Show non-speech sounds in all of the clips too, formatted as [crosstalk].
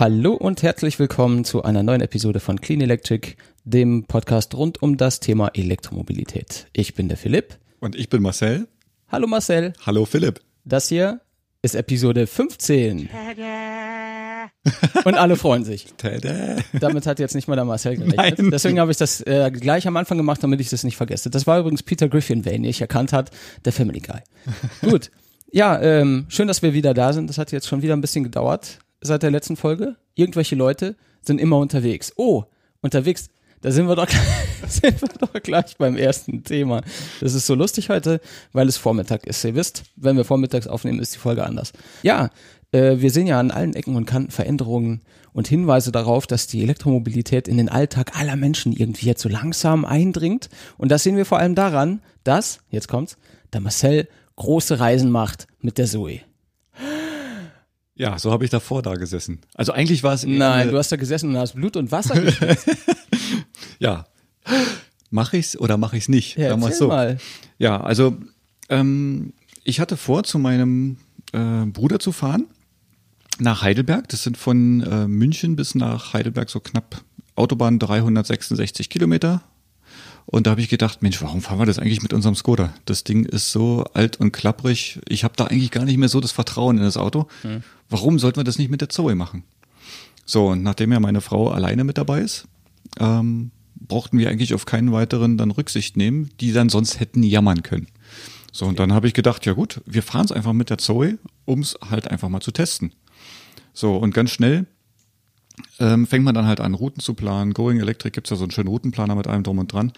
Hallo und herzlich willkommen zu einer neuen Episode von Clean Electric, dem Podcast rund um das Thema Elektromobilität. Ich bin der Philipp. Und ich bin Marcel. Hallo Marcel. Hallo Philipp. Das hier ist Episode 15. Und alle freuen sich. Tada. Damit hat jetzt nicht mal der Marcel gerechnet. Nein. Deswegen habe ich das äh, gleich am Anfang gemacht, damit ich das nicht vergesse. Das war übrigens Peter Griffin, wer ihn nicht erkannt hat, der Family Guy. [laughs] Gut. Ja, ähm, schön, dass wir wieder da sind. Das hat jetzt schon wieder ein bisschen gedauert seit der letzten Folge. Irgendwelche Leute sind immer unterwegs. Oh, unterwegs. Da sind wir doch, [laughs] sind wir doch gleich beim ersten Thema. Das ist so lustig heute, weil es Vormittag ist. Ihr wisst, wenn wir vormittags aufnehmen, ist die Folge anders. Ja, äh, wir sehen ja an allen Ecken und Kanten Veränderungen und Hinweise darauf, dass die Elektromobilität in den Alltag aller Menschen irgendwie jetzt so langsam eindringt. Und das sehen wir vor allem daran, dass, jetzt kommt's, der Marcel große Reisen macht mit der Zoe. Ja, so habe ich davor da gesessen. Also eigentlich war es Nein, du hast da gesessen und hast Blut und Wasser geschwitzt. [laughs] ja. Mache ich's oder mache ich's nicht? Ja, erzähl so. mal. Ja, also ähm, ich hatte vor, zu meinem äh, Bruder zu fahren nach Heidelberg. Das sind von äh, München bis nach Heidelberg so knapp Autobahn 366 Kilometer. Und da habe ich gedacht, Mensch, warum fahren wir das eigentlich mit unserem Skoda? Das Ding ist so alt und klapprig. Ich habe da eigentlich gar nicht mehr so das Vertrauen in das Auto. Warum sollten wir das nicht mit der Zoe machen? So, und nachdem ja meine Frau alleine mit dabei ist, ähm, brauchten wir eigentlich auf keinen weiteren dann Rücksicht nehmen, die dann sonst hätten jammern können. So, und dann habe ich gedacht, ja gut, wir fahren es einfach mit der Zoe, um es halt einfach mal zu testen. So, und ganz schnell ähm, fängt man dann halt an, Routen zu planen. Going Electric gibt's ja so einen schönen Routenplaner mit allem drum und dran.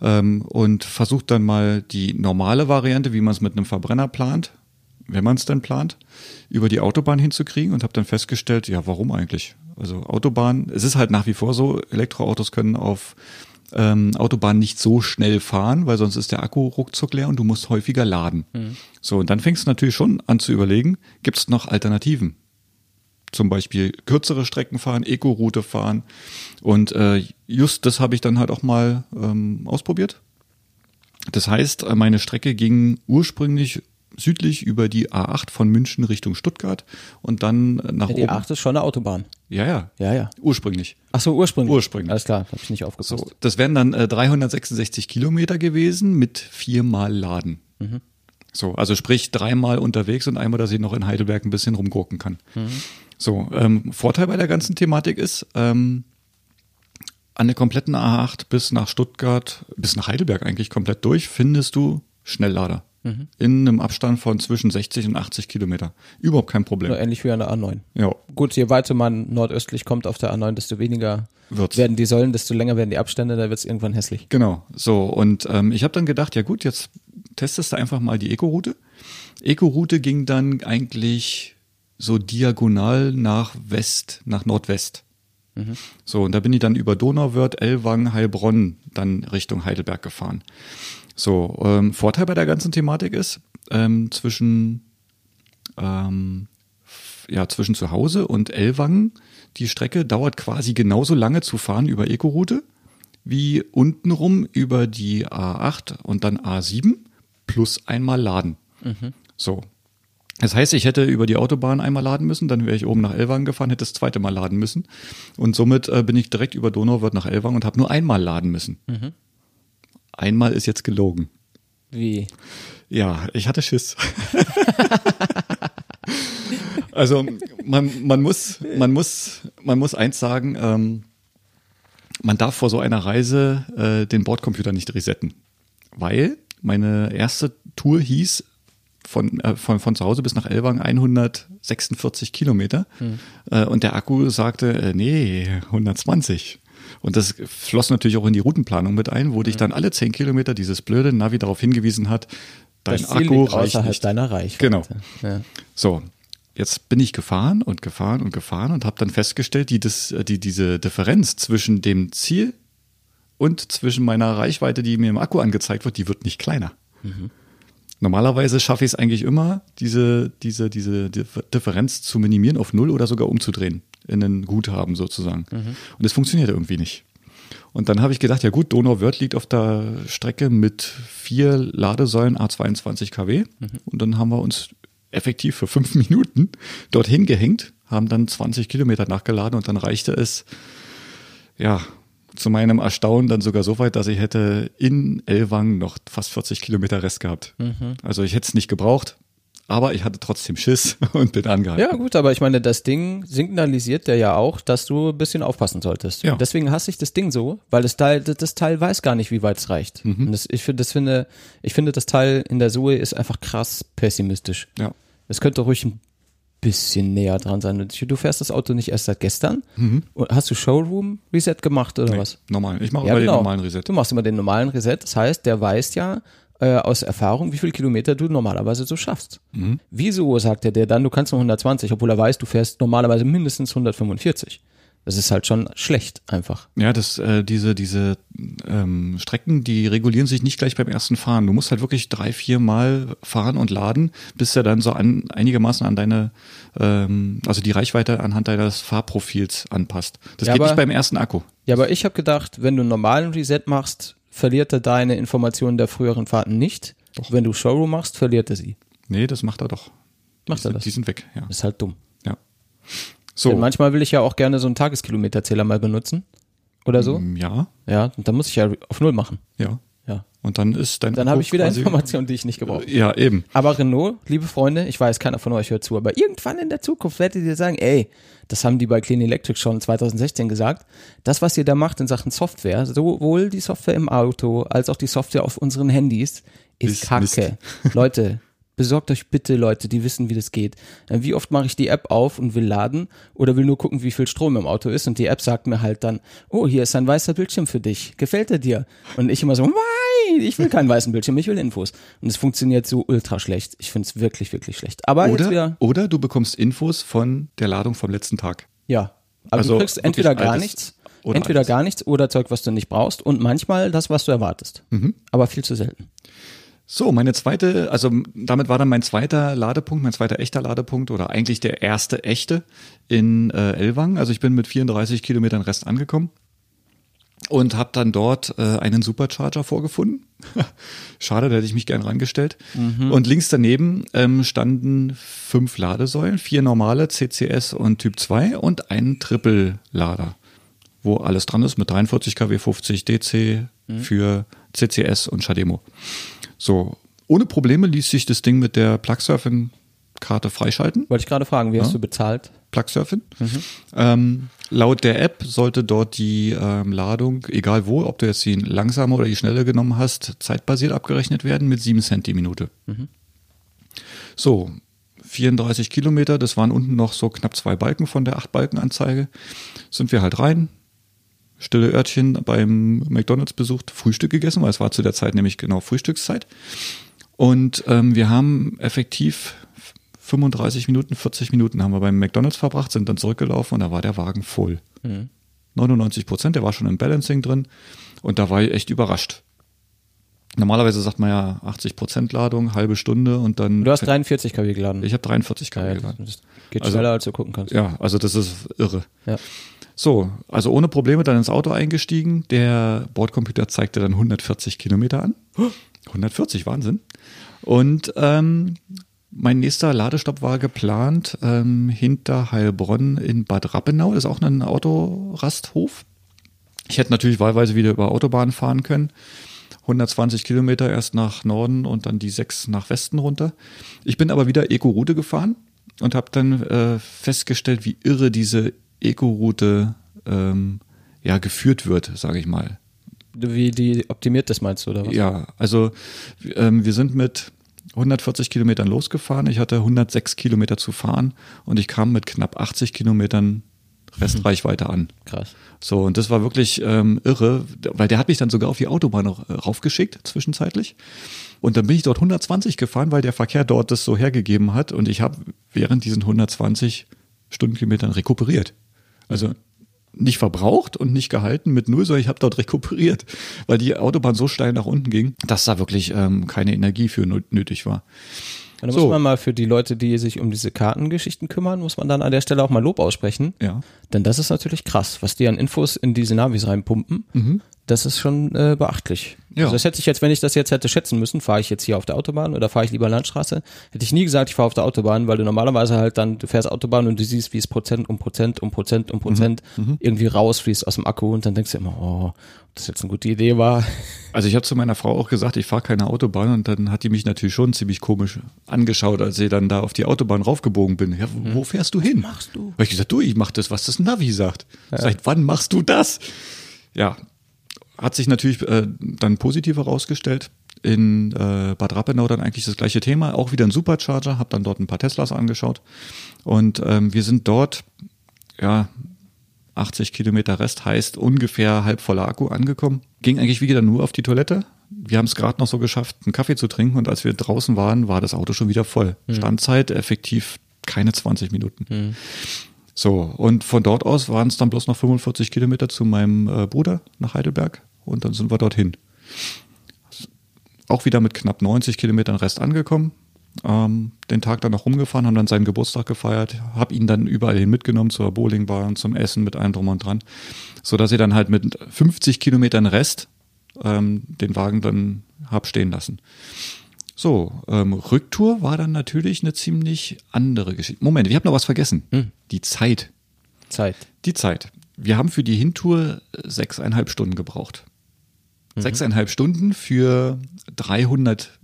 Ähm, und versucht dann mal die normale Variante, wie man es mit einem Verbrenner plant, wenn man es denn plant, über die Autobahn hinzukriegen und habe dann festgestellt, ja, warum eigentlich? Also Autobahn, es ist halt nach wie vor so, Elektroautos können auf ähm, Autobahn nicht so schnell fahren, weil sonst ist der Akku ruckzuck leer und du musst häufiger laden. So, und dann fängst du natürlich schon an zu überlegen, gibt es noch Alternativen? Zum Beispiel kürzere Strecken fahren, Eco-Route fahren. Und äh, just das habe ich dann halt auch mal ähm, ausprobiert. Das heißt, äh, meine Strecke ging ursprünglich südlich über die A8 von München Richtung Stuttgart und dann nach Ja, die oben. 8 ist schon eine Autobahn. Ja, ja. Ja, ja. Ursprünglich. Ach so, ursprünglich. Ursprünglich. Alles klar, habe ich nicht aufgepasst. So, das wären dann äh, 366 Kilometer gewesen mit viermal Laden. So, also sprich dreimal unterwegs und einmal, dass ich noch in Heidelberg ein bisschen rumgurken kann. So, ähm, Vorteil bei der ganzen Thematik ist, ähm, an der kompletten A8 bis nach Stuttgart, bis nach Heidelberg eigentlich komplett durch, findest du Schnelllader. In einem Abstand von zwischen 60 und 80 Kilometer. Überhaupt kein Problem. Nur ähnlich wie an der A9. Ja, Gut, je weiter man nordöstlich kommt auf der A9, desto weniger Wird's. werden die Säulen, desto länger werden die Abstände, da wird es irgendwann hässlich. Genau, so und ähm, ich habe dann gedacht, ja gut, jetzt testest du einfach mal die Eco-Route. Eco-Route ging dann eigentlich so diagonal nach West, nach Nordwest. So, und da bin ich dann über Donauwörth, Ellwangen, Heilbronn dann Richtung Heidelberg gefahren. So, ähm, Vorteil bei der ganzen Thematik ist, ähm, zwischen, ähm, ja, zwischen zu Hause und Ellwangen, die Strecke dauert quasi genauso lange zu fahren über Eco-Route wie untenrum über die A8 und dann A7 plus einmal laden. So. Das heißt, ich hätte über die Autobahn einmal laden müssen, dann wäre ich oben nach Ellwangen gefahren, hätte das zweite Mal laden müssen. Und somit äh, bin ich direkt über Donauwörth nach Ellwangen und habe nur einmal laden müssen. Einmal ist jetzt gelogen. Wie? Ja, ich hatte Schiss. [laughs] also man, man muss, man muss, man muss eins sagen, ähm, man darf vor so einer Reise äh, den Bordcomputer nicht resetten. Weil meine erste Tour hieß von, äh, von, von zu Hause bis nach Elwang 146 Kilometer. Äh, und der Akku sagte, äh, nee, 120. Und das floss natürlich auch in die Routenplanung mit ein, wo dich dann alle 10 Kilometer dieses blöde Navi darauf hingewiesen hat, dein Akku liegt reicht nicht. deiner Reichweite. Genau. Ja. So, jetzt bin ich gefahren und gefahren und gefahren und habe dann festgestellt, die, das, die, diese Differenz zwischen dem Ziel und zwischen meiner Reichweite, die mir im Akku angezeigt wird, die wird nicht kleiner. Normalerweise schaffe ich es eigentlich immer, diese, diese, diese Dif- Differenz zu minimieren auf null oder sogar umzudrehen in ein Guthaben sozusagen. Und das funktioniert irgendwie nicht. Und dann habe ich gedacht, ja gut, Donauwörth liegt auf der Strecke mit vier Ladesäulen A22 kW. Und dann haben wir uns effektiv für fünf [laughs] Minuten dorthin gehängt, haben dann 20 Kilometer nachgeladen und dann reichte es, ja, zu meinem Erstaunen dann sogar so weit, dass ich hätte in Elwang noch fast 40 Kilometer Rest gehabt. Mhm. Also ich hätte es nicht gebraucht, aber ich hatte trotzdem Schiss [laughs] und bin angehalten. Ja, gut, aber ich meine, das Ding signalisiert ja ja auch, dass du ein bisschen aufpassen solltest. Ja. Deswegen hasse ich das Ding so, weil das Teil, das- Teil weiß gar nicht, wie weit es reicht. Mhm. Und das, ich finde, das finde, ich finde, das Teil in der Zoe ist einfach krass pessimistisch. Ja. Es könnte ruhig ein bisschen näher dran sein. Du fährst das Auto nicht erst seit gestern. Mhm. Hast du Showroom Reset gemacht oder Nee, was? normal. Ich mache Ja, immer genau. den normalen Reset. Du machst immer den normalen Reset. Das heißt, der weiß ja äh, aus Erfahrung, wie viel Kilometer du normalerweise so schaffst. Mhm. Wieso sagt er dir dann, du kannst nur 120, obwohl er weiß, du fährst normalerweise mindestens 145? Das ist halt schon schlecht einfach. Ja, das, äh, diese, diese ähm, Strecken, die regulieren sich nicht gleich beim ersten Fahren. Du musst halt wirklich drei, vier Mal fahren und laden, bis er dann so an, einigermaßen an deine, ähm, also die Reichweite anhand deines Fahrprofils anpasst. Das Ja, geht aber- nicht beim ersten Akku. Ja, aber ich habe gedacht, wenn du einen normalen Reset machst, verliert er deine Informationen der früheren Fahrten nicht. Wenn du Showroom machst, verliert er sie. Nee, das macht er doch. Macht die, er sind- das? Die sind weg, ja. Das ist halt dumm. ja. Denn So, manchmal will ich ja auch gerne so einen Tageskilometerzähler mal benutzen. Oder so. ähm, ja, Ja, und dann muss ich ja auf Null machen. ja. Ja. Und dann ist dein Dann habe ich wieder Informationen, die ich nicht gebrauche. Ja, eben. Aber Renault, liebe Freunde, ich weiß, keiner von euch hört zu, aber irgendwann in der Zukunft werdet ihr sagen, ey, das haben die bei Clean Electric schon 2016 gesagt, das, was ihr da macht in Sachen Software, sowohl die Software im Auto als auch die Software auf unseren Handys, ist Ist kacke. Leute, besorgt euch bitte Leute, die wissen, wie das geht. Äh, Wie oft mache ich die App auf und will laden oder will nur gucken, wie viel Strom im Auto ist und die App sagt mir halt dann, oh, hier ist ein weißer Bildschirm für dich. Gefällt er dir? Und ich immer so, nein, ich will keinen weißen Bildschirm, ich will Infos. Und es funktioniert so ultra schlecht. Ich finde es wirklich, wirklich schlecht. Aber Oder, oder du bekommst Infos von der Ladung vom letzten Tag. ja. Aber Also du kriegst entweder gar nichts, oder entweder altes. gar nichts oder Zeug, was du nicht brauchst und manchmal das, was du erwartest. Mhm. Aber viel zu selten. So, meine zweite, also damit war dann mein zweiter Ladepunkt, mein zweiter echter Ladepunkt oder eigentlich der erste echte in äh, Elwang. Also ich bin mit 34 Kilometern Rest angekommen und habe dann dort äh, einen Supercharger vorgefunden. [laughs] Schade, da hätte ich mich gern rangestellt. Und links daneben ähm, standen fünf Ladesäulen, vier normale CCS und Typ 2 und ein Triple-Lader, wo alles dran ist mit 43 kW 50 DC für CCS und Shademo. So, ohne Probleme ließ sich das Ding mit der Plugsurfing-Karte freischalten. Wollte ich gerade fragen, wie hast du bezahlt? Plugsurfing. Ähm, laut der App sollte dort die ähm, Ladung, egal wo, ob du jetzt die langsame oder die schnelle genommen hast, zeitbasiert abgerechnet werden mit 7 Cent die Minute. So, 34 Kilometer, das waren unten noch so knapp zwei Balken von der 8-Balken-Anzeige. Sind wir halt rein, stille Örtchen beim McDonalds besucht, Frühstück gegessen, weil es war zu der Zeit nämlich genau Frühstückszeit. Und ähm, wir haben effektiv 35 Minuten, 40 Minuten haben wir beim McDonalds verbracht, sind dann zurückgelaufen und da war der Wagen voll. 99 Prozent, der war schon im Balancing drin und da war ich echt überrascht. Normalerweise sagt man ja 80 Prozent Ladung, halbe Stunde und dann. Du hast 43 kW geladen. ich habe 43 kW ja, geladen. das geht Also- schneller, als du gucken kannst. Ja, also das ist irre. Ja. So, also ohne Probleme dann ins Auto eingestiegen. Der Bordcomputer zeigte dann 140 Kilometer an. 140, Wahnsinn. Und ähm, mein nächster Ladestopp war geplant ähm, hinter Heilbronn in Bad Rappenau. Das ist auch ein Autorasthof. Ich hätte natürlich wahlweise wieder über Autobahn fahren können. 120 Kilometer erst nach Norden und dann die sechs nach Westen runter. Ich bin aber wieder Eco-Route gefahren und habe dann äh, festgestellt, wie irre diese Eco-Route ähm, ja, geführt wird, sage ich mal. Wie die optimiert das meinst du, oder was? Ja, also ähm, wir sind mit 140 Kilometern losgefahren. Ich hatte 106 Kilometer zu fahren und ich kam mit knapp 80 Kilometern Restreichweite an. [laughs] Krass. So, und das war wirklich ähm, irre, weil der hat mich dann sogar auf die Autobahn noch, äh, raufgeschickt, zwischenzeitlich. Und dann bin ich dort 120 gefahren, weil der Verkehr dort das so hergegeben hat. Und ich habe während diesen 120 Stundenkilometern rekuperiert. Also nicht verbraucht und nicht gehalten mit null, sondern ich habe dort rekuperiert, weil die Autobahn so steil nach unten ging, dass da wirklich ähm, keine Energie für nö- nötig war. Und dann So. muss man mal für die Leute, die sich um diese Kartengeschichten kümmern, muss man dann an der Stelle auch mal Lob aussprechen. Ja. Denn das ist natürlich krass, was die an Infos in diese Navis reinpumpen. Mhm. Das ist schon äh, beachtlich. Ja. Also das hätte ich jetzt, wenn ich das jetzt hätte schätzen müssen, fahre ich jetzt hier auf der Autobahn oder fahre ich lieber Landstraße, hätte ich nie gesagt, ich fahre auf der Autobahn, weil du normalerweise halt dann, du fährst Autobahn und du siehst, wie es Prozent um Prozent um Prozent um Prozent irgendwie rausfließt aus dem Akku und dann denkst du immer, oh, ob das jetzt eine gute Idee war. Also ich habe zu meiner Frau auch gesagt, ich fahre keine Autobahn und dann hat die mich natürlich schon ziemlich komisch angeschaut, als ich dann da auf die Autobahn raufgebogen bin. Ja, wo, wo fährst du hin? machst du? Hab ich gesagt, du, ich mach das, was das Navi sagt. Seit wann machst du das? Ja, hat sich natürlich äh, dann positiv herausgestellt. In äh, Bad Rappenau dann eigentlich das gleiche Thema, auch wieder ein Supercharger, habe dann dort ein paar Teslas angeschaut und ähm, wir sind dort, ja, 80 Kilometer Rest heißt ungefähr halb voller Akku angekommen. Ging eigentlich wieder nur auf die Toilette. Wir haben es gerade noch so geschafft, einen Kaffee zu trinken und als wir draußen waren, war das Auto schon wieder voll. Standzeit effektiv keine 20 Minuten. So, und von dort aus waren es dann bloß noch 45 Kilometer zu meinem äh, Bruder nach Heidelberg und dann sind wir dorthin. Auch wieder mit knapp 90 Kilometern Rest angekommen. Ähm, den Tag dann noch rumgefahren, haben dann seinen Geburtstag gefeiert, habe ihn dann überall hin mitgenommen zur Bowlingbahn, zum Essen mit allem drum und dran, so dass ich dann halt mit 50 Kilometern Rest ähm, den Wagen dann hab stehen lassen. So, ähm, Rücktour war dann natürlich eine ziemlich andere Geschichte. Moment, wir haben noch was vergessen. Die Zeit. Zeit. Die Zeit. Wir haben für die Hintour sechseinhalb Stunden gebraucht. Sechseinhalb Stunden für 300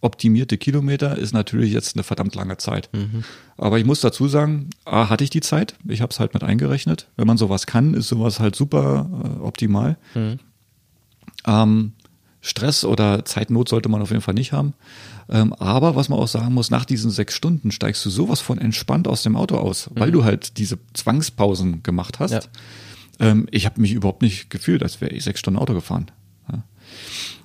optimierte Kilometer ist natürlich jetzt eine verdammt lange Zeit. Aber ich muss dazu sagen, A, hatte ich die Zeit. Ich habe es halt mit eingerechnet. Wenn man sowas kann, ist sowas halt super äh, optimal. Ähm, Stress oder Zeitnot sollte man auf jeden Fall nicht haben. Ähm, aber was man auch sagen muss, nach diesen sechs Stunden steigst du sowas von entspannt aus dem Auto aus, weil du halt diese Zwangspausen gemacht hast. Ja. Ähm, ich habe mich überhaupt nicht gefühlt, als wäre ich sechs Stunden Auto gefahren.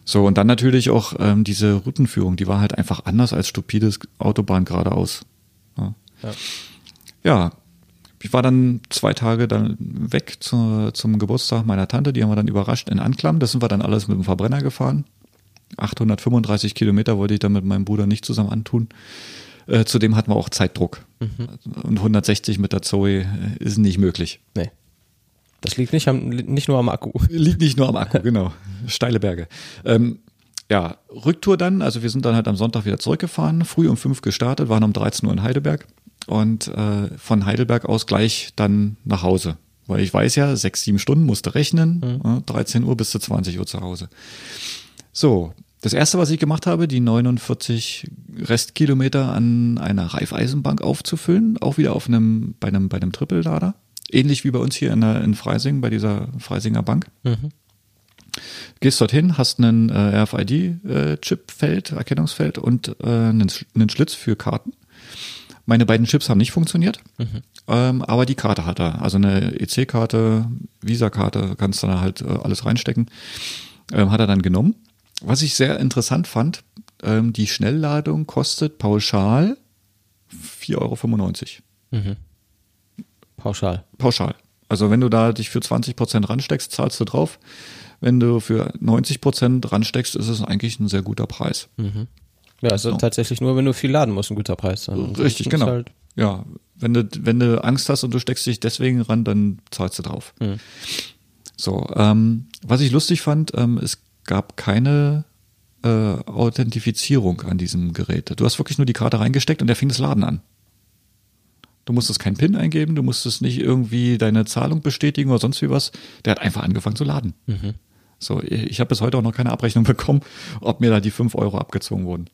So, und dann natürlich auch ähm, diese Routenführung, die war halt einfach anders als stupides Autobahn geradeaus. Ja. Ja. ja, ich war dann zwei Tage dann weg zu, zum Geburtstag meiner Tante, die haben wir dann überrascht in Anklam. Das sind wir dann alles mit dem Verbrenner gefahren. 835 Kilometer wollte ich dann mit meinem Bruder nicht zusammen antun. Äh, zudem hatten wir auch Zeitdruck. Und 160 mit der Zoe äh, ist nicht möglich. Nee. Das liegt nicht, am, nicht nur am Akku. Liegt nicht nur am Akku, genau. Steile Berge. Ähm, ja, Rücktour dann, also wir sind dann halt am Sonntag wieder zurückgefahren, früh um fünf gestartet, waren um 13 Uhr in Heidelberg und äh, von Heidelberg aus gleich dann nach Hause. Weil ich weiß ja, sechs, sieben Stunden musste rechnen, äh, 13 Uhr bis zu 20 Uhr zu Hause. So, das erste, was ich gemacht habe, die 49 Restkilometer an einer Reifeisenbank aufzufüllen, auch wieder auf einem, bei einem, bei einem Trippellader. Ähnlich wie bei uns hier in, der, in Freising, bei dieser Freisinger Bank. Gehst dorthin, hast einen äh, RFID-Chip-Feld, Erkennungsfeld und äh, einen, einen Schlitz für Karten. Meine beiden Chips haben nicht funktioniert, ähm, aber die Karte hat er. Also eine EC-Karte, Visa-Karte, kannst du da halt äh, alles reinstecken. Ähm, hat er dann genommen. Was ich sehr interessant fand, ähm, die Schnellladung kostet pauschal 4,95 Euro. Pauschal. Pauschal. Also wenn du da dich für 20 Prozent ransteckst, zahlst du drauf. Wenn du für 90 Prozent ransteckst, ist es eigentlich ein sehr guter Preis. Ja, also So. tatsächlich nur, wenn du viel laden musst, ein guter Preis. Dann Richtig, genau. Halt, Ja, wenn du, wenn du Angst hast und du steckst dich deswegen ran, dann zahlst du drauf. So, ähm, was ich lustig fand, ähm, es gab keine äh, Authentifizierung an diesem Gerät. Du hast wirklich nur die Karte reingesteckt und der fing das Laden an. Du musstest keinen PIN eingeben, du musstest nicht irgendwie deine Zahlung bestätigen oder sonst wie was. Der hat einfach angefangen zu laden. So, ich habe bis heute auch noch keine Abrechnung [laughs] bekommen, ob mir da die 5 Euro abgezogen wurden.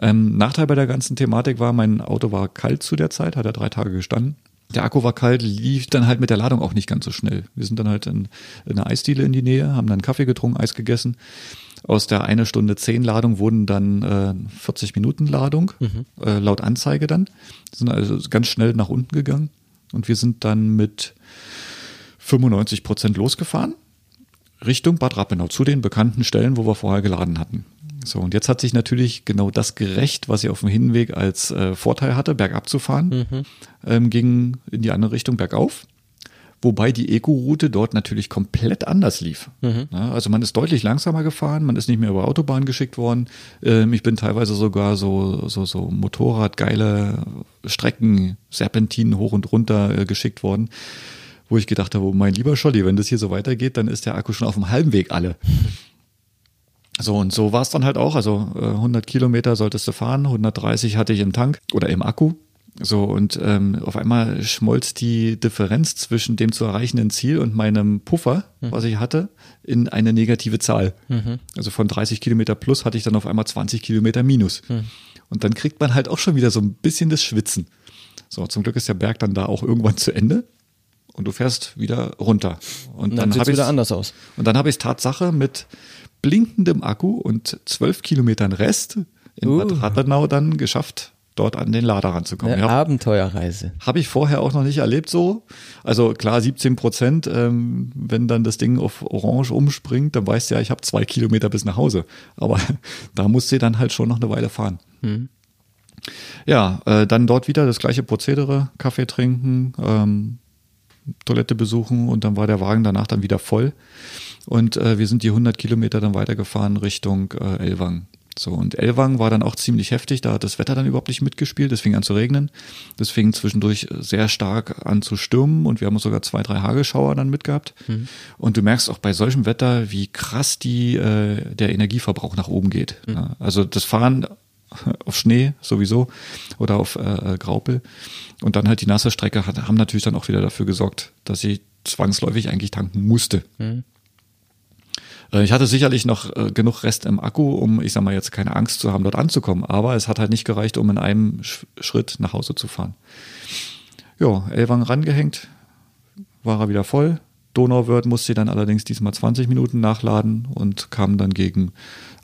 Ähm, Nachteil bei der ganzen Thematik war, mein Auto war kalt zu der Zeit, hat er drei Tage gestanden. Der Akku war kalt, lief dann halt mit der Ladung auch nicht ganz so schnell. Wir sind dann halt in, in einer Eisdiele in die Nähe, haben dann Kaffee getrunken, Eis gegessen. Aus der eine Stunde zehn Ladung wurden dann äh, 40 Minuten Ladung, äh, laut Anzeige dann. Die sind also ganz schnell nach unten gegangen. Und wir sind dann mit 95 Prozent losgefahren. Richtung Bad Rappenau, zu den bekannten Stellen, wo wir vorher geladen hatten. So, und jetzt hat sich natürlich genau das gerecht, was ich auf dem Hinweg als äh, Vorteil hatte, bergab zu fahren, ähm, ging in die andere Richtung bergauf. Wobei die Eco-Route dort natürlich komplett anders lief. Ja, also man ist deutlich langsamer gefahren, man ist nicht mehr über Autobahn geschickt worden. Ähm, ich bin teilweise sogar so, so, so Motorradgeile Strecken, Serpentinen hoch und runter äh, geschickt worden, wo ich gedacht habe, oh mein lieber Scholli, wenn das hier so weitergeht, dann ist der Akku schon auf dem halben Weg alle. So, und so war es dann halt auch. Also äh, 100 Kilometer solltest du fahren, 130 hatte ich im Tank oder im Akku. So, und ähm, auf einmal schmolz die Differenz zwischen dem zu erreichenden Ziel und meinem Puffer, mhm. was ich hatte, in eine negative Zahl. Mhm. Also von 30 Kilometer plus hatte ich dann auf einmal 20 Kilometer minus. Mhm. Und dann kriegt man halt auch schon wieder so ein bisschen das Schwitzen. So, zum Glück ist der Berg dann da auch irgendwann zu Ende und du fährst wieder runter. Und, und dann, dann sieht wieder anders aus. Und dann habe ich es Tatsache mit blinkendem Akku und 12 Kilometern Rest in uh. Bad Rathenau dann geschafft, dort an den Lader ranzukommen. Eine ja. Abenteuerreise. Habe ich vorher auch noch nicht erlebt so. Also klar, 17 Prozent, ähm, wenn dann das Ding auf Orange umspringt, dann weißt du ja, ich habe zwei Kilometer bis nach Hause. Aber [laughs] da musst du dann halt schon noch eine Weile fahren. Hm. Ja, äh, dann dort wieder das gleiche Prozedere, Kaffee trinken, ähm, Toilette besuchen und dann war der Wagen danach dann wieder voll. Und äh, wir sind die 100 Kilometer dann weitergefahren Richtung äh, Elwang. So, und Elwang war dann auch ziemlich heftig, da hat das Wetter dann überhaupt nicht mitgespielt, es fing an zu regnen, es fing zwischendurch sehr stark an zu stürmen und wir haben sogar zwei, drei Hagelschauer dann mitgehabt. Mhm. Und du merkst auch bei solchem Wetter, wie krass die, äh, der Energieverbrauch nach oben geht. Mhm. Ja, also das Fahren [laughs] auf Schnee sowieso oder auf äh, äh, Graupel und dann halt die nasse Strecke hat, haben natürlich dann auch wieder dafür gesorgt, dass ich zwangsläufig eigentlich tanken musste. Mhm. Äh, ich hatte sicherlich noch äh, genug Rest im Akku, um, ich sag mal, jetzt keine Angst zu haben, dort anzukommen. Aber es hat halt nicht gereicht, um in einem Sch Schritt nach Hause zu fahren. Ja, Elwang rangehängt, war er wieder voll. Donauwörth musste sie dann allerdings diesmal 20 Minuten nachladen und kam dann gegen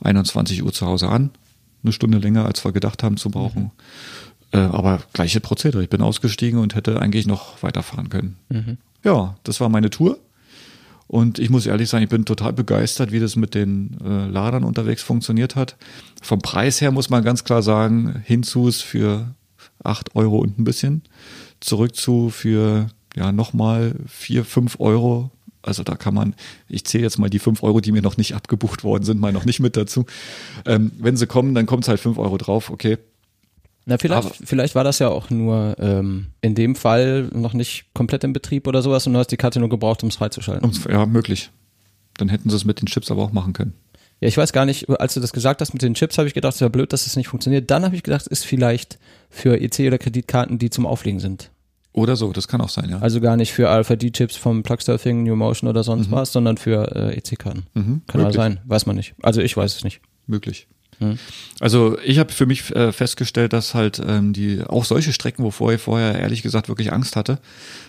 21 Uhr zu Hause an. Eine Stunde länger, als wir gedacht haben zu brauchen. Mhm. Äh, aber gleiche Prozedere. Ich bin ausgestiegen und hätte eigentlich noch weiterfahren können. Mhm. Ja, das war meine Tour. Und ich muss ehrlich sagen, ich bin total begeistert, wie das mit den äh, Ladern unterwegs funktioniert hat. Vom Preis her muss man ganz klar sagen, Hinzus für acht Euro und ein bisschen, zurück zu für ja nochmal vier, fünf Euro. Also da kann man, ich zähle jetzt mal die fünf Euro, die mir noch nicht abgebucht worden sind, mal noch nicht mit dazu. Ähm, wenn sie kommen, dann kommt es halt fünf Euro drauf, okay. Na, vielleicht, Aber vielleicht war das ja auch nur ähm, in dem Fall noch nicht komplett im Betrieb oder sowas und du hast die Karte nur gebraucht, um es freizuschalten. Ja, möglich. Dann hätten sie es mit den Chips aber auch machen können. Ja, ich weiß gar nicht, als du das gesagt hast mit den Chips, habe ich gedacht, es wäre blöd, dass es das nicht funktioniert. Dann habe ich gedacht, es ist vielleicht für EC oder Kreditkarten, die zum Auflegen sind. Oder so, das kann auch sein, ja. Also gar nicht für Alpha-D-Chips vom Plugsurfing, New Motion oder sonst mhm. was, sondern für äh, EC-Karten. Mhm, kann aber sein, weiß man nicht. Also ich weiß es nicht. Möglich. Mhm. Also ich habe für mich äh, festgestellt, dass halt ähm, die auch solche Strecken, wovor ich vorher ehrlich gesagt wirklich Angst hatte,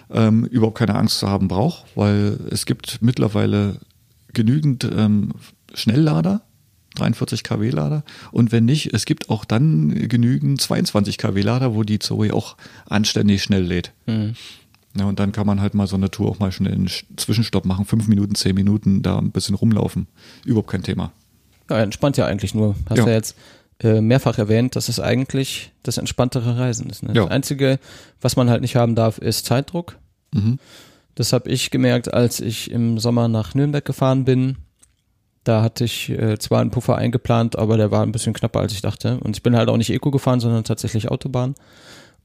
ähm, überhaupt keine Angst zu haben braucht, weil es gibt mittlerweile genügend ähm, Schnelllader, 43 kW Lader und wenn nicht, es gibt auch dann genügend 22 kW Lader, wo die Zoe auch anständig schnell lädt. Mhm. Ja, und dann kann man halt mal so eine Tour auch mal schnell einen Zwischenstopp machen, fünf Minuten, zehn Minuten, da ein bisschen rumlaufen. Überhaupt kein Thema. Ja, entspannt ja eigentlich nur. Hast ja, ja jetzt äh, mehrfach erwähnt, dass es eigentlich das entspanntere Reisen ist. Ne? Ja. Das Einzige, was man halt nicht haben darf, ist Zeitdruck. Mhm. Das habe ich gemerkt, als ich im Sommer nach Nürnberg gefahren bin. Da hatte ich äh, zwar einen Puffer eingeplant, aber der war ein bisschen knapper, als ich dachte. Und ich bin halt auch nicht Eco gefahren, sondern tatsächlich Autobahn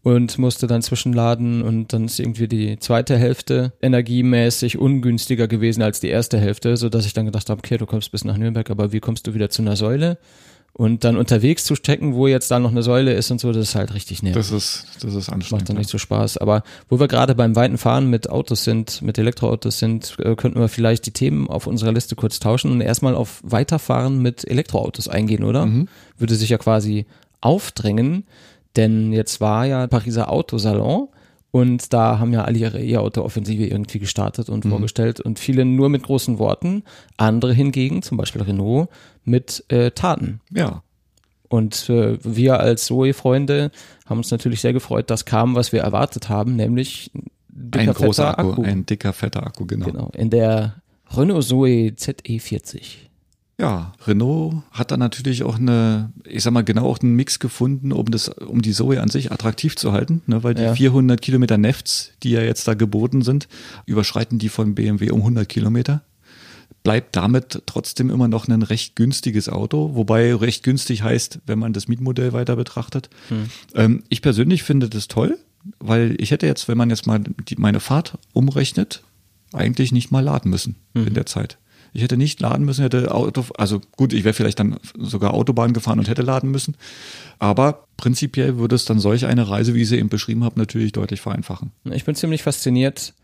und musste dann zwischenladen und dann ist irgendwie die zweite Hälfte energiemäßig ungünstiger gewesen als die erste Hälfte, so dass ich dann gedacht habe, okay, du kommst bis nach Nürnberg, aber wie kommst du wieder zu einer Säule? Und dann unterwegs zu stecken, wo jetzt da noch eine Säule ist und so, das ist halt richtig nervig. Das ist, das ist anstrengend. Macht dann nicht so Spaß. Aber wo wir gerade beim weiten Fahren mit Autos sind, mit Elektroautos sind, äh, könnten wir vielleicht die Themen auf unserer Liste kurz tauschen und erstmal auf Weiterfahren mit Elektroautos eingehen, oder? Mhm. Würde sich ja quasi aufdrängen. Denn jetzt war ja Pariser Autosalon und da haben ja alle ihre E-Auto-Offensive irgendwie gestartet und mhm. vorgestellt und viele nur mit großen Worten, andere hingegen, zum Beispiel Renault, mit äh, Taten. Ja. Und äh, wir als Zoe-Freunde haben uns natürlich sehr gefreut, dass kam, was wir erwartet haben, nämlich dicker, ein großer Akku, Akku, Ein dicker, fetter Akku, genau. Genau, in der Renault Zoe ZE40. Ja, Renault hat dann natürlich auch eine, ich sag mal genau auch einen Mix gefunden, um das, um die Zoe an sich attraktiv zu halten, ne, weil die ja. 400 Kilometer Nefts, die ja jetzt da geboten sind, überschreiten die von BMW um 100 Kilometer. Bleibt damit trotzdem immer noch ein recht günstiges Auto, wobei recht günstig heißt, wenn man das Mietmodell weiter betrachtet. Hm. Ähm, ich persönlich finde das toll, weil ich hätte jetzt, wenn man jetzt mal die, meine Fahrt umrechnet, eigentlich nicht mal laden müssen hm. in der Zeit. Ich hätte nicht laden müssen, hätte Auto, also gut, ich wäre vielleicht dann sogar Autobahn gefahren und hätte laden müssen. Aber prinzipiell würde es dann solch eine Reise, wie ich sie eben beschrieben habe, natürlich deutlich vereinfachen. Ich bin ziemlich fasziniert.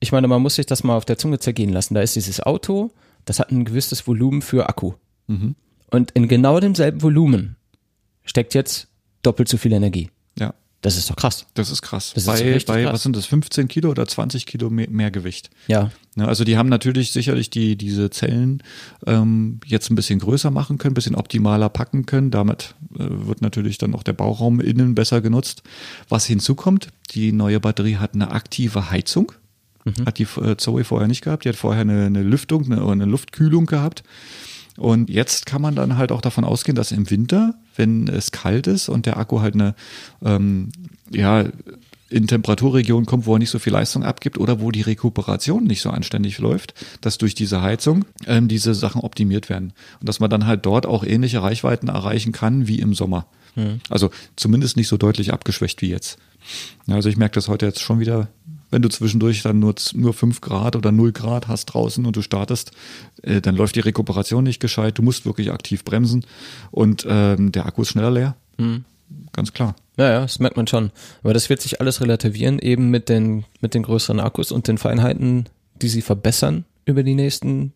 Ich meine, man muss sich das mal auf der Zunge zergehen lassen. Da ist dieses Auto, das hat ein gewisses Volumen für Akku. Mhm. Und in genau demselben Volumen steckt jetzt doppelt so viel Energie. Ja. Das ist doch krass. Das ist krass. Das ist bei, richtig bei krass. was sind das, 15 Kilo oder 20 Kilo mehr, mehr Gewicht? Ja. Ne, also die haben natürlich sicherlich die, diese Zellen ähm, jetzt ein bisschen größer machen können, ein bisschen optimaler packen können. Damit äh, wird natürlich dann auch der Bauraum innen besser genutzt. Was hinzukommt, die neue Batterie hat eine aktive Heizung. Hat die äh, Zoe vorher nicht gehabt. Die hat vorher eine, eine Lüftung, eine, eine Luftkühlung gehabt. Und jetzt kann man dann halt auch davon ausgehen, dass im Winter, wenn es kalt ist und der Akku halt eine, ähm, ja, in Temperaturregionen kommt, wo er nicht so viel Leistung abgibt oder wo die Rekuperation nicht so anständig läuft, dass durch diese Heizung ähm, diese Sachen optimiert werden. Und dass man dann halt dort auch ähnliche Reichweiten erreichen kann wie im Sommer. Also zumindest nicht so deutlich abgeschwächt wie jetzt. Ja, Also ich merke das heute jetzt schon wieder, wenn du zwischendurch dann nur, nur 5 Grad oder 0 Grad hast draußen und du startest, äh, dann läuft die Rekuperation nicht gescheit, du musst wirklich aktiv bremsen und ähm, der Akku ist schneller leer. Ganz klar. Ja, ja, das merkt man schon. Aber das wird sich alles relativieren, eben mit den, mit den größeren Akkus und den Feinheiten, die sie verbessern über die nächsten.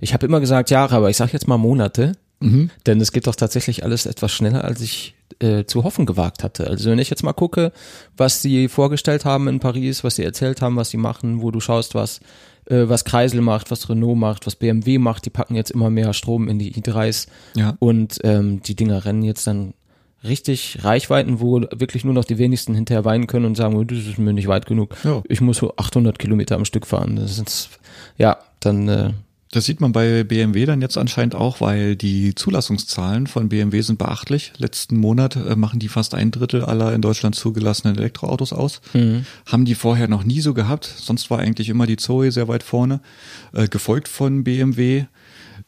Ich habe immer gesagt Jahre, aber ich sage jetzt mal Monate. Denn es geht doch tatsächlich alles etwas schneller, als ich äh, zu hoffen gewagt hatte. Also wenn ich jetzt mal gucke, was sie vorgestellt haben in Paris, was sie erzählt haben, was sie machen, wo du schaust, was äh, was Kreisel macht, was Renault macht, was BMW macht, die packen jetzt immer mehr Strom in die i3s Ja. und ähm, die Dinger rennen jetzt dann richtig Reichweiten, wo wirklich nur noch die wenigsten hinterher weinen können und sagen, oh, das ist mir nicht weit genug. Ja. Ich muss so 800 Kilometer am Stück fahren. Das ist, ja, dann äh, Das sieht man bei BMW dann jetzt anscheinend auch, weil die Zulassungszahlen von BMW sind beachtlich. Letzten Monat äh, machen die fast ein Drittel aller in Deutschland zugelassenen Elektroautos aus. Haben die vorher noch nie so gehabt. Sonst war eigentlich immer die Zoe sehr weit vorne, äh, gefolgt von BMW.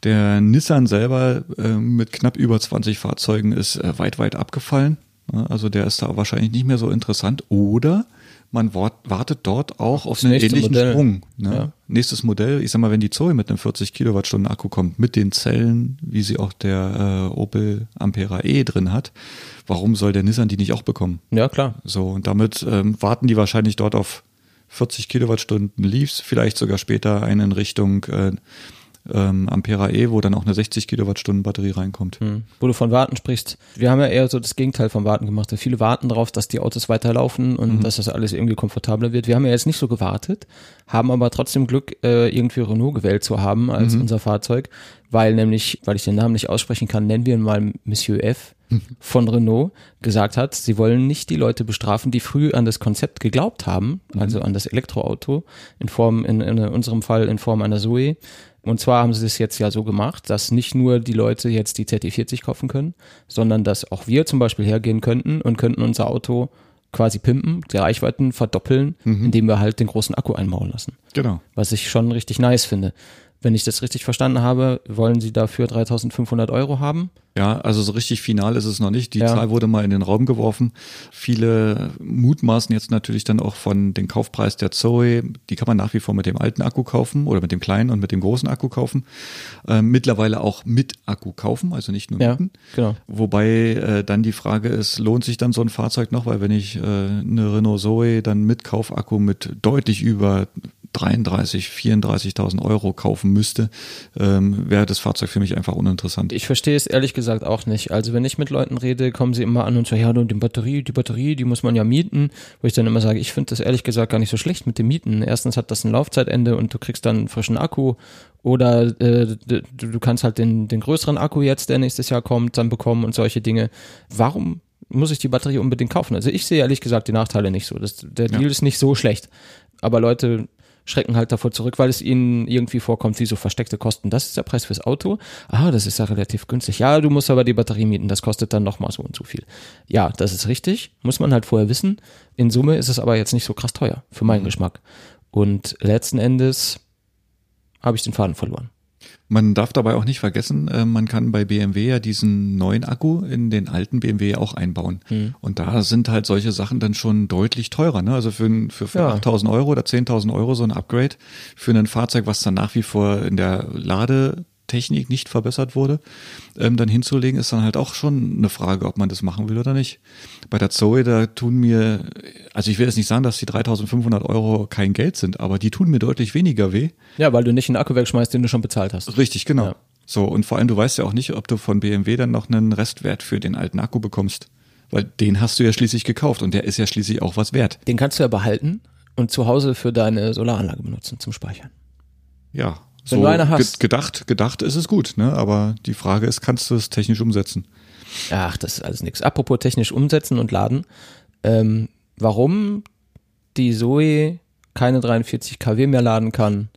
Der Nissan selber äh, mit knapp über 20 Fahrzeugen ist äh, weit, weit abgefallen. Also der ist da wahrscheinlich nicht mehr so interessant. Oder man wart, wartet dort auch auf Das einen ähnlichen Modell. Sprung. Ne? Ja. Nächstes Modell, ich sag mal, wenn die Zoe mit einem 40 Kilowattstunden Akku kommt, mit den Zellen, wie sie auch der äh, Opel Ampera E drin hat, warum soll der Nissan die nicht auch bekommen? ja klar. So, und damit ähm, warten die wahrscheinlich dort auf 40 Kilowattstunden Leafs, vielleicht sogar später einen in Richtung äh, ähm, Ampera E, wo dann auch eine 60 Kilowattstunden Batterie reinkommt. Hm. Wo du von Warten sprichst, wir haben ja eher so das Gegenteil vom Warten gemacht. Viele warten darauf, dass die Autos weiterlaufen und dass das alles irgendwie komfortabler wird. Wir haben ja jetzt nicht so gewartet, haben aber trotzdem Glück, äh, irgendwie Renault gewählt zu haben als unser Fahrzeug, weil nämlich, weil ich den Namen nicht aussprechen kann, nennen wir ihn mal Monsieur F. von Renault gesagt hat, sie wollen nicht die Leute bestrafen, die früh an das Konzept geglaubt haben, also an das Elektroauto, in Form, in, in unserem Fall in Form einer Zoe. Und zwar haben sie es jetzt ja so gemacht, dass nicht nur die Leute jetzt die ZT40 kaufen können, sondern dass auch wir zum Beispiel hergehen könnten und könnten unser Auto quasi pimpen, die Reichweiten verdoppeln, indem wir halt den großen Akku einbauen lassen. Genau. Was ich schon richtig nice finde. Wenn ich das richtig verstanden habe, wollen sie dafür 3500 Euro haben. Ja, also so richtig final ist es noch nicht. Die Ja. Zahl wurde mal in den Raum geworfen. Viele mutmaßen jetzt natürlich dann auch von den Kaufpreis der Zoe. Die kann man nach wie vor mit dem alten Akku kaufen oder mit dem kleinen und mit dem großen Akku kaufen. Ähm, mittlerweile auch mit Akku kaufen, also nicht nur Ja, genau. Wobei äh, dann die Frage ist, lohnt sich dann so ein Fahrzeug noch? Weil wenn ich äh, eine Renault Zoe dann mit Kaufakku mit deutlich über 33, 34.000 Euro kaufen müsste, ähm, wäre das Fahrzeug für mich einfach uninteressant. Ich verstehe es ehrlich gesagt auch nicht. Also wenn ich mit Leuten rede, kommen sie immer an und sagen, ja, und die Batterie, die Batterie, die muss man ja mieten. Wo ich dann immer sage, ich finde das ehrlich gesagt gar nicht so schlecht mit dem Mieten. Erstens hat das ein Laufzeitende und du kriegst dann einen frischen Akku. Oder äh, du, du kannst halt den, den größeren Akku jetzt, der nächstes Jahr kommt, dann bekommen und solche Dinge. Warum muss ich die Batterie unbedingt kaufen? Also ich sehe ehrlich gesagt die Nachteile nicht so. Das, der Deal ist nicht so schlecht. Aber Leute schrecken halt davor zurück, weil es ihnen irgendwie vorkommt wie so versteckte Kosten. Das ist der Preis fürs Auto. Ah, das ist ja relativ günstig. Ja, du musst aber die Batterie mieten. Das kostet dann nochmal so und so viel. Ja, das ist richtig. Muss man halt vorher wissen. In Summe ist es aber jetzt nicht so krass teuer für meinen Geschmack. Und letzten Endes habe ich den Faden verloren. Man darf dabei auch nicht vergessen, äh, man kann bei BMW ja diesen neuen Akku in den alten BMW auch einbauen. Hm. Und da sind halt solche Sachen dann schon deutlich teurer. Ne? Also für, für, für Ja. 8.000 Euro oder 10.000 Euro so ein Upgrade für ein Fahrzeug, was dann nach wie vor in der Ladetechnik nicht verbessert wurde, ähm, dann hinzulegen, ist dann halt auch schon eine Frage, ob man das machen will oder nicht. Bei der Zoe, da tun mir, also ich will jetzt nicht sagen, dass die 3.500 Euro kein Geld sind, aber die tun mir deutlich weniger weh. Ja, weil du nicht einen Akku wegschmeißt, den du schon bezahlt hast. Richtig, genau. Ja. So, und vor allem, du weißt ja auch nicht, ob du von BMW dann noch einen Restwert für den alten Akku bekommst. Weil den hast du ja schließlich gekauft und der ist ja schließlich auch was wert. Den kannst du ja behalten und zu Hause für deine Solaranlage benutzen zum Speichern. Ja. Wenn du eine hast. Gedacht, gedacht ist es gut, ne? Aber die Frage ist, kannst du es technisch umsetzen? Ach, das ist alles nix. Apropos technisch umsetzen und laden. Ähm, warum die Zoe keine 43 kW mehr laden kann,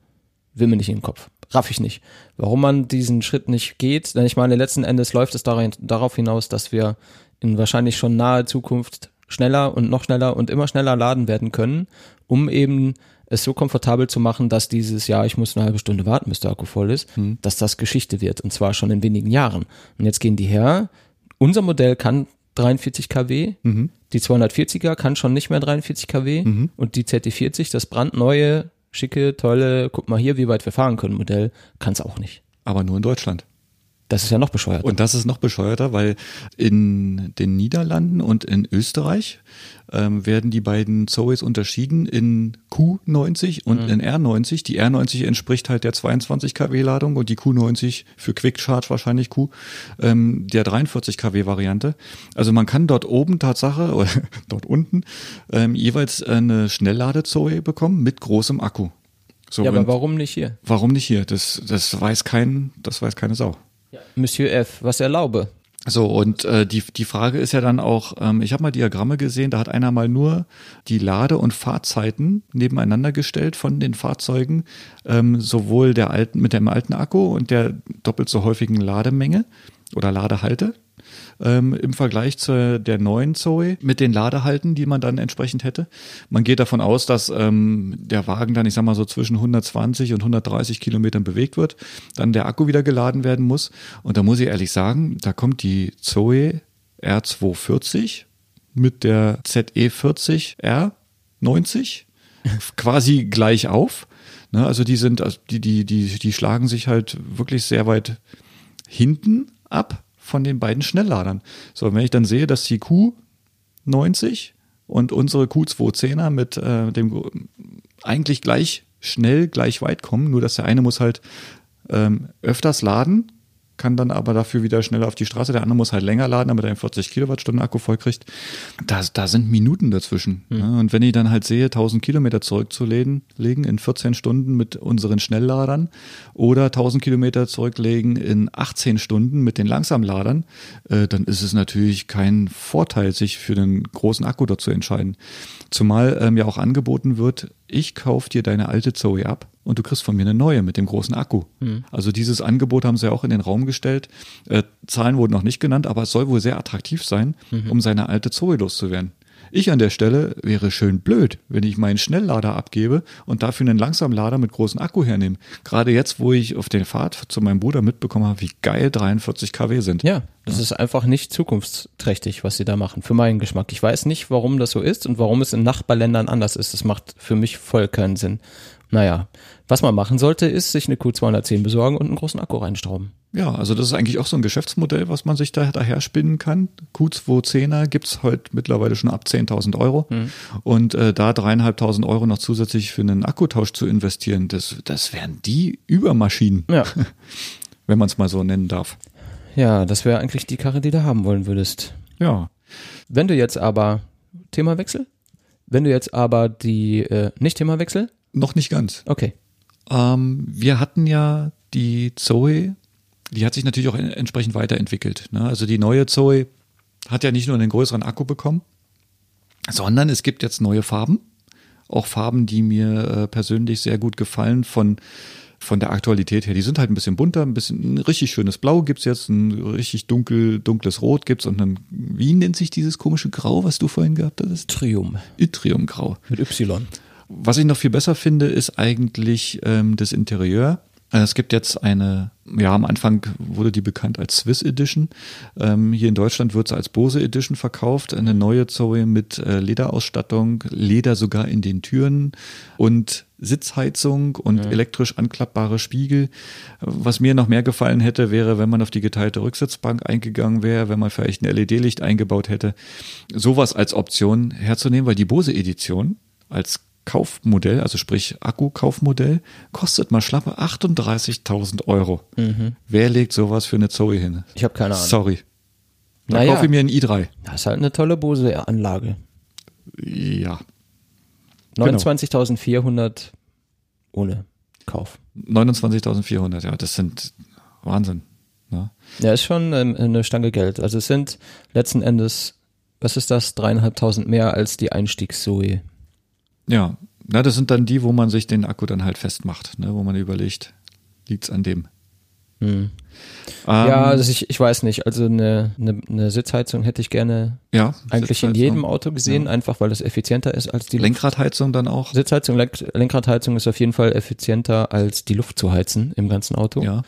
will mir nicht in den Kopf. Raff ich nicht. Warum man diesen Schritt nicht geht, denn ich meine, letzten Endes läuft es darin, darauf hinaus, dass wir in wahrscheinlich schon nahe Zukunft schneller und noch schneller und immer schneller laden werden können, um eben es so komfortabel zu machen, dass dieses Jahr, ich muss eine halbe Stunde warten, bis der Akku voll ist, dass das Geschichte wird und zwar schon in wenigen Jahren. Und jetzt gehen die her. Unser Modell kann 43 kW, die 240er kann schon nicht mehr 43 kW und die ZT40, das brandneue, schicke, tolle, guck mal hier, wie weit wir fahren können Modell, kann es auch nicht. Aber nur in Deutschland. Das ist ja noch bescheuert. Und das ist noch bescheuerter, weil in den Niederlanden und in Österreich ähm, werden die beiden Zoes unterschieden in Q90 und in R90. Die R90 entspricht halt der 22 kW Ladung und die Q90 für Quick Charge wahrscheinlich Q ähm, der 43 kW Variante. Also man kann dort oben Tatsache oder [laughs] dort unten ähm, jeweils eine Schnelllade-Zoe bekommen mit großem Akku. So, ja, aber warum nicht hier? warum nicht hier? Das, das weiß kein, das weiß keine Sau. Monsieur F., was erlaube? So, und äh, die, die Frage ist ja dann auch, ähm, ich habe mal Diagramme gesehen, da hat einer mal nur die Lade- und Fahrzeiten nebeneinander gestellt von den Fahrzeugen, ähm, sowohl der alten, mit dem alten Akku und der doppelt so häufigen Lademenge oder Ladehalte. Ähm, im Vergleich zu der neuen Zoe mit den Ladehalten, die man dann entsprechend hätte. Man geht davon aus, dass ähm, der Wagen dann, ich sag mal so zwischen 120 und 130 Kilometern bewegt wird, dann der Akku wieder geladen werden muss. Und da muss ich ehrlich sagen, da kommt die Zoe R240 mit der ZE40 R90 [laughs] quasi gleich auf. Ne, also die sind, also die, die, die, die schlagen sich halt wirklich sehr weit hinten ab von den beiden Schnellladern. So, wenn ich dann sehe, dass die Q90 und unsere Q210er mit äh, dem eigentlich gleich schnell, gleich weit kommen, nur dass der eine muss halt ähm, öfters laden, kann dann aber dafür wieder schneller auf die Straße. Der andere muss halt länger laden, damit er einen 40 Kilowattstunden Akku voll kriegt. Da, da sind Minuten dazwischen. Ja, und wenn ich dann halt sehe, 1000 Kilometer zurückzulegen legen in 14 Stunden mit unseren Schnellladern oder 1000 Kilometer zurücklegen in 18 Stunden mit den Langsamladern, äh, dann ist es natürlich kein Vorteil, sich für den großen Akku dort zu entscheiden. Zumal ähm, ja auch angeboten wird, ich kauf dir deine alte Zoe ab und du kriegst von mir eine neue mit dem großen Akku. Also dieses Angebot haben sie ja auch in den Raum gestellt. Äh, Zahlen wurden noch nicht genannt, aber es soll wohl sehr attraktiv sein, um seine alte Zoe loszuwerden. Ich an der Stelle wäre schön blöd, wenn ich meinen Schnelllader abgebe und dafür einen Langsamlader mit großem Akku hernehme. Gerade jetzt, wo ich auf der Fahrt zu meinem Bruder mitbekommen habe, wie geil 43 kW sind. Ja, das ist einfach nicht zukunftsträchtig, was sie da machen, für meinen Geschmack. Ich weiß nicht, warum das so ist und warum es in Nachbarländern anders ist. Das macht für mich voll keinen Sinn. Naja, was man machen sollte, ist sich eine Q210 besorgen und einen großen Akku reinstrauben. Ja, also das ist eigentlich auch so ein Geschäftsmodell, was man sich da daher spinnen kann. Q210er gibt's heute mittlerweile schon ab 10.000 Euro. Und äh, da dreieinhalbtausend Euro noch zusätzlich für einen Akkutausch zu investieren, das, das wären die Übermaschinen, Ja, [laughs] wenn man es mal so nennen darf. ja, das wäre eigentlich die Karre, die du haben wollen würdest. Ja, Wenn du jetzt aber Themawechsel, wenn du jetzt aber die äh, nicht Themawechsel, noch nicht ganz. okay, Ähm, wir hatten ja die Zoe, die hat sich natürlich auch en- entsprechend weiterentwickelt. Ne? Also die neue Zoe hat ja nicht nur einen größeren Akku bekommen, sondern es gibt jetzt neue Farben. Auch Farben, die mir äh, persönlich sehr gut gefallen von, von der Aktualität her. Die sind halt ein bisschen bunter, ein bisschen ein richtig schönes Blau gibt's jetzt, ein richtig dunkel, dunkles Rot gibt's und dann, wie nennt sich dieses komische Grau, was du vorhin gehabt hattest? Trium Yttriumgrau. mit Y. Was ich noch viel besser finde, ist eigentlich ähm, das Interieur. Äh, Es gibt jetzt eine, ja, am Anfang wurde die bekannt als Swiss Edition. Ähm, hier in Deutschland wird sie als Bose Edition verkauft. Eine neue Zoe mit äh, Lederausstattung, Leder sogar in den Türen und Sitzheizung und elektrisch anklappbare Spiegel. Was mir noch mehr gefallen hätte, wäre, wenn man auf die geteilte Rücksitzbank eingegangen wäre, wenn man vielleicht ein LED-Licht eingebaut hätte. Sowas als Option herzunehmen, weil die Bose Edition als Kaufmodell, also sprich Akku-Kaufmodell, kostet mal schlappe 38.000 Euro. Wer legt sowas für eine Zoe hin? Ich habe keine Ahnung. Sorry. Da Naja. kaufe ich mir einen i3. Das ist halt eine tolle Bose-Anlage. Ja. 29.400 ohne Kauf. 29.400, ja, das sind Wahnsinn. Ne? Ja, ist schon ähm, eine Stange Geld. Also es sind letzten Endes, was ist das, dreieinhalbtausend mehr als die Einstiegs-Zoe. Ja, na, das sind dann die, wo man sich den Akku dann halt festmacht, ne, wo man überlegt, liegt's an dem. Hm. Ähm, ja, also ich, ich weiß nicht. Also eine, eine, eine Sitzheizung hätte ich gerne ja, eigentlich in jedem Auto gesehen, einfach weil es effizienter ist als die Lenkradheizung dann auch. Sitzheizung. Lenk Lenkradheizung ist auf jeden Fall effizienter als die Luft zu heizen im ganzen Auto. Ja.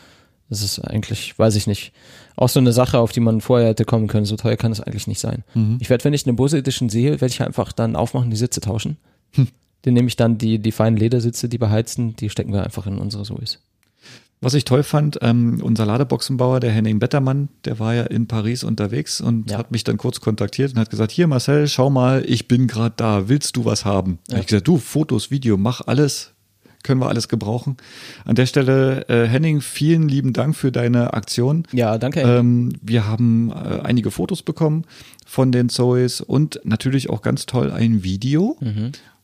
Das ist eigentlich, weiß ich nicht, auch so eine Sache, auf die man vorher hätte kommen können. So teuer kann es eigentlich nicht sein. Mhm. Ich werde, wenn ich eine Bose Edition sehe, werde ich einfach dann aufmachen, die Sitze tauschen. Hm. Den nehme ich dann die, die feinen Ledersitze, die beheizten, die stecken wir einfach in unsere Sois. Was ich toll fand, ähm, unser Ladeboxenbauer, der Henning Bettermann, der war ja in Paris unterwegs und Ja. hat mich dann kurz kontaktiert und hat gesagt, hier Marcel, schau mal, ich bin gerade da, willst du was haben? Ja. Hab ich gesagt, du, Fotos, Video, mach alles, können wir alles gebrauchen. An der Stelle, äh, Henning, vielen lieben Dank für deine Aktion. Ja, danke. Ähm, wir haben äh, einige Fotos bekommen von den Zoes und natürlich auch ganz toll ein Video,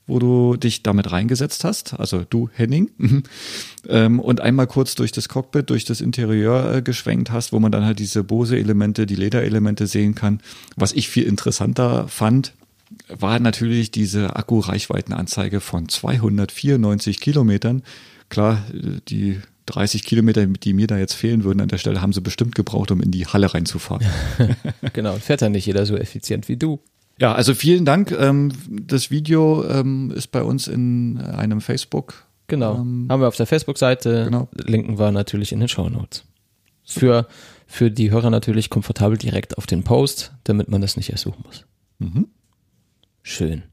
wo du dich damit reingesetzt hast, also du Henning, [laughs] ähm, und einmal kurz durch das Cockpit, durch das Interieur äh, geschwenkt hast, wo man dann halt diese Bose-Elemente, die Lederelemente sehen kann. Was ich viel interessanter fand, war natürlich diese Akku-Reichweitenanzeige von 294 Kilometern. Klar, die 30 Kilometer, die mir da jetzt fehlen würden an der Stelle, haben sie bestimmt gebraucht, um in die Halle reinzufahren. [laughs] genau, fährt ja nicht jeder so effizient wie du. Ja, also vielen Dank. Ähm, das Video ähm, ist bei uns in einem Facebook. Genau. Ähm, Haben wir auf der Facebook-Seite. genau. Linken wir natürlich in den Show Notes. Für, für die Hörer natürlich komfortabel direkt auf den Post, damit man das nicht erst suchen muss. Mhm. Schön.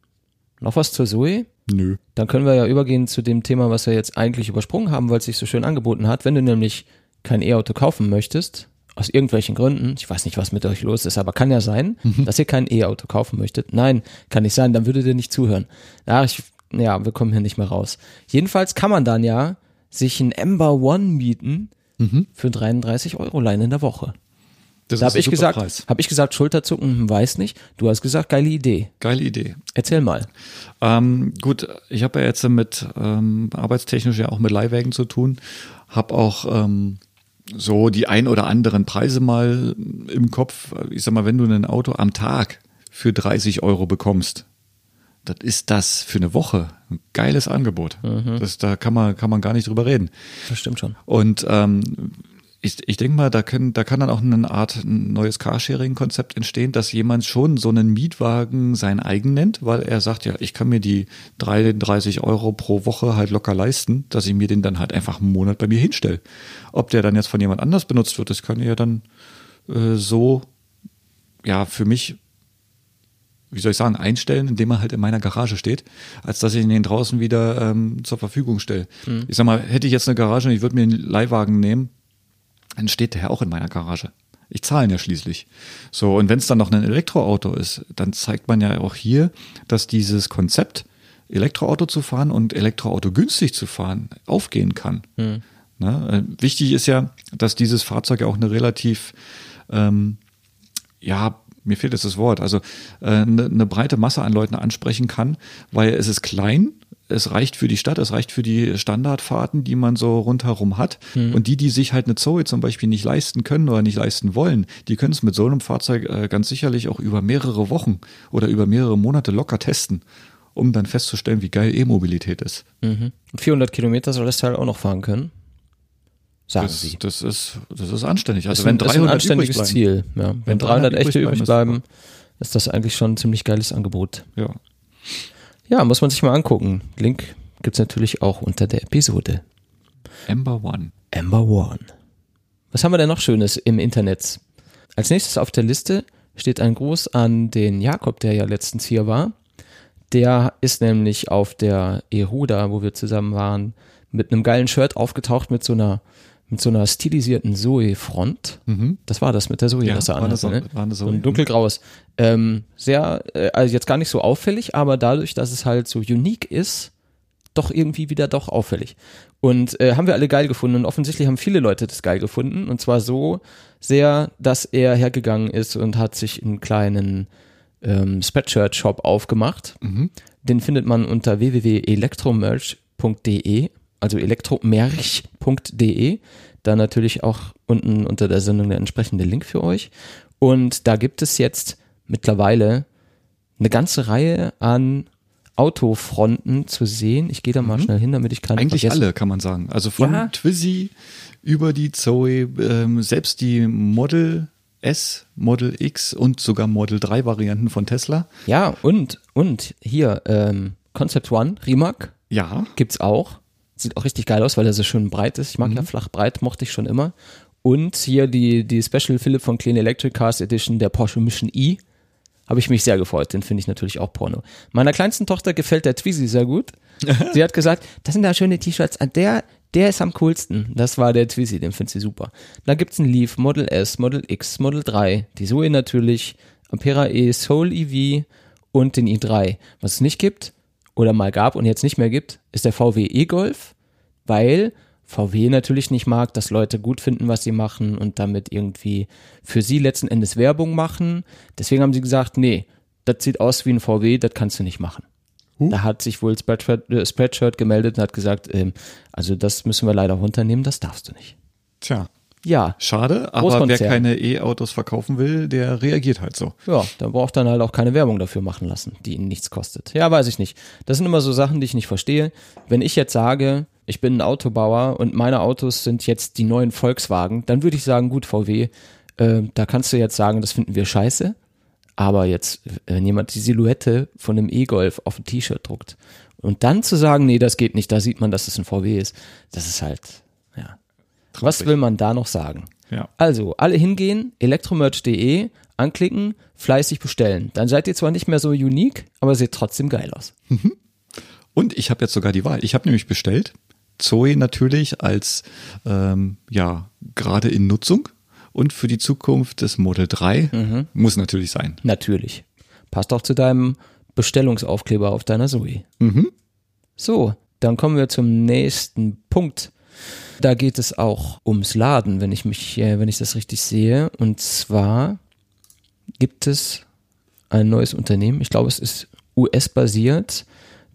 Noch was zur Zoe? Nö. Dann können wir ja übergehen zu dem Thema, was wir jetzt eigentlich übersprungen haben, weil es sich so schön angeboten hat. Wenn du nämlich kein E-Auto kaufen möchtest, aus irgendwelchen Gründen, ich weiß nicht, was mit euch los ist, aber kann ja sein, dass ihr kein E-Auto kaufen möchtet. Nein, kann nicht sein, dann würdet ihr nicht zuhören. Ja, ich, ja, wir kommen hier nicht mehr raus. Jedenfalls kann man dann ja sich ein Ember One mieten für 33 Euro Lein in der Woche. Das Da ist habe ein ich gesagt, Preis. habe ich gesagt, Schulterzucken, hm, weiß nicht. Du hast gesagt, geile Idee. Geile Idee. Erzähl mal. Ähm, gut, ich habe ja jetzt mit ähm, arbeitstechnisch ja auch mit Leihwägen zu tun, habe auch ähm, so die ein oder anderen Preise mal im Kopf. Ich sag mal, wenn du ein Auto am Tag für 30 Euro bekommst, das ist das für eine Woche ein geiles Angebot. Das, da kann man, kann man gar nicht drüber reden. Das stimmt schon. Und ähm, ich, ich denke mal, da, können, da kann dann auch eine Art ein neues Carsharing-Konzept entstehen, dass jemand schon so einen Mietwagen sein eigen nennt, weil er sagt, ja, ich kann mir die 33 Euro pro Woche halt locker leisten, dass ich mir den dann halt einfach einen Monat bei mir hinstelle. Ob der dann jetzt von jemand anders benutzt wird, das kann ja dann äh, so, ja, für mich wie soll ich sagen, einstellen, indem er halt in meiner Garage steht, als dass ich ihn draußen wieder ähm, zur Verfügung stelle. Ich sag mal, hätte ich jetzt eine Garage und ich würde mir einen Leihwagen nehmen, dann steht der ja auch in meiner Garage. Ich zahle ihn ja schließlich. So, und wenn es dann noch ein Elektroauto ist, dann zeigt man ja auch hier, dass dieses Konzept, Elektroauto zu fahren und Elektroauto günstig zu fahren, aufgehen kann. Ne? Äh, wichtig ist ja, dass dieses Fahrzeug ja auch eine relativ, ähm, ja, mir fehlt jetzt das Wort, also äh, eine, eine breite Masse an Leuten ansprechen kann, weil es ist klein, es reicht für die Stadt, es reicht für die Standardfahrten, die man so rundherum hat. Und die, die sich halt eine Zoe zum Beispiel nicht leisten können oder nicht leisten wollen, die können es mit so einem Fahrzeug äh, ganz sicherlich auch über mehrere Wochen oder über mehrere Monate locker testen, um dann festzustellen, wie geil E-Mobilität ist. Mhm. 400 Kilometer soll das Teil auch noch fahren können. Sagen Das, sie. das, ist, das ist anständig. Also ist wenn ein, ist 300 ein anständiges übrig bleiben, Ziel. Ja. Wenn, Wenn 300 300 echte übrig bleiben, ist das eigentlich schon ein ziemlich geiles Angebot. Ja. Ja, muss man sich mal angucken. Link gibt's natürlich auch unter der Episode. Ember One. Ember One. Was haben wir denn noch Schönes im Internet? Als nächstes auf der Liste steht ein Gruß an den Jakob, der ja letztens hier war. Der ist nämlich auf der Ehuda, wo wir zusammen waren, mit einem geilen Shirt aufgetaucht mit so einer mit so einer stilisierten Zoe-Front. Mhm. Das war das mit der Zoe, Ja, das er war anhatte, das auch- ne? war eine So Zoe, ein dunkelgraues. Ähm, sehr, äh, also jetzt gar nicht so auffällig, aber dadurch, dass es halt so unique ist, doch irgendwie wieder doch auffällig. Und äh, haben wir alle geil gefunden und offensichtlich haben viele Leute das geil gefunden und zwar so sehr, dass er hergegangen ist und hat sich einen kleinen ähm, Spreadshirt-Shop aufgemacht. Den findet man unter www.elektromerch.de, also elektromerch.de. Da natürlich auch unten unter der Sendung der entsprechende Link für euch. Und da gibt es jetzt mittlerweile eine ganze Reihe an Autofronten zu sehen. Ich gehe da mal schnell hin, damit ich keine Eigentlich vergesse. alle, kann man sagen. Also von Ja. Twizy über die Zoe, ähm, selbst die Model S, Model X und sogar Model 3 Varianten von Tesla. Ja, und, und hier, ähm, Concept One, Rimac, Ja, gibt's auch. Sieht auch richtig geil aus, weil er so schön breit ist. Ich mag ja flach breit, mochte ich schon immer. Und hier die, die Special Philip von Clean Electric Cars Edition, der Porsche Mission E. Habe ich mich sehr gefreut. Den finde ich natürlich auch Porno. Meiner kleinsten Tochter gefällt der Twizy sehr gut. [laughs] sie hat gesagt, das sind da schöne T-Shirts. Der, der ist am coolsten. Das war der Twizy, den findet sie super. Dann gibt's einen Leaf, Model S, Model X, Model 3, die Zoe natürlich, Ampera E, Soul EV und den i3. Was es nicht gibt oder mal gab und jetzt nicht mehr gibt, ist der VW E-Golf, weil VW natürlich nicht mag, dass Leute gut finden, was sie machen und damit irgendwie für sie letzten Endes Werbung machen. Deswegen haben sie gesagt, nee, das sieht aus wie ein VW, das kannst du nicht machen. Da hat sich wohl Spreadshirt, äh, Spreadshirt gemeldet und hat gesagt, ähm, also das müssen wir leider runternehmen, das darfst du nicht. tja. Ja, Schade, aber wer keine E-Autos verkaufen will, der reagiert halt so. Ja, da braucht dann halt auch keine Werbung dafür machen lassen, die ihnen nichts kostet. Ja, weiß ich nicht. Das sind immer so Sachen, die ich nicht verstehe. Wenn ich jetzt sage, ich bin ein Autobauer und meine Autos sind jetzt die neuen Volkswagen, dann würde ich sagen, gut, VW, äh, da kannst du jetzt sagen, das finden wir scheiße. Aber jetzt, wenn jemand die Silhouette von einem E-Golf auf ein T-Shirt druckt und dann zu sagen, nee, das geht nicht, da sieht man, dass es ein VW ist, das ist halt, ja. Was will man da noch sagen? Ja. Also, alle hingehen, elektromerch.de, anklicken, fleißig bestellen. Dann seid ihr zwar nicht mehr so unique, aber seht trotzdem geil aus. Und ich habe jetzt sogar die Wahl. Ich habe nämlich bestellt. Zoe natürlich als ähm, ja gerade in Nutzung und für die Zukunft des Model 3 muss natürlich sein. Natürlich. Passt auch zu deinem Bestellungsaufkleber auf deiner Zoe. So, dann kommen wir zum nächsten Punkt. Da geht es auch ums Laden, wenn ich mich, äh, wenn ich das richtig sehe. Und zwar gibt es ein neues Unternehmen. Ich glaube, es ist US-basiert,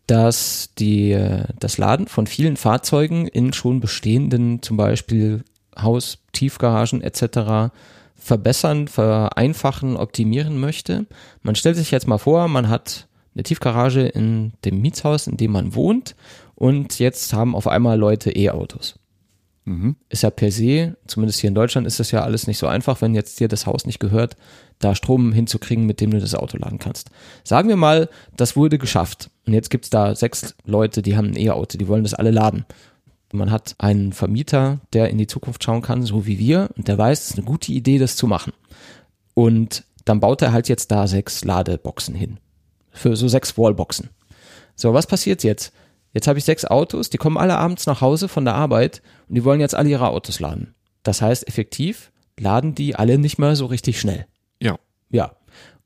das die, äh, das Laden von vielen Fahrzeugen in schon bestehenden, zum Beispiel Haus, Tiefgaragen etc. verbessern, vereinfachen, optimieren möchte. Man stellt sich jetzt mal vor, man hat eine Tiefgarage in dem Mietshaus, in dem man wohnt und jetzt haben auf einmal Leute E-Autos ist ja per se, zumindest hier in Deutschland, ist das ja alles nicht so einfach, wenn jetzt dir das Haus nicht gehört, da Strom hinzukriegen, mit dem du das Auto laden kannst. Sagen wir mal, das wurde geschafft. Und jetzt gibt's da sechs Leute, die haben ein E-Auto, die wollen das alle laden. Man hat einen Vermieter, der in die Zukunft schauen kann, so wie wir, und der weiß, es ist eine gute Idee, das zu machen. Und dann baut er halt jetzt da sechs Ladeboxen hin. Für so sechs Wallboxen. So, was passiert jetzt? Jetzt habe ich sechs Autos, die kommen alle abends nach Hause von der Arbeit und die wollen jetzt alle ihre Autos laden. Das heißt, effektiv laden die alle nicht mehr so richtig schnell. Ja. Ja.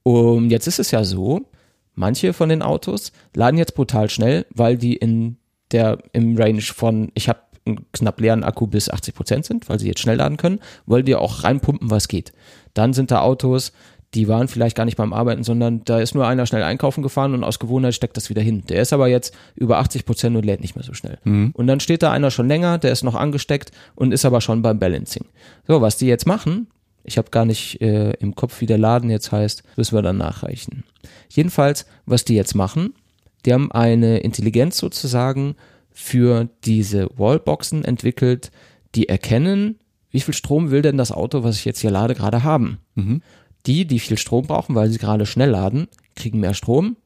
Und jetzt ist es ja so, manche von den Autos laden jetzt brutal schnell, weil die in der, im Range von, ich habe einen knapp leeren Akku bis 80 Prozent sind, weil sie jetzt schnell laden können, wollen die auch reinpumpen, was geht. Dann sind da Autos, die waren vielleicht gar nicht beim Arbeiten, sondern da ist nur einer schnell einkaufen gefahren und aus Gewohnheit steckt das wieder hin. Der ist aber jetzt über 80 Prozent und lädt nicht mehr so schnell. Und dann steht da einer schon länger, der ist noch angesteckt und ist aber schon beim Balancing. So, was die jetzt machen, ich habe gar nicht äh, im Kopf, wie der Laden jetzt heißt, müssen wir dann nachreichen. Jedenfalls, was die jetzt machen, die haben eine Intelligenz sozusagen für diese Wallboxen entwickelt, die erkennen, wie viel Strom will denn das Auto, was ich jetzt hier lade, gerade haben. Die, die viel Strom brauchen, weil sie gerade schnell laden, kriegen mehr Strom.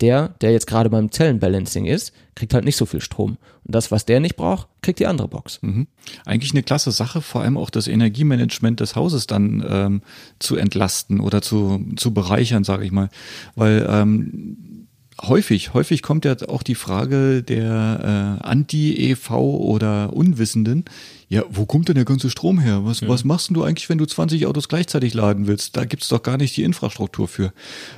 Der, der jetzt gerade beim Zellenbalancing ist, kriegt halt nicht so viel Strom. Und das, was der nicht braucht, kriegt die andere Box. Mhm. Eigentlich eine klasse Sache, vor allem auch das Energiemanagement des Hauses dann ähm, zu entlasten oder zu, zu bereichern, sage ich mal. Weil ähm, häufig, häufig kommt ja auch die Frage der äh, Anti-EV oder Unwissenden, ja, wo kommt denn der ganze Strom her? Was, ja. was machst denn du eigentlich, wenn du 20 Autos gleichzeitig laden willst? Da gibt's doch gar nicht die Infrastruktur für.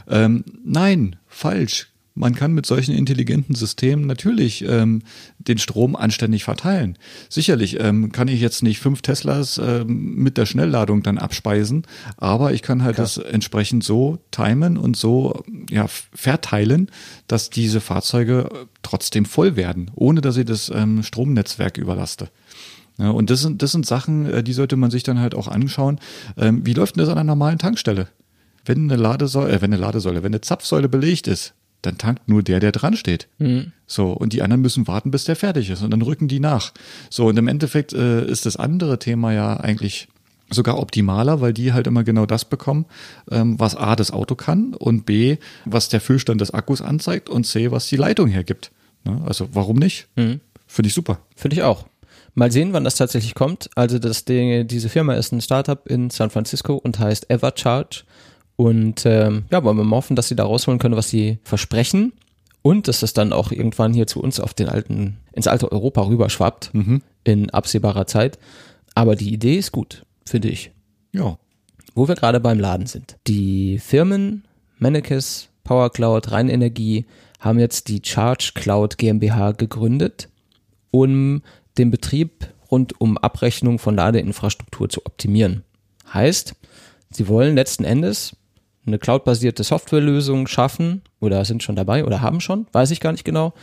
Ähm, nein, falsch. Man kann mit solchen intelligenten Systemen natürlich ähm, den Strom anständig verteilen. Sicherlich ähm, kann ich jetzt nicht fünf Teslas ähm, mit der Schnellladung dann abspeisen, aber ich kann halt Klar. das entsprechend so timen und so ja, verteilen, dass diese Fahrzeuge trotzdem voll werden, ohne dass ich das ähm, Stromnetzwerk überlaste. Ja, und das sind, das sind Sachen, äh, die sollte man sich dann halt auch anschauen. Ähm, wie läuft denn das an einer normalen Tankstelle? Wenn eine Ladesäule, äh, wenn eine Ladesäule, wenn eine Zapfsäule belegt ist, dann tankt nur der, der dran steht. Mhm. So, und die anderen müssen warten, bis der fertig ist und dann rücken die nach. So, und im Endeffekt äh, ist das andere Thema ja eigentlich sogar optimaler, weil die halt immer genau das bekommen, ähm, was A das Auto kann und B, was der Füllstand des Akkus anzeigt und C, was die Leitung hergibt. Ne? Also warum nicht? Mhm. Finde ich super. Finde ich auch. Mal sehen, wann das tatsächlich kommt. Also das Ding, diese Firma ist ein Startup in San Francisco und heißt Evercharge. Und ähm, ja, wollen wir mal hoffen, dass sie da rausholen können, was sie versprechen. Und dass das dann auch irgendwann hier zu uns auf den alten, ins alte Europa rüberschwappt mhm. in absehbarer Zeit. Aber die Idee ist gut, finde ich. Ja. Wo wir gerade beim Laden sind. Die Firmen Mannekes, Power Cloud, Rheinenergie haben jetzt die Charge Cloud GmbH gegründet, um den Betrieb rund um Abrechnung von Ladeinfrastruktur zu optimieren. Heißt, sie wollen letzten Endes eine cloudbasierte Softwarelösung schaffen oder sind schon dabei oder haben schon, weiß ich gar nicht genau,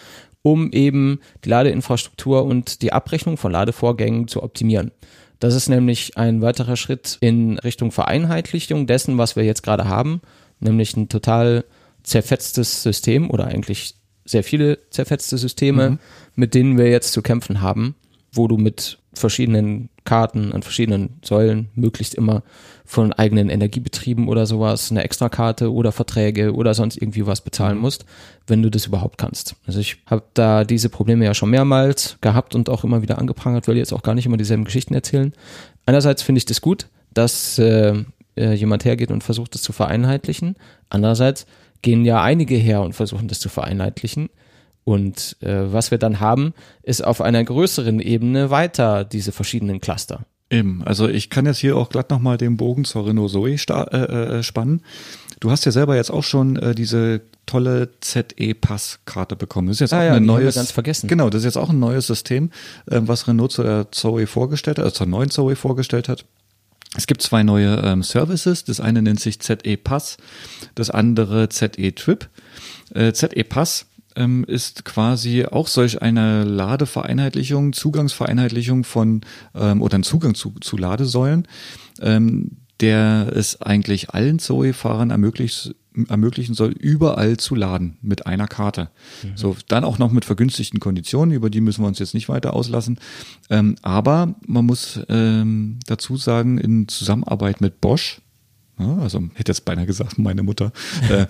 um eben die Ladeinfrastruktur und die Abrechnung von Ladevorgängen zu optimieren. Das ist nämlich ein weiterer Schritt in Richtung Vereinheitlichung dessen, was wir jetzt gerade haben, nämlich ein total zerfetztes System oder eigentlich sehr viele zerfetzte Systeme, mhm. mit denen wir jetzt zu kämpfen haben, wo du mit verschiedenen Karten an verschiedenen Säulen möglichst immer von eigenen Energiebetrieben oder sowas eine Extrakarte oder Verträge oder sonst irgendwie was bezahlen mhm. musst, wenn du das überhaupt kannst. Also ich habe da diese Probleme ja schon mehrmals gehabt und auch immer wieder angeprangert, will jetzt auch gar nicht immer dieselben Geschichten erzählen. Einerseits finde ich das gut, dass äh, äh, jemand hergeht und versucht, das zu vereinheitlichen. Andererseits gehen ja einige her und versuchen, das zu vereinheitlichen. Und äh, was wir dann haben, ist auf einer größeren Ebene weiter diese verschiedenen Cluster. Eben, also ich kann jetzt hier auch glatt nochmal den Bogen zur Renault Zoe äh, äh, spannen. Du hast ja selber jetzt auch schon äh, diese tolle ZE-Pass-Karte bekommen. Das ist jetzt ah, auch ja, ein neues. ganz vergessen. Genau, das ist jetzt auch ein neues System, äh, was Renault zur Zoe vorgestellt hat, also zur neuen Zoe vorgestellt hat. Es gibt zwei neue ähm, Services. Das eine nennt sich ZE Pass, das andere ZE Trip. Äh, ZE Pass ähm, ist quasi auch solch eine Ladevereinheitlichung, Zugangsvereinheitlichung von ähm, oder ein Zugang zu, zu Ladesäulen, ähm, der es eigentlich allen Zoe-Fahrern ermöglicht, ermöglichen soll, überall zu laden mit einer Karte. Mhm. So, dann auch noch mit vergünstigten Konditionen, über die müssen wir uns jetzt nicht weiter auslassen. Ähm, aber man muss ähm, dazu sagen, in Zusammenarbeit mit Bosch, also hätte jetzt beinahe gesagt, meine Mutter, äh,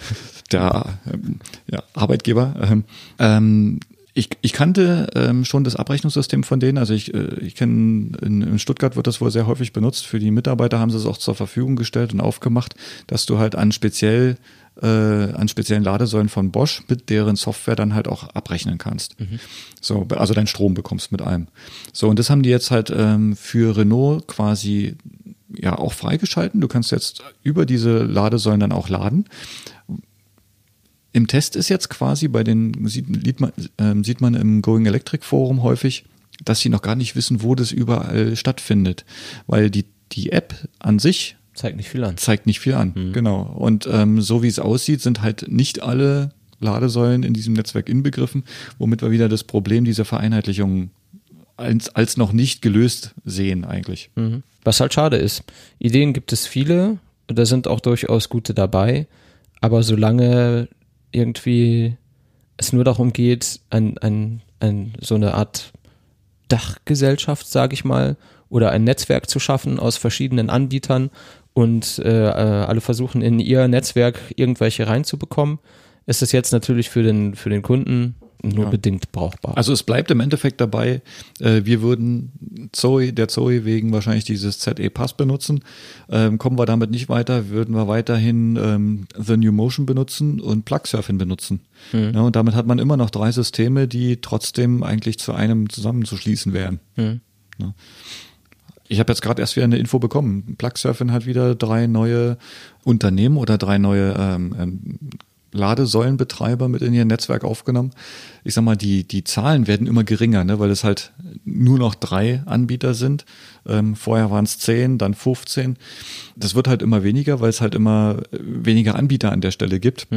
der ähm, ja, Arbeitgeber. Ähm, ähm, ich, ich kannte ähm, schon das Abrechnungssystem von denen. Also ich, äh, ich kenne, in, in Stuttgart wird das wohl sehr häufig benutzt. Für die Mitarbeiter haben sie es auch zur Verfügung gestellt und aufgemacht, dass du halt an speziell äh, an speziellen Ladesäulen von Bosch mit deren Software dann halt auch abrechnen kannst. Mhm. So, also deinen Strom bekommst mit allem. So, und das haben die jetzt halt ähm, für Renault quasi ja auch freigeschalten. Du kannst jetzt über diese Ladesäulen dann auch laden. Im Test ist jetzt quasi bei den, sieht man, äh, sieht man im Going Electric Forum häufig, dass sie noch gar nicht wissen, wo das überall stattfindet. Weil die, die App an sich zeigt nicht viel an. Zeigt nicht viel an, mhm. genau. Und ähm, so wie es aussieht, sind halt nicht alle Ladesäulen in diesem Netzwerk inbegriffen, womit wir wieder das Problem dieser Vereinheitlichung als, als noch nicht gelöst sehen eigentlich. Mhm. Was halt schade ist. Ideen gibt es viele, da sind auch durchaus gute dabei, aber solange irgendwie es nur darum geht, ein, ein, ein, so eine Art Dachgesellschaft, sage ich mal, oder ein Netzwerk zu schaffen aus verschiedenen Anbietern und äh, alle versuchen in ihr Netzwerk irgendwelche reinzubekommen, ist es jetzt natürlich für den, für den Kunden nur Ja. bedingt brauchbar. Also es bleibt im Endeffekt dabei, äh, wir würden Zoe, der Zoe wegen wahrscheinlich dieses ZE Pass benutzen. Ähm, kommen wir damit nicht weiter, würden wir weiterhin ähm, The New Motion benutzen und Plug Surfing benutzen. Ja, und damit hat man immer noch drei Systeme, die trotzdem eigentlich zu einem zusammenzuschließen wären. Ja. Ich habe jetzt gerade erst wieder eine Info bekommen. Plug Surfing hat wieder drei neue Unternehmen oder drei neue ähm, ähm, Ladesäulenbetreiber mit in ihr Netzwerk aufgenommen. Ich sag mal, die, die Zahlen werden immer geringer, ne, weil es halt nur noch drei Anbieter sind. Ähm, vorher waren es zehn, dann 15. Das wird halt immer weniger, weil es halt immer äh, weniger Anbieter an der Stelle gibt.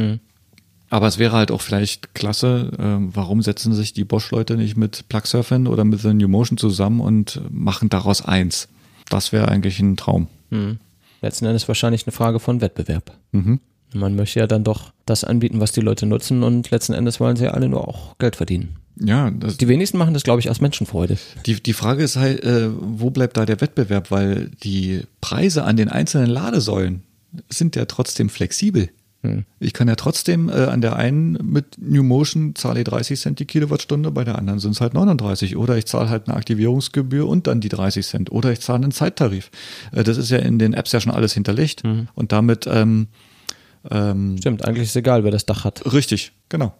Aber es wäre halt auch vielleicht klasse, ähm, warum setzen sich die Bosch-Leute nicht mit Plug Surfing oder mit The New Motion zusammen und machen daraus eins? Das wäre eigentlich ein Traum. Hm. Letzten Endes wahrscheinlich eine Frage von Wettbewerb. Mhm. Man möchte ja dann doch das anbieten, was die Leute nutzen und letzten Endes wollen sie ja alle nur auch Geld verdienen. Ja, das, Die wenigsten machen das, glaube ich, aus Menschenfreude. die, die Frage ist halt, äh, wo bleibt da der Wettbewerb? Weil die Preise an den einzelnen Ladesäulen sind ja trotzdem flexibel. Ich kann ja trotzdem äh, an der einen mit New Motion zahle ich 30 Cent die Kilowattstunde, bei der anderen sind es halt 39. Oder ich zahle halt eine Aktivierungsgebühr und dann die 30 Cent. Oder ich zahle einen Zeittarif. Äh, das ist ja in den Apps ja schon alles hinterlegt. Und damit ähm, ähm, Stimmt, eigentlich ist egal, wer das Dach hat. richtig, genau.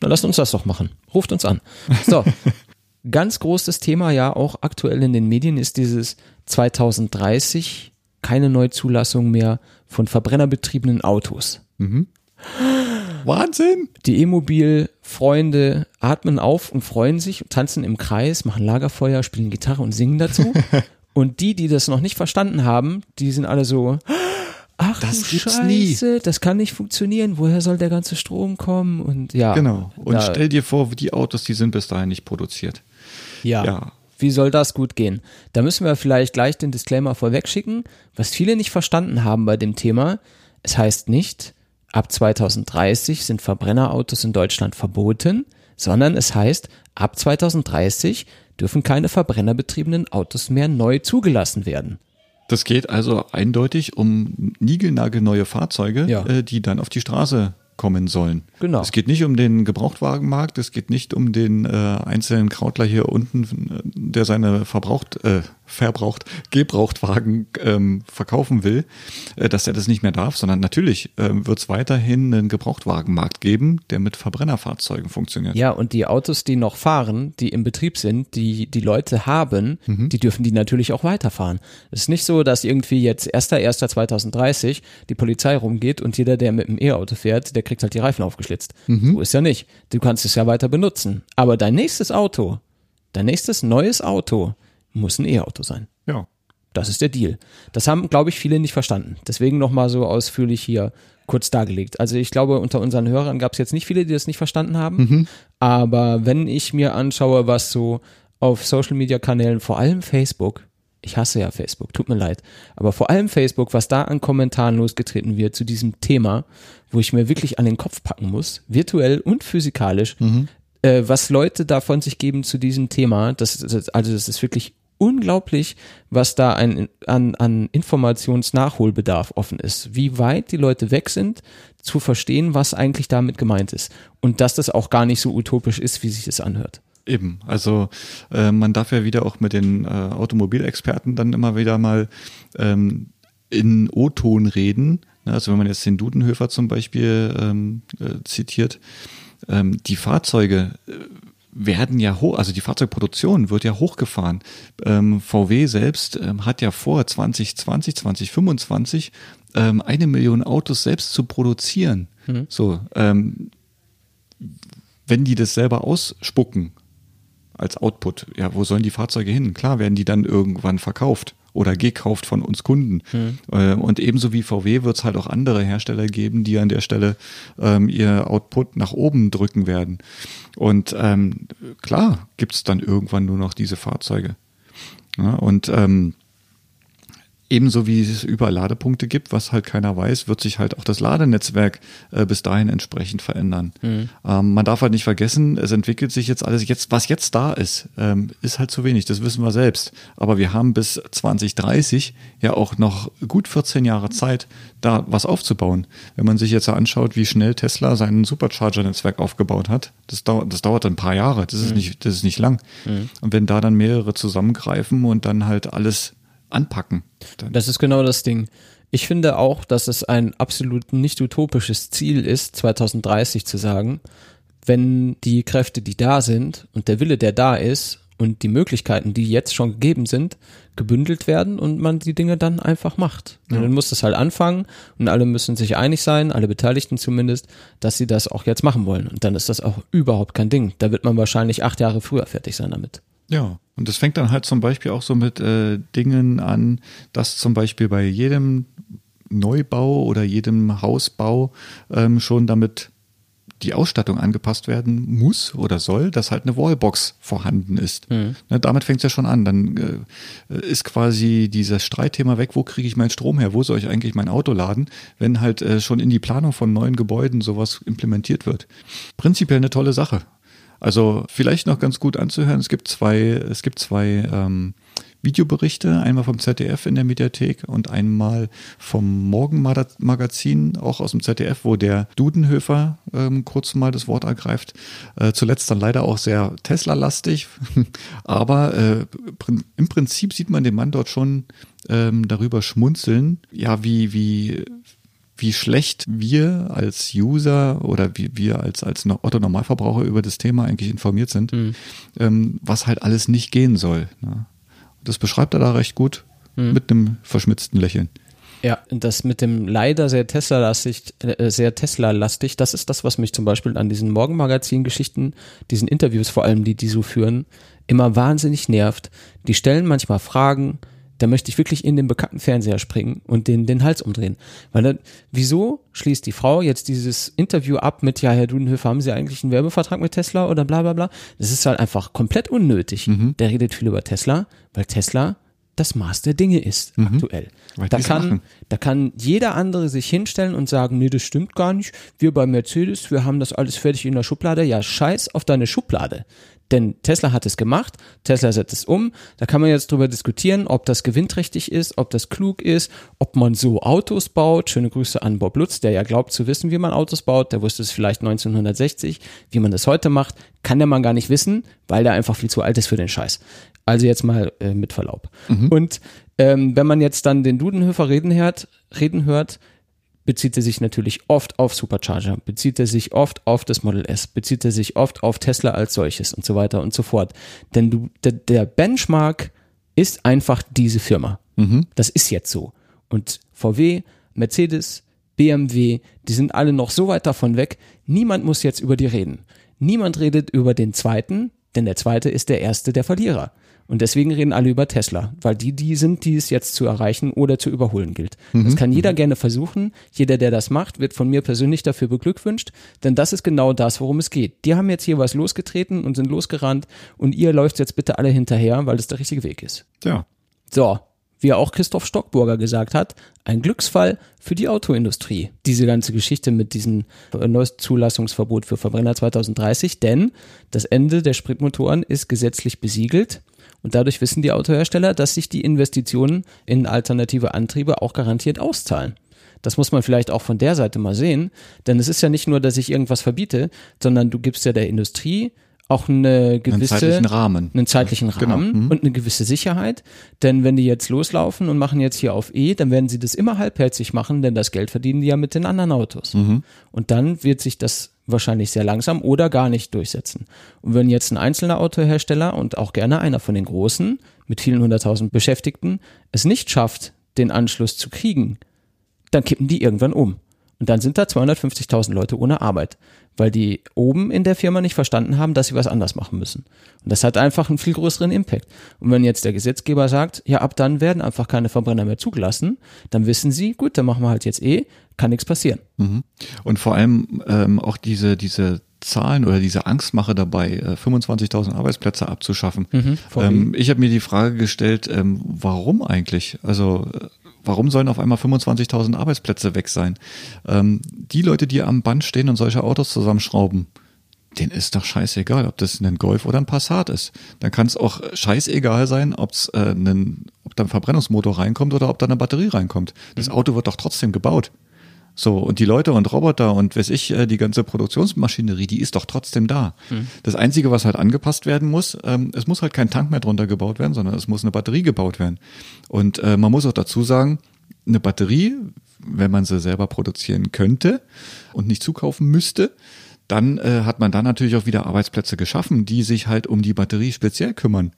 Na, lasst uns das doch machen. Ruft uns an. So. [laughs] Ganz großes Thema ja auch aktuell in den Medien ist dieses 2030 keine Neuzulassung mehr von verbrennerbetriebenen Autos. Wahnsinn! Die E-Mobil-Freunde atmen auf und freuen sich, tanzen im Kreis, machen Lagerfeuer, spielen Gitarre und singen dazu. [laughs] und die, die das noch nicht verstanden haben, die sind alle so, ach Das gibt's Scheiße, das kann nicht funktionieren, woher soll der ganze Strom kommen? Und ja. Genau. Und da- stell dir vor, die Autos, die sind bis dahin nicht produziert. Ja. Ja. Wie soll das gut gehen? Da müssen wir vielleicht gleich den Disclaimer vorwegschicken. Was viele nicht verstanden haben bei dem Thema, es heißt nicht, ab 2030 sind Verbrennerautos in Deutschland verboten, sondern es heißt, ab 2030 dürfen keine verbrennerbetriebenen Autos mehr neu zugelassen werden. Das geht also eindeutig um niegelnagelneue Fahrzeuge, Ja. äh, die dann auf die Straße kommen sollen. Genau. Es geht nicht um den Gebrauchtwagenmarkt, es geht nicht um den äh, einzelnen Krautler hier unten, äh, der seine verbraucht, äh, verbraucht, Gebrauchtwagen ähm, verkaufen will, äh, dass er das nicht mehr darf, sondern natürlich äh, wird es weiterhin einen Gebrauchtwagenmarkt geben, der mit Verbrennerfahrzeugen funktioniert. Ja, und die Autos, die noch fahren, die im Betrieb sind, die die Leute haben, die dürfen die natürlich auch weiterfahren. Es ist nicht so, dass irgendwie jetzt 1.1.2030 die Polizei rumgeht und jeder, der mit dem E-Auto fährt, der kriegt halt die Reifen aufgeschlitzt. So ist ja nicht. Du kannst es ja weiter benutzen. Aber dein nächstes Auto, dein nächstes neues Auto muss ein E-Auto sein. Ja. Das ist der Deal. Das haben, glaube ich, viele nicht verstanden. Deswegen nochmal so ausführlich hier kurz dargelegt. Also ich glaube, unter unseren Hörern gab es jetzt nicht viele, die das nicht verstanden haben. Aber wenn ich mir anschaue, was so auf Social-Media-Kanälen, vor allem Facebook, ich hasse ja Facebook, tut mir leid, aber vor allem Facebook, was da an Kommentaren losgetreten wird zu diesem Thema, wo ich mir wirklich an den Kopf packen muss, virtuell und physikalisch, äh, was Leute da von sich geben zu diesem Thema, das, das also das ist wirklich unglaublich, was da ein, an, an Informationsnachholbedarf offen ist. Wie weit die Leute weg sind, zu verstehen, was eigentlich damit gemeint ist. Und dass das auch gar nicht so utopisch ist, wie sich das anhört. Eben, also äh, man darf ja wieder auch mit den äh, Automobilexperten dann immer wieder mal ähm, in O-Ton reden. Ne, Also wenn man jetzt den Dudenhöfer zum Beispiel ähm, äh, zitiert, ähm, die Fahrzeuge äh, werden ja hoch, also die Fahrzeugproduktion wird ja hochgefahren. Ähm, VW selbst ähm, hat ja vor, 2020, 2025 ähm, eine Million Autos selbst zu produzieren. So, ähm, wenn die das selber ausspucken als Output, ja, wo sollen die Fahrzeuge hin? Klar werden die dann irgendwann verkauft oder gekauft von uns Kunden. Äh, Und ebenso wie VW wird es halt auch andere Hersteller geben, die an der Stelle ähm, ihr Output nach oben drücken werden. Und ähm, klar gibt es dann irgendwann nur noch diese Fahrzeuge. Ja, und ähm, Ebenso wie es überall Ladepunkte gibt, was halt keiner weiß, wird sich halt auch das Ladenetzwerk äh, bis dahin entsprechend verändern. Mhm. Ähm, man darf halt nicht vergessen, es entwickelt sich jetzt alles. Jetzt, was jetzt da ist, ähm, ist halt zu wenig. Das wissen wir selbst. Aber wir haben bis 2030 ja auch noch gut 14 Jahre Zeit, da was aufzubauen. Wenn man sich jetzt anschaut, wie schnell Tesla sein Supercharger-Netzwerk aufgebaut hat, das dauert, das dauert ein paar Jahre. Das ist mhm. nicht, das ist nicht lang. Mhm. Und wenn da dann mehrere zusammengreifen und dann halt alles anpacken. Dann. Das ist genau das Ding. Ich finde auch, dass es ein absolut nicht utopisches Ziel ist, 2030 zu sagen, wenn die Kräfte, die da sind und der Wille, der da ist und die Möglichkeiten, die jetzt schon gegeben sind, gebündelt werden und man die Dinge dann einfach macht. Ja. dann muss das halt anfangen und alle müssen sich einig sein, alle Beteiligten zumindest, dass sie das auch jetzt machen wollen. Und dann ist das auch überhaupt kein Ding. Da wird man wahrscheinlich acht Jahre früher fertig sein damit. Ja, und das fängt dann halt zum Beispiel auch so mit äh, Dingen an, dass zum Beispiel bei jedem Neubau oder jedem Hausbau ähm, schon damit die Ausstattung angepasst werden muss oder soll, dass halt eine Wallbox vorhanden ist. Mhm. Ne, damit fängt es ja schon an. Dann äh, ist quasi dieses Streitthema weg, wo kriege ich meinen Strom her, wo soll ich eigentlich mein Auto laden, wenn halt äh, schon in die Planung von neuen Gebäuden sowas implementiert wird. Prinzipiell eine tolle Sache. Also vielleicht noch ganz gut anzuhören. Es gibt zwei, es gibt zwei ähm, Videoberichte, einmal vom ZDF in der Mediathek und einmal vom Morgenmagazin, auch aus dem ZDF, wo der Dudenhöfer ähm, kurz mal das Wort ergreift. Äh, zuletzt dann leider auch sehr Tesla-lastig, [laughs] aber äh, im Prinzip sieht man den Mann dort schon ähm, darüber schmunzeln, ja, wie, wie wie schlecht wir als User oder wie wir als, als Otto Normalverbraucher über das Thema eigentlich informiert sind, mhm. ähm, was halt alles nicht gehen soll. Ne? Das beschreibt er da recht gut mhm. mit einem verschmitzten Lächeln. Ja, das mit dem leider sehr Tesla-lastig, äh, sehr Tesla-lastig, das ist das, was mich zum Beispiel an diesen Morgenmagazin-Geschichten, diesen Interviews vor allem, die die so führen, immer wahnsinnig nervt. Die stellen manchmal Fragen, da möchte ich wirklich in den bekannten Fernseher springen und den, den Hals umdrehen. Weil dann, wieso schließt die Frau jetzt dieses Interview ab mit, ja, Herr Dudenhöfer, haben Sie eigentlich einen Werbevertrag mit Tesla oder bla bla bla? Das ist halt einfach komplett unnötig. Mhm. Der redet viel über Tesla, weil Tesla das Maß der Dinge ist mhm. aktuell. da kann, da kann jeder andere sich hinstellen und sagen, nee, das stimmt gar nicht. Wir bei Mercedes, wir haben das alles fertig in der Schublade. Ja, scheiß auf deine Schublade. Denn Tesla hat es gemacht, Tesla setzt es um. Da kann man jetzt drüber diskutieren, ob das gewinnträchtig ist, ob das klug ist, ob man so Autos baut. Schöne Grüße an Bob Lutz, der ja glaubt zu wissen, wie man Autos baut. Der wusste es vielleicht 1960. Wie man das heute macht, kann der man gar nicht wissen, weil der einfach viel zu alt ist für den Scheiß. Also jetzt mal äh, mit Verlaub. Mhm. Und ähm, wenn man jetzt dann den Dudenhöfer reden hört, reden hört, bezieht er sich natürlich oft auf Supercharger, bezieht er sich oft auf das Model S, bezieht er sich oft auf Tesla als solches und so weiter und so fort. Denn du, der, der Benchmark ist einfach diese Firma. Mhm. Das ist jetzt so. Und VW, Mercedes, BMW, die sind alle noch so weit davon weg. Niemand muss jetzt über die reden. Niemand redet über den zweiten, denn der zweite ist der erste der Verlierer. Und deswegen reden alle über Tesla, weil die die sind, die es jetzt zu erreichen oder zu überholen gilt. Mhm. Das kann jeder mhm. gerne versuchen. Jeder, der das macht, wird von mir persönlich dafür beglückwünscht, denn das ist genau das, worum es geht. Die haben jetzt hier was losgetreten und sind losgerannt und ihr läuft jetzt bitte alle hinterher, weil das der richtige Weg ist. Ja. So, wie auch Christoph Stockburger gesagt hat, ein Glücksfall für die Autoindustrie. Diese ganze Geschichte mit diesem neues Zulassungsverbot für Verbrenner 2030, denn das Ende der Spritmotoren ist gesetzlich besiegelt. Und dadurch wissen die Autohersteller, dass sich die Investitionen in alternative Antriebe auch garantiert auszahlen. Das muss man vielleicht auch von der Seite mal sehen, denn es ist ja nicht nur, dass ich irgendwas verbiete, sondern du gibst ja der Industrie auch eine gewisse einen zeitlichen Rahmen, einen zeitlichen genau. Rahmen genau. mhm. und eine gewisse Sicherheit. Denn wenn die jetzt loslaufen und machen jetzt hier auf E, dann werden sie das immer halbherzig machen, denn das Geld verdienen die ja mit den anderen Autos. Mhm. Und dann wird sich das wahrscheinlich sehr langsam oder gar nicht durchsetzen. Und wenn jetzt ein einzelner Autohersteller und auch gerne einer von den großen mit vielen hunderttausend Beschäftigten es nicht schafft, den Anschluss zu kriegen, dann kippen die irgendwann um. Und dann sind da 250.000 Leute ohne Arbeit, weil die oben in der Firma nicht verstanden haben, dass sie was anders machen müssen. Und das hat einfach einen viel größeren Impact. Und wenn jetzt der Gesetzgeber sagt, ja, ab dann werden einfach keine Verbrenner mehr zugelassen, dann wissen sie, gut, dann machen wir halt jetzt eh, kann nichts passieren. Mhm. Und vor allem ähm, auch diese, diese Zahlen oder diese Angstmache dabei, äh, 25.000 Arbeitsplätze abzuschaffen. Mhm, ähm, ich habe mir die Frage gestellt, ähm, warum eigentlich? Also äh, warum sollen auf einmal 25.000 Arbeitsplätze weg sein? Ähm, die Leute, die am Band stehen und solche Autos zusammenschrauben, denen ist doch scheißegal, ob das ein Golf oder ein Passat ist. Dann kann es auch scheißegal sein, ob's, äh, einen, ob da ein Verbrennungsmotor reinkommt oder ob da eine Batterie reinkommt. Das Auto wird doch trotzdem gebaut. So, und die Leute und Roboter und weiß ich, äh, die ganze Produktionsmaschinerie, die ist doch trotzdem da. Mhm. Das Einzige, was halt angepasst werden muss, ähm, es muss halt kein Tank mehr drunter gebaut werden, sondern es muss eine Batterie gebaut werden. Und äh, man muss auch dazu sagen, eine Batterie, wenn man sie selber produzieren könnte und nicht zukaufen müsste, dann äh, hat man da natürlich auch wieder Arbeitsplätze geschaffen, die sich halt um die Batterie speziell kümmern.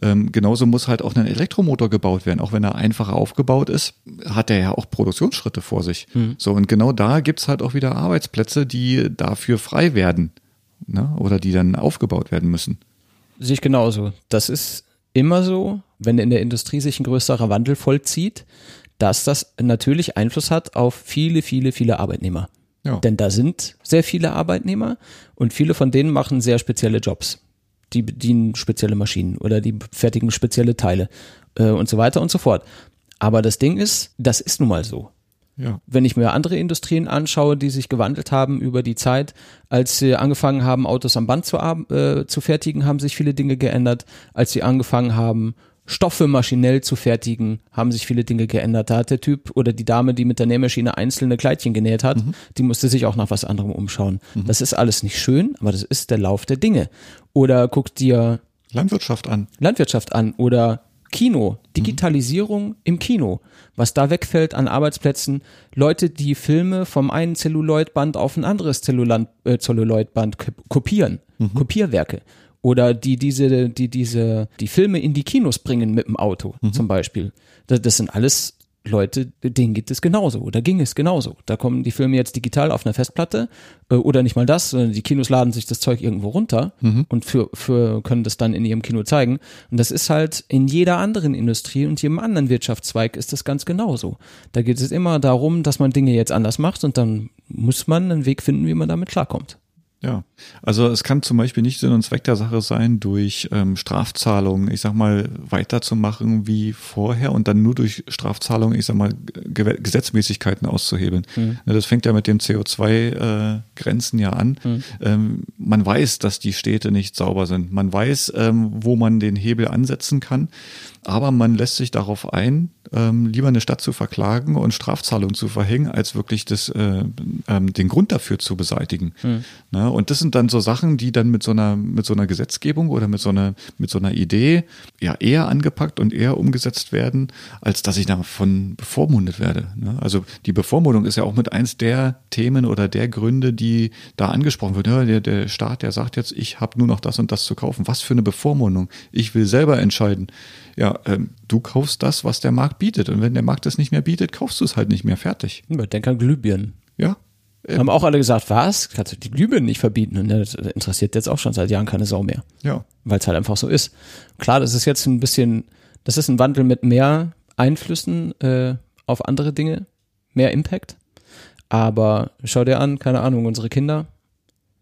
Ähm, genauso muss halt auch ein Elektromotor gebaut werden. Auch wenn er einfacher aufgebaut ist, hat er ja auch Produktionsschritte vor sich. So, und genau da gibt's halt auch wieder Arbeitsplätze, die dafür frei werden. Ne? Oder die dann aufgebaut werden müssen. Sehe ich genauso. Das ist immer so, wenn in der Industrie sich ein größerer Wandel vollzieht, dass das natürlich Einfluss hat auf viele, viele, viele Arbeitnehmer. Ja. Denn da sind sehr viele Arbeitnehmer und viele von denen machen sehr spezielle Jobs. Die bedienen spezielle Maschinen oder die fertigen spezielle Teile äh, und so weiter und so fort. Aber das Ding ist, das ist nun mal so. Ja. Wenn ich mir andere Industrien anschaue, die sich gewandelt haben über die Zeit, als sie angefangen haben, Autos am Band zu, äh, zu fertigen, haben sich viele Dinge geändert. Als sie angefangen haben, Stoffe maschinell zu fertigen, haben sich viele Dinge geändert. Da hat der Typ oder die Dame, die mit der Nähmaschine einzelne Kleidchen genäht hat, die musste sich auch nach was anderem umschauen. Das ist alles nicht schön, aber das ist der Lauf der Dinge. Oder guck dir Landwirtschaft an. Landwirtschaft an oder Kino, Digitalisierung im Kino, was da wegfällt an Arbeitsplätzen, Leute, die Filme vom einen Celluloidband auf ein anderes äh, Celluloidband kop- kopieren, Kopierwerke oder die diese, die diese, die Filme in die Kinos bringen mit dem Auto zum Beispiel. Das, das sind alles Leute, denen geht es genauso oder ging es genauso. Da kommen die Filme jetzt digital auf einer Festplatte äh, oder nicht mal das, sondern die Kinos laden sich das Zeug irgendwo runter und für, für können das dann in ihrem Kino zeigen. Und das ist halt in jeder anderen Industrie und jedem anderen Wirtschaftszweig ist das ganz genauso. Da geht es immer darum, dass man Dinge jetzt anders macht und dann muss man einen Weg finden, wie man damit klarkommt. Ja, also es kann zum Beispiel nicht Sinn und Zweck der Sache sein, durch ähm, Strafzahlungen, ich sag mal, weiterzumachen wie vorher und dann nur durch Strafzahlungen, ich sag mal, Ge Gesetzmäßigkeiten auszuhebeln. Ne, Das fängt ja mit dem CO2-Grenzen ja an. Ähm, man weiß, dass die Städte nicht sauber sind. Man weiß, ähm, wo man den Hebel ansetzen kann. Aber man lässt sich darauf ein, ähm, lieber eine Stadt zu verklagen und Strafzahlungen zu verhängen, als wirklich das, äh, ähm, den Grund dafür zu beseitigen. Ne? Und das sind dann so Sachen, die dann mit so einer, mit so einer Gesetzgebung oder mit so einer, mit so einer Idee ja eher angepackt und eher umgesetzt werden, als dass ich davon bevormundet werde. Ne? Also die Bevormundung ist ja auch mit eins der Themen oder der Gründe, die da angesprochen wird. Ja, der, der Staat, der sagt jetzt, ich habe nur noch das und das zu kaufen. Was für eine Bevormundung. Ich will selber entscheiden. Ja, ähm, du kaufst das, was der Markt bietet. Und wenn der Markt es nicht mehr bietet, kaufst du es halt nicht mehr fertig. Denk an Glühbirnen. Ja. Haben auch alle gesagt, was? Kannst du die Glühbirnen nicht verbieten? Und das interessiert jetzt auch schon seit Jahren keine Sau mehr. Ja. weil es halt einfach so ist. Klar, das ist jetzt ein bisschen, das ist ein Wandel mit mehr Einflüssen äh, auf andere Dinge, mehr Impact. Aber schau dir an, keine Ahnung, unsere Kinder,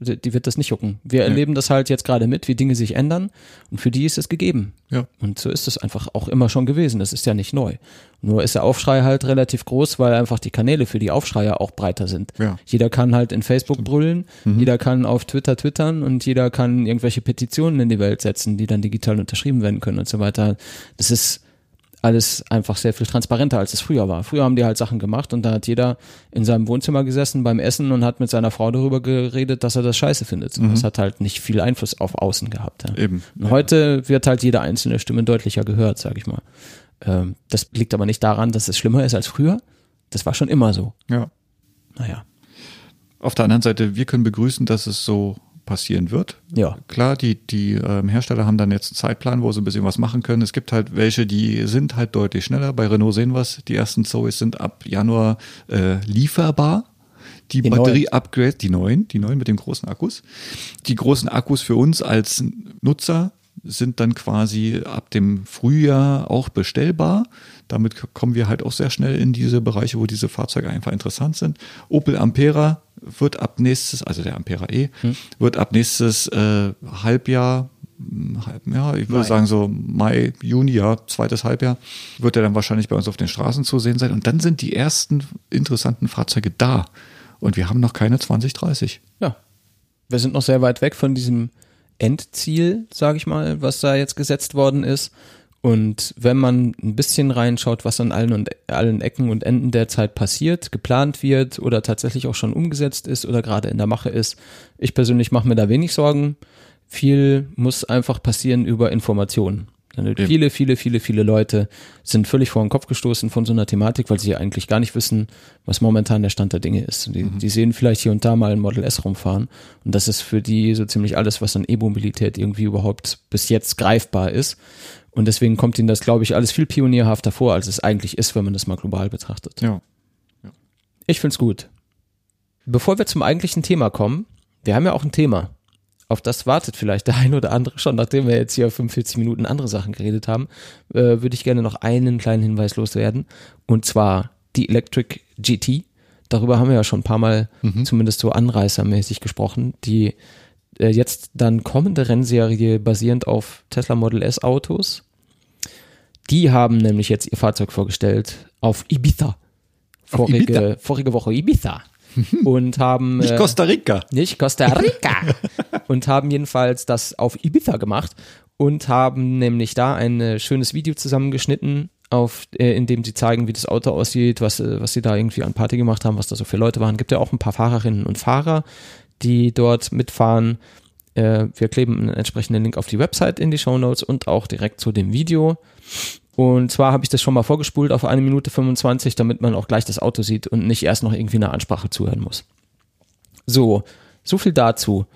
die, wird das nicht jucken. Wir erleben das halt jetzt gerade mit, wie Dinge sich ändern und für die ist es gegeben. Ja. Und so ist es einfach auch immer schon gewesen. Das ist ja nicht neu. Nur ist der Aufschrei halt relativ groß, weil einfach die Kanäle für die Aufschreier auch breiter sind. Ja. Jeder kann halt in Facebook brüllen, jeder kann auf Twitter twittern und jeder kann irgendwelche Petitionen in die Welt setzen, die dann digital unterschrieben werden können und so weiter. Das ist alles einfach sehr viel transparenter, als es früher war. Früher haben die halt Sachen gemacht und da hat jeder in seinem Wohnzimmer gesessen beim Essen und hat mit seiner Frau darüber geredet, dass er das scheiße findet. Und Das hat halt nicht viel Einfluss auf Außen gehabt. Ja. Eben. Und heute wird halt jede einzelne Stimme deutlicher gehört, sag ich mal. Ähm, das liegt aber nicht daran, dass es schlimmer ist als früher. Das war schon immer so. Ja. Naja. Auf der anderen Seite, wir können begrüßen, dass es so passieren wird. Ja. Klar, die, die ähm, Hersteller haben dann jetzt einen Zeitplan, wo sie ein bisschen was machen können. Es gibt halt welche, die sind halt deutlich schneller. Bei Renault sehen wir es. Die ersten Zoes sind ab Januar äh, lieferbar. Die, Die Batterie-Upgrade, die neuen, die neuen mit den großen Akkus. Die großen Akkus für uns als Nutzer sind dann quasi ab dem Frühjahr auch bestellbar. Damit kommen wir halt auch sehr schnell in diese Bereiche, wo diese Fahrzeuge einfach interessant sind. Opel Ampera wird ab nächstes, also der Ampera E, hm. wird ab nächstes äh, Halbjahr ja, ich würde Mai. sagen so Mai, Juni, ja, zweites Halbjahr, wird er dann wahrscheinlich bei uns auf den Straßen zu sehen sein. Und dann sind die ersten interessanten Fahrzeuge da. Und wir haben noch keine 2030. Ja. Wir sind noch sehr weit weg von diesem Endziel, sage ich mal, was da jetzt gesetzt worden ist. Und wenn man ein bisschen reinschaut, was an allen und allen Ecken und Enden derzeit passiert, geplant wird oder tatsächlich auch schon umgesetzt ist oder gerade in der Mache ist, ich persönlich mache mir da wenig Sorgen viel muss einfach passieren über Informationen. Viele, viele, viele, viele Leute sind völlig vor den Kopf gestoßen von so einer Thematik, weil sie eigentlich gar nicht wissen, was momentan der Stand der Dinge ist. Die, mhm. die sehen vielleicht hier und da mal ein Model S rumfahren und das ist für die so ziemlich alles, was an E-Mobilität irgendwie überhaupt bis jetzt greifbar ist. Und deswegen kommt ihnen das, glaube ich, alles viel pionierhafter vor, als es eigentlich ist, wenn man das mal global betrachtet. Ja. ja. Ich find's gut. Bevor wir zum eigentlichen Thema kommen, wir haben ja auch ein Thema auf das wartet vielleicht der [laughs] ein oder andere schon, nachdem wir jetzt hier 45 Minuten andere Sachen geredet haben, äh, würde ich gerne noch einen kleinen Hinweis loswerden. Und zwar die Electric GT. Darüber haben wir ja schon ein paar Mal mhm. zumindest so anreißermäßig gesprochen. Die äh, jetzt dann kommende Rennserie basierend auf Tesla Model S Autos. Die haben nämlich jetzt ihr Fahrzeug vorgestellt auf Ibiza. Vorige, auf Ibiza. vorige Woche Ibiza. Und haben. Nicht äh, Costa Rica. Nicht Costa Rica. [laughs] und haben jedenfalls das auf Ibiza gemacht und haben nämlich da ein äh, schönes Video zusammengeschnitten, auf, äh, in dem sie zeigen, wie das Auto aussieht, was, äh, was sie da irgendwie an Party gemacht haben, was da so für Leute waren. Gibt ja auch ein paar Fahrerinnen und Fahrer, die dort mitfahren. Äh, wir kleben einen entsprechenden Link auf die Website in die Show Notes und auch direkt zu dem Video. Und zwar habe ich das schon mal vorgespult auf eine Minute 25, damit man auch gleich das Auto sieht und nicht erst noch irgendwie eine Ansprache zuhören muss. So, so viel dazu.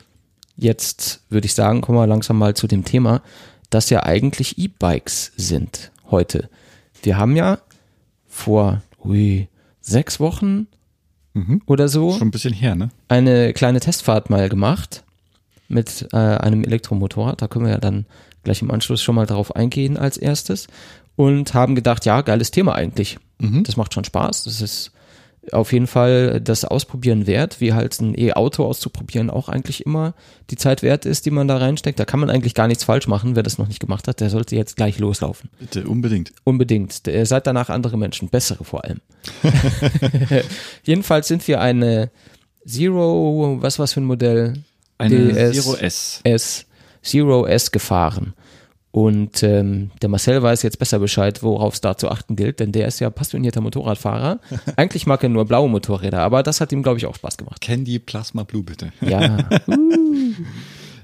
Jetzt würde ich sagen, kommen wir langsam mal zu dem Thema, dass ja eigentlich E-Bikes sind heute. Wir haben ja vor ui, sechs Wochen mhm. oder so schon ein bisschen her, ne? Eine kleine Testfahrt mal gemacht mit äh, einem Elektromotorrad. Da können wir ja dann gleich im Anschluss schon mal darauf eingehen als erstes und haben gedacht, ja, geiles Thema eigentlich. Mhm. Das macht schon Spaß. Das ist auf jeden Fall das Ausprobieren wert, wie halt ein E-Auto auszuprobieren auch eigentlich immer die Zeit wert ist, die man da reinsteckt. Da kann man eigentlich gar nichts falsch machen. Wer das noch nicht gemacht hat, der sollte jetzt gleich loslaufen. Bitte, unbedingt. Unbedingt. Ihr seid danach andere Menschen, bessere vor allem. [laughs] [laughs] Jedenfalls sind wir eine Zero, was was für ein Modell? Eine DS, Zero S. S. Zero S gefahren. Und ähm, der Marcel weiß jetzt besser Bescheid, worauf es da zu achten gilt, denn der ist ja passionierter Motorradfahrer. [laughs] Eigentlich mag er nur blaue Motorräder, aber das hat ihm, glaube ich, auch Spaß gemacht. Candy Plasma Blue, bitte. Ja. [laughs] Uh.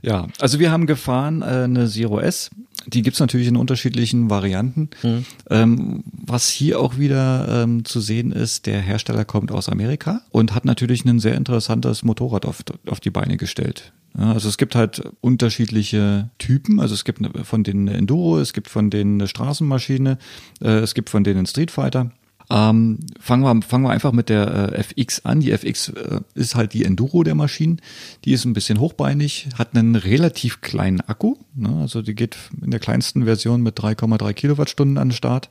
ja, also wir haben gefahren äh, eine Zero S. Die gibt's natürlich in unterschiedlichen Varianten. Mhm. Ähm, was hier auch wieder ähm, zu sehen ist, der Hersteller kommt aus Amerika und hat natürlich ein sehr interessantes Motorrad auf, auf die Beine gestellt. Also es gibt halt unterschiedliche Typen. Also es gibt von eine Enduro, es gibt von denen eine Straßenmaschine, äh, es gibt von denen Street Fighter. Ähm, fangen, wir, fangen wir einfach mit der äh, FX an. Die FX äh, ist halt die Enduro der Maschinen. Die ist ein bisschen hochbeinig, hat einen relativ kleinen Akku. Ne? Also die geht in der kleinsten Version mit 3,3 Kilowattstunden an den Start.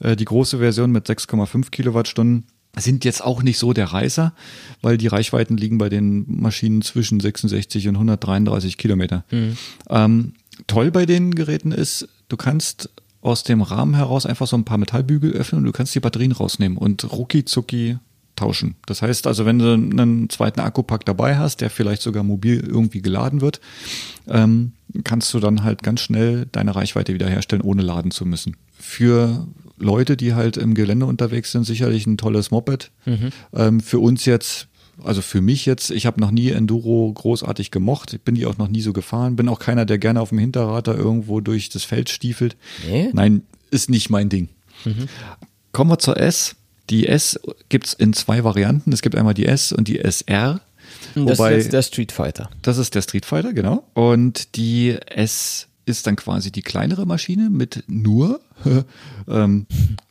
Äh, die große Version mit 6,5 Kilowattstunden sind jetzt auch nicht so der Reißer, weil die Reichweiten liegen bei den Maschinen zwischen 66 und 133 Kilometer. Mhm. Ähm, toll bei den Geräten ist, du kannst aus dem Rahmen heraus einfach so ein paar Metallbügel öffnen und du kannst die Batterien rausnehmen und rucki zucki tauschen. Das heißt also, wenn du einen zweiten Akkupack dabei hast, der vielleicht sogar mobil irgendwie geladen wird, ähm, kannst du dann halt ganz schnell deine Reichweite wiederherstellen, ohne laden zu müssen. Für Leute, die halt im Gelände unterwegs sind, sicherlich ein tolles Moped. Mhm. Ähm, für uns jetzt, also für mich jetzt, ich habe noch nie Enduro großartig gemocht, ich bin die auch noch nie so gefahren, bin auch keiner, der gerne auf dem Hinterrad da irgendwo durch das Feld stiefelt. Nee? Nein, ist nicht mein Ding. Mhm. Kommen wir zur S. Die S gibt's in zwei Varianten. Es gibt einmal die S und die SR. Das Wobei, ist jetzt der Street Fighter. Das ist der Street Fighter, genau. Und die S ist dann quasi die kleinere Maschine mit nur [laughs] ähm,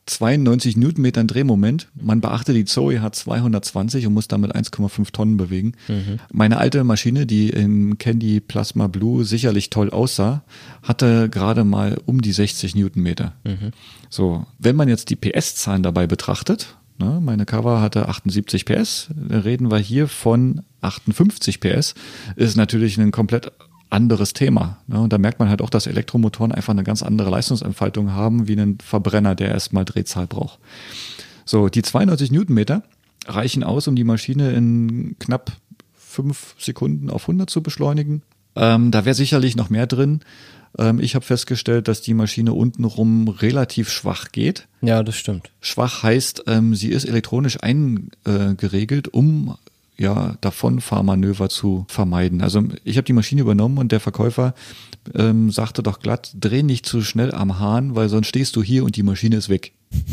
92 Newtonmetern Drehmoment. Man beachte, die Zoe hat 220 und muss damit 1,5 Tonnen bewegen. Mhm. Meine alte Maschine, die in Candy Plasma Blue sicherlich toll aussah, hatte gerade mal um die 60 Newtonmeter. Mhm. So, wenn man jetzt die PS-Zahlen dabei betrachtet, ne, meine Cover hatte 78 PS, reden wir hier von 58 PS, ist natürlich ein komplett anderes Thema. Ne? Und da merkt man halt auch, dass Elektromotoren einfach eine ganz andere Leistungsentfaltung haben, wie ein Verbrenner, der erstmal Drehzahl braucht. So, die 92 Newtonmeter reichen aus, um die Maschine in knapp fünf Sekunden auf 100 zu beschleunigen. Ähm, da wäre sicherlich noch mehr drin. Ähm, ich habe festgestellt, dass die Maschine untenrum relativ schwach geht. Ja, das stimmt. Schwach heißt, ähm, sie ist elektronisch eingeregelt, um ja, Davonfahrmanöver zu vermeiden. Also ich habe die Maschine übernommen und der Verkäufer ähm, sagte doch glatt, dreh nicht zu schnell am Hahn, weil sonst stehst du hier und die Maschine ist weg. [laughs]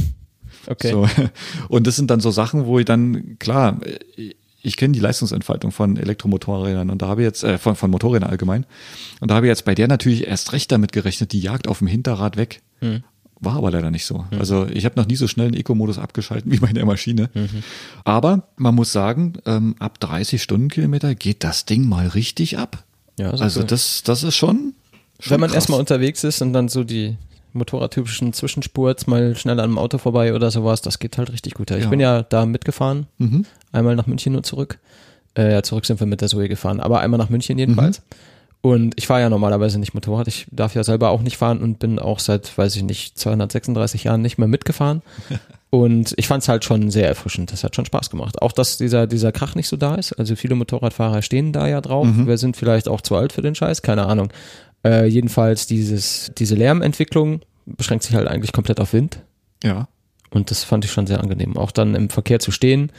Okay. So. Und das sind dann so Sachen, wo ich dann, klar, ich kenne die Leistungsentfaltung von Elektromotorrädern und da habe ich jetzt, äh, von, von Motorrädern allgemein. Und da habe ich jetzt bei der natürlich erst recht damit gerechnet, die jagt auf dem Hinterrad weg. Hm. War aber leider nicht so. Mhm. Also ich habe noch nie so schnell einen Eco-Modus abgeschalten [laughs] wie bei der Maschine. Mhm. Aber man muss sagen, ähm, ab 30 Stundenkilometer geht das Ding mal richtig ab. Ja, also cool. das, das ist schon. schon Wenn man krass. erstmal unterwegs ist und dann so die motorradtypischen Zwischenspurts mal schnell an einem Auto vorbei oder sowas, das geht halt richtig gut. Ich ja. bin ja da mitgefahren, mhm. einmal nach München und zurück. Äh, ja, zurück sind wir mit der Zoe gefahren, aber einmal nach München jedenfalls. Mhm. Und ich fahre ja normalerweise nicht Motorrad. Ich darf ja selber auch nicht fahren und bin auch seit, weiß ich nicht, 236 Jahren nicht mehr mitgefahren. [laughs] Und ich fand es halt schon sehr erfrischend. Das hat schon Spaß gemacht. Auch, dass dieser, dieser Krach nicht so da ist. Also viele Motorradfahrer stehen da ja drauf. Mhm. Wir sind vielleicht auch zu alt für den Scheiß, keine Ahnung. Äh, jedenfalls dieses, diese Lärmentwicklung beschränkt sich halt eigentlich komplett auf Wind. Ja. Und das fand ich schon sehr angenehm. Auch dann im Verkehr zu stehen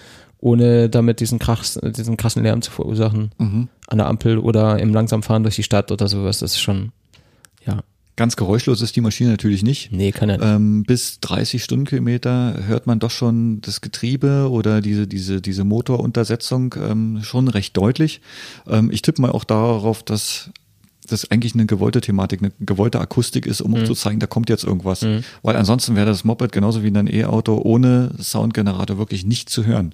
ohne damit diesen, Krach, diesen krassen Lärm zu verursachen. Mhm. An der Ampel oder im Langsamfahren durch die Stadt oder sowas. Das ist schon, ja. Ganz geräuschlos ist die Maschine natürlich nicht. Nee, kann er nicht. Ähm, bis 30 Stundenkilometer hört man doch schon das Getriebe oder diese, diese, diese Motoruntersetzung ähm, schon recht deutlich. Ähm, ich tippe mal auch darauf, dass das eigentlich eine gewollte Thematik, eine gewollte Akustik ist, um mhm. zu zeigen, da kommt jetzt irgendwas. Mhm. Weil ansonsten wäre das Moped genauso wie ein E-Auto ohne Soundgenerator wirklich nicht zu hören.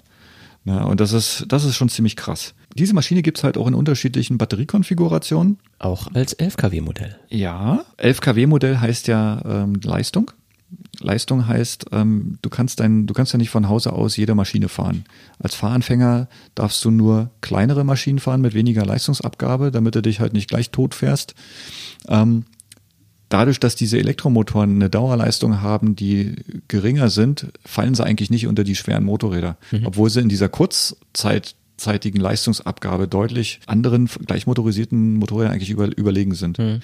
Ja, und das ist, das ist schon ziemlich krass. Diese Maschine gibt's halt auch in unterschiedlichen Batteriekonfigurationen. Auch als 11 kW-Modell. Ja, 11 kW-Modell heißt ja ähm, Leistung. Leistung heißt, ähm, du kannst dein, du kannst ja nicht von Hause aus jede Maschine fahren. Als Fahranfänger darfst du nur kleinere Maschinen fahren mit weniger Leistungsabgabe, damit du dich halt nicht gleich tot fährst. Ähm, dadurch, dass diese Elektromotoren eine Dauerleistung haben, die geringer sind, fallen sie eigentlich nicht unter die schweren Motorräder, mhm. obwohl sie in dieser kurzzeitigen Leistungsabgabe deutlich anderen gleichmotorisierten Motorrädern eigentlich über, überlegen sind. Mhm.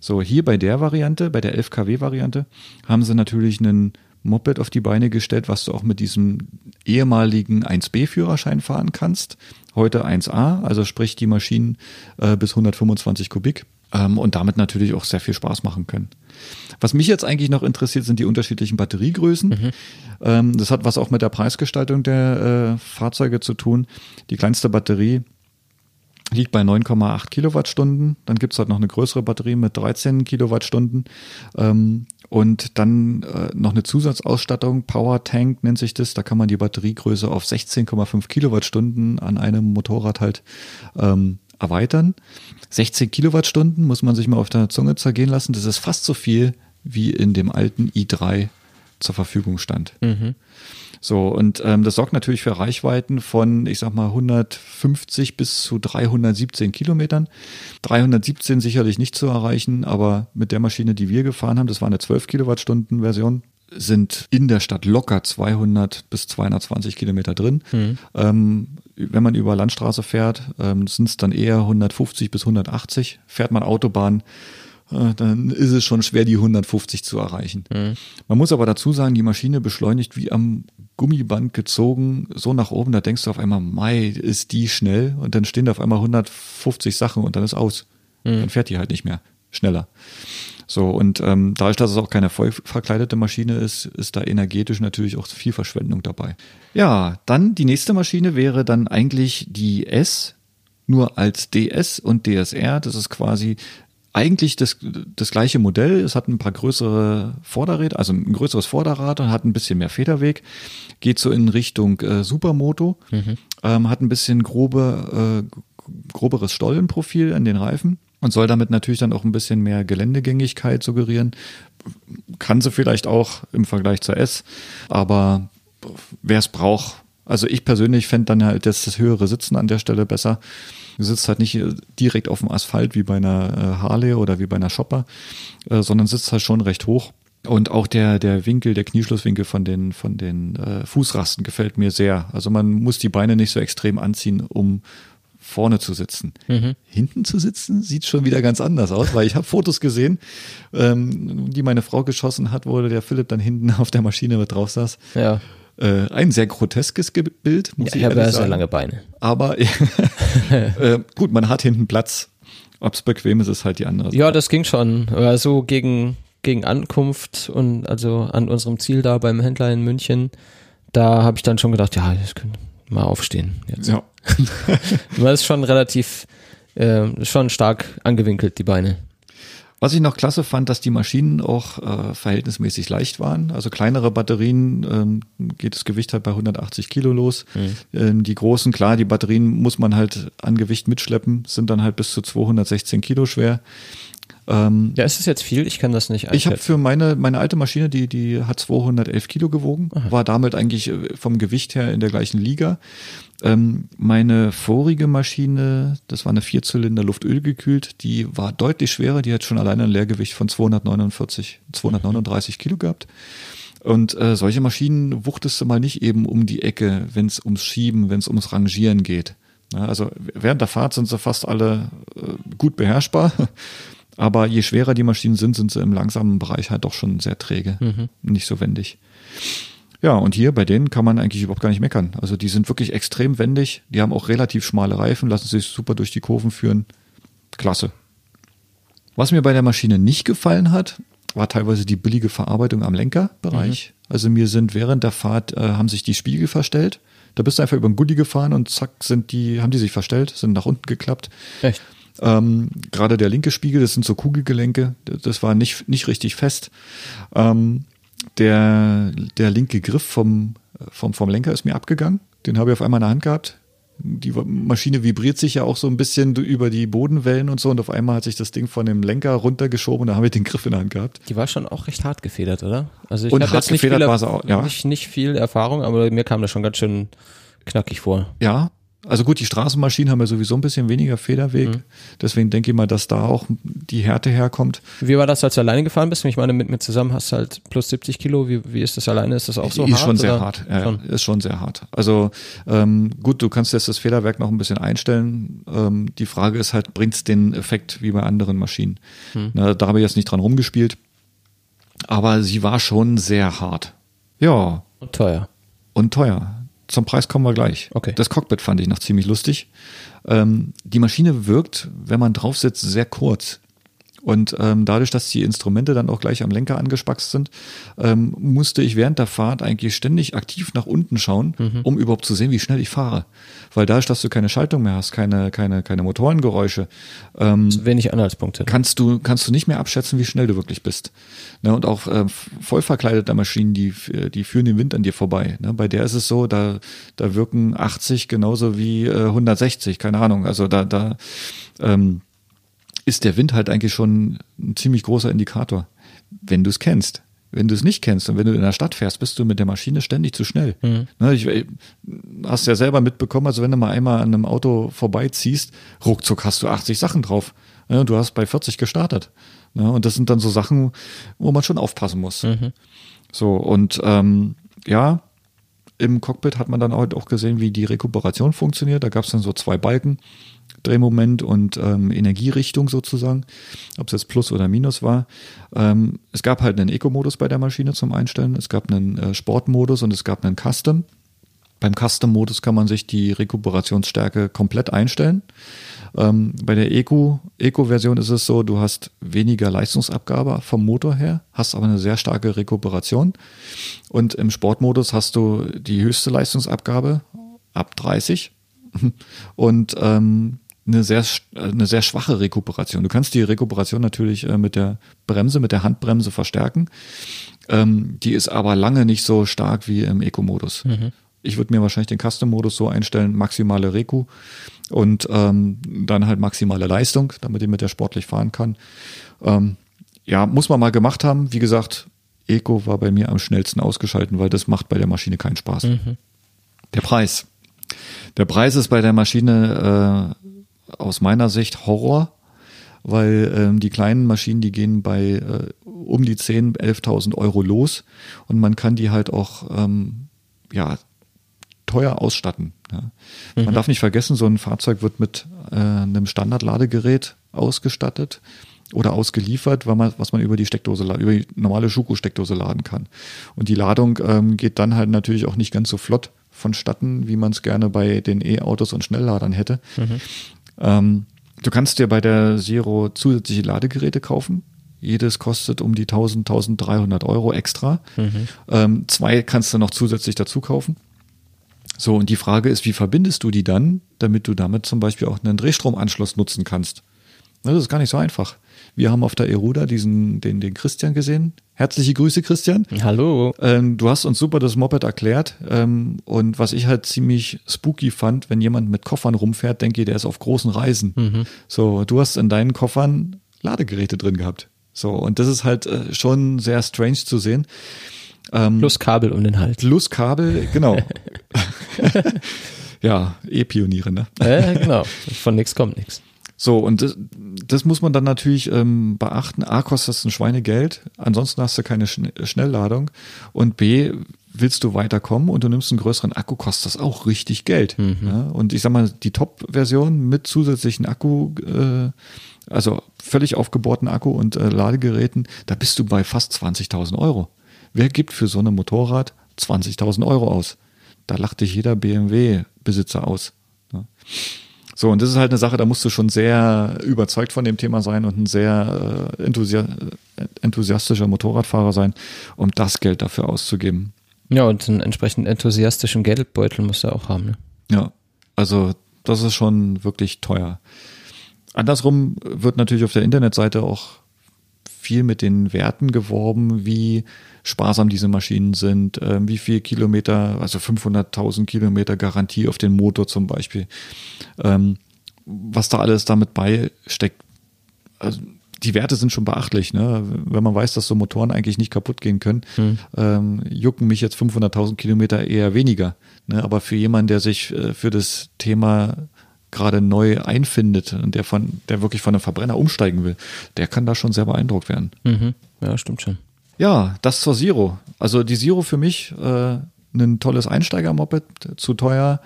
So, hier bei der Variante, bei der 11 kW Variante, haben sie natürlich einen Moped auf die Beine gestellt, was du auch mit diesem ehemaligen 1B-Führerschein fahren kannst. Heute 1A, also sprich die Maschinen äh, bis 125 Kubik ähm, und damit natürlich auch sehr viel Spaß machen können. Was mich jetzt eigentlich noch interessiert, sind die unterschiedlichen Batteriegrößen. Mhm. Ähm, das hat was auch mit der Preisgestaltung der äh, Fahrzeuge zu tun. Die kleinste Batterie liegt bei 9,8 Kilowattstunden. Dann gibt's halt noch eine größere Batterie mit 13 Kilowattstunden. Ähm, und dann äh, noch eine Zusatzausstattung, Power Tank nennt sich das. Da kann man die Batteriegröße auf 16,5 Kilowattstunden an einem Motorrad halt ähm, erweitern. 16 Kilowattstunden muss man sich mal auf der Zunge zergehen lassen. Das ist fast so viel, wie in dem alten i3 zur Verfügung stand. Mhm. So, und ähm, das sorgt natürlich für Reichweiten von, ich sag mal, 150 bis zu 317 Kilometern. 317 sicherlich nicht zu erreichen, aber mit der Maschine, die wir gefahren haben, das war eine 12 Kilowattstunden Version, sind in der Stadt locker 200 bis 220 Kilometer drin. Mhm. Ähm, wenn man über Landstraße fährt, ähm, sind es dann eher 150 bis 180. Fährt man Autobahn, äh, dann ist es schon schwer, die 150 zu erreichen. Mhm. Man muss aber dazu sagen, die Maschine beschleunigt wie am Gummiband gezogen, so nach oben, da denkst du auf einmal, Mai, ist die schnell und dann stehen da auf einmal 150 Sachen und dann ist aus. Mhm. Dann fährt die halt nicht mehr schneller. So, und ähm, dadurch, dass es auch keine voll verkleidete Maschine ist, ist da energetisch natürlich auch viel Verschwendung dabei. Ja, dann die nächste Maschine wäre dann eigentlich die S, nur als DS und DSR. Das ist quasi eigentlich das, das gleiche Modell. Es hat ein paar größere Vorderräder, also ein größeres Vorderrad und hat ein bisschen mehr Federweg. Geht so in Richtung äh, Supermoto. Mhm. Ähm, hat ein bisschen grobe, äh, groberes Stollenprofil an den Reifen und soll damit natürlich dann auch ein bisschen mehr Geländegängigkeit suggerieren. Kann sie vielleicht auch im Vergleich zur S, aber wer es braucht, also ich persönlich fände dann halt das, das höhere Sitzen an der Stelle besser. Du sitzt halt nicht direkt auf dem Asphalt wie bei einer äh, Harley oder wie bei einer Shopper, äh, sondern sitzt halt schon recht hoch. Und auch der, der Winkel, der Knieschlusswinkel von den, von den äh, Fußrasten gefällt mir sehr. Also man muss die Beine nicht so extrem anziehen, um vorne zu sitzen. Mhm. Hinten zu sitzen sieht schon wieder ganz anders aus, weil ich habe Fotos gesehen, ähm, die meine Frau geschossen hat, wo der Philipp dann hinten auf der Maschine mit drauf saß. Ja. Äh, ein sehr groteskes Bild, muss ja, ich ehrlich sagen. sehr lange Beine. Aber [laughs] äh, gut, man hat hinten Platz. Ob es bequem ist, ist halt die andere Sache. Ja, das ging schon. Also gegen, gegen Ankunft und also an unserem Ziel da beim Händler in München, da habe ich dann schon gedacht, ja, ich könnte mal aufstehen. Jetzt. Ja. [laughs] Man ist schon relativ, äh, schon stark angewinkelt, die Beine. Was ich noch klasse fand, dass die Maschinen auch äh, verhältnismäßig leicht waren. Also kleinere Batterien ähm, geht das Gewicht halt bei 180 Kilo los. Mhm. Ähm, die großen, klar, die Batterien muss man halt an Gewicht mitschleppen, sind dann halt bis zu 216 Kilo schwer. Ähm, ja, ist es jetzt viel? Ich kann das nicht einschätzen. Ich habe für meine, meine alte Maschine, die, die hat 211 Kilo gewogen, Aha. war damit eigentlich äh, vom Gewicht her in der gleichen Liga. Ähm, meine vorige Maschine, das war eine Vierzylinder Luftöl gekühlt, die war deutlich schwerer, die hat schon alleine ein Leergewicht von 249, 239 Kilo gehabt. Und äh, solche Maschinen wuchtest du mal nicht eben um die Ecke, wenn es ums Schieben, wenn es ums Rangieren geht. Ja, also während der Fahrt sind sie fast alle äh, gut beherrschbar. [laughs] Aber je schwerer die Maschinen sind, sind sie im langsamen Bereich halt doch schon sehr träge, mhm. nicht so wendig. Ja, und hier bei denen kann man eigentlich überhaupt gar nicht meckern. Also die sind wirklich extrem wendig, die haben auch relativ schmale Reifen, lassen sich super durch die Kurven führen. Klasse. Was mir bei der Maschine nicht gefallen hat, war teilweise die billige Verarbeitung am Lenkerbereich. Mhm. Also mir sind während der Fahrt, äh, haben sich die Spiegel verstellt. Da bist du einfach über den Gully gefahren und zack, sind die, haben die sich verstellt, sind nach unten geklappt. Echt? Ähm, Gerade der linke Spiegel, das sind so Kugelgelenke, das war nicht, nicht richtig fest. Ähm, der, der linke Griff vom, vom, vom Lenker ist mir abgegangen. Den habe ich auf einmal in der Hand gehabt. Die Maschine vibriert sich ja auch so ein bisschen über die Bodenwellen und so und auf einmal hat sich das Ding von dem Lenker runtergeschoben und da habe ich den Griff in der Hand gehabt. Die war schon auch recht hart gefedert, oder? Also ich habe jetzt nicht viel, auch, ja. nicht, nicht viel Erfahrung, aber mir kam das schon ganz schön knackig vor. Ja, also gut, die Straßenmaschinen haben ja sowieso ein bisschen weniger Federweg. Mhm. Deswegen denke ich mal, dass da auch die Härte herkommt. Wie war das, als du alleine gefahren bist? Ich meine, mit mir zusammen hast du halt plus 70 Kilo. Wie, wie ist das alleine? Ist das auch so ist hart? Ist schon sehr hart. Ja, schon? Ist schon sehr hart. Also ähm, gut, du kannst jetzt das Federwerk noch ein bisschen einstellen. Ähm, die Frage ist halt, bringt es den Effekt wie bei anderen Maschinen? Mhm. Na, da habe ich jetzt nicht dran rumgespielt. Aber sie war schon sehr hart. Ja. Und teuer. Und teuer zum Preis kommen wir gleich. Okay. Das Cockpit fand ich noch ziemlich lustig. Ähm, die Maschine wirkt, wenn man drauf sitzt, sehr kurz. Und ähm, dadurch, dass die Instrumente dann auch gleich am Lenker angespackst sind, ähm, musste ich während der Fahrt eigentlich ständig aktiv nach unten schauen, mhm. um überhaupt zu sehen, wie schnell ich fahre. Weil dadurch, dass du keine Schaltung mehr hast, keine, keine, keine Motorengeräusche, ähm, wenig Anhaltspunkte. Kannst du, kannst du nicht mehr abschätzen, wie schnell du wirklich bist. Ne, und auch äh, voll verkleidete Maschinen, die, die führen den Wind an dir vorbei. Ne, bei der ist es so, da, da wirken 80 genauso wie äh, 160, keine Ahnung. Also da, da ähm, ist der Wind halt eigentlich schon ein ziemlich großer Indikator, wenn du es kennst. Wenn du es nicht kennst und wenn du in der Stadt fährst, bist du mit der Maschine ständig zu schnell. Mhm. Ne, ich, äh, hast ja selber mitbekommen, also wenn du mal einmal an einem Auto vorbeiziehst, ruckzuck hast du 80 Sachen drauf. Ne, du hast bei 40 gestartet. Ne, und das sind dann so Sachen, wo man schon aufpassen muss. Mhm. So, und ähm, ja, im Cockpit hat man dann halt auch gesehen, wie die Rekuperation funktioniert. Da gab es dann so zwei Balken. Drehmoment und ähm, Energierichtung sozusagen, ob es jetzt Plus oder Minus war. Ähm, es gab halt einen Eco-Modus bei der Maschine zum Einstellen, es gab einen äh, Sportmodus und es gab einen Custom. Beim Custom-Modus kann man sich die Rekuperationsstärke komplett einstellen. Ähm, bei der Eco, Eco-Version ist es so, du hast weniger Leistungsabgabe vom Motor her, hast aber eine sehr starke Rekuperation. Und im Sportmodus hast du die höchste Leistungsabgabe ab 30 [laughs] und ähm, eine sehr, eine sehr schwache Rekuperation. Du kannst die Rekuperation natürlich äh, mit der Bremse, mit der Handbremse verstärken. Ähm, die ist aber lange nicht so stark wie im Eco-Modus. Mhm. Ich würde mir wahrscheinlich den Custom-Modus so einstellen, maximale Reku und ähm, dann halt maximale Leistung, damit ich mit der sportlich fahren kann. Ähm, ja, muss man mal gemacht haben. Wie gesagt, Eco war bei mir am schnellsten ausgeschalten, weil das macht bei der Maschine keinen Spaß. Mhm. Der Preis. Der Preis ist bei der Maschine äh, aus meiner Sicht Horror, weil ähm, die kleinen Maschinen, die gehen bei äh, um die 10.000, 11.000 Euro los und man kann die halt auch ähm, ja, teuer ausstatten. Ja. Man mhm. darf nicht vergessen, so ein Fahrzeug wird mit äh, einem Standardladegerät ausgestattet oder ausgeliefert, weil man, was man über die Steckdose, über die normale Schuko-Steckdose laden kann. Und die Ladung ähm, geht dann halt natürlich auch nicht ganz so flott vonstatten, wie man es gerne bei den E-Autos und Schnellladern hätte. Mhm. Ähm, du kannst dir bei der Zero zusätzliche Ladegeräte kaufen. Jedes kostet um die 1000, 1300 Euro extra. Mhm. Ähm, zwei kannst du noch zusätzlich dazu kaufen. So, und die Frage ist, wie verbindest du die dann, damit du damit zum Beispiel auch einen Drehstromanschluss nutzen kannst? Das ist gar nicht so einfach. Wir haben auf der Eruda diesen, den, den Christian gesehen. Herzliche Grüße, Christian. Hallo. Ähm, du hast uns super das Moped erklärt. Ähm, und was ich halt ziemlich spooky fand, wenn jemand mit Koffern rumfährt, denke ich, der ist auf großen Reisen. Mhm. So, du hast in deinen Koffern Ladegeräte drin gehabt. So, und das ist halt äh, schon sehr strange zu sehen. Ähm, plus Kabel um den Hals. Plus Kabel, genau. [laughs] ja, E-Pioniere, ne? Äh, genau. Von nichts kommt nichts. So, und das, das muss man dann natürlich ähm, beachten. A, kostet das ein Schweinegeld, ansonsten hast du keine Schn Schnellladung. Und B, willst du weiterkommen und du nimmst einen größeren Akku, kostet das auch richtig Geld. Mhm. Ja? Und ich sag mal, die Top-Version mit zusätzlichen Akku, äh, also völlig aufgebohrten Akku und äh, Ladegeräten, da bist du bei fast 20.000 Euro. Wer gibt für so ein Motorrad 20.000 Euro aus? Da lacht dich jeder BMW-Besitzer aus. Ja? So, und das ist halt eine Sache, da musst du schon sehr überzeugt von dem Thema sein und ein sehr äh, enthusi enthusiastischer Motorradfahrer sein, um das Geld dafür auszugeben. Ja, und einen entsprechend enthusiastischen Geldbeutel musst du auch haben. Ne? Ja, also das ist schon wirklich teuer. Andersrum wird natürlich auf der Internetseite auch viel mit den Werten geworben, wie sparsam diese Maschinen sind, äh, wie viel Kilometer, also 500.000 Kilometer Garantie auf den Motor zum Beispiel, ähm, was da alles damit beisteckt. Also, die Werte sind schon beachtlich, ne? Wenn man weiß, dass so Motoren eigentlich nicht kaputt gehen können, hm. ähm, jucken mich jetzt 500.000 Kilometer eher weniger. Ne? Aber für jemanden, der sich äh, für das Thema gerade neu einfindet und der von, der wirklich von einem Verbrenner umsteigen will, der kann da schon sehr beeindruckt werden. Mhm. Ja, stimmt schon. Ja, das zur Zero. Also die Zero für mich äh, ein tolles Einsteiger-Moped, zu teuer.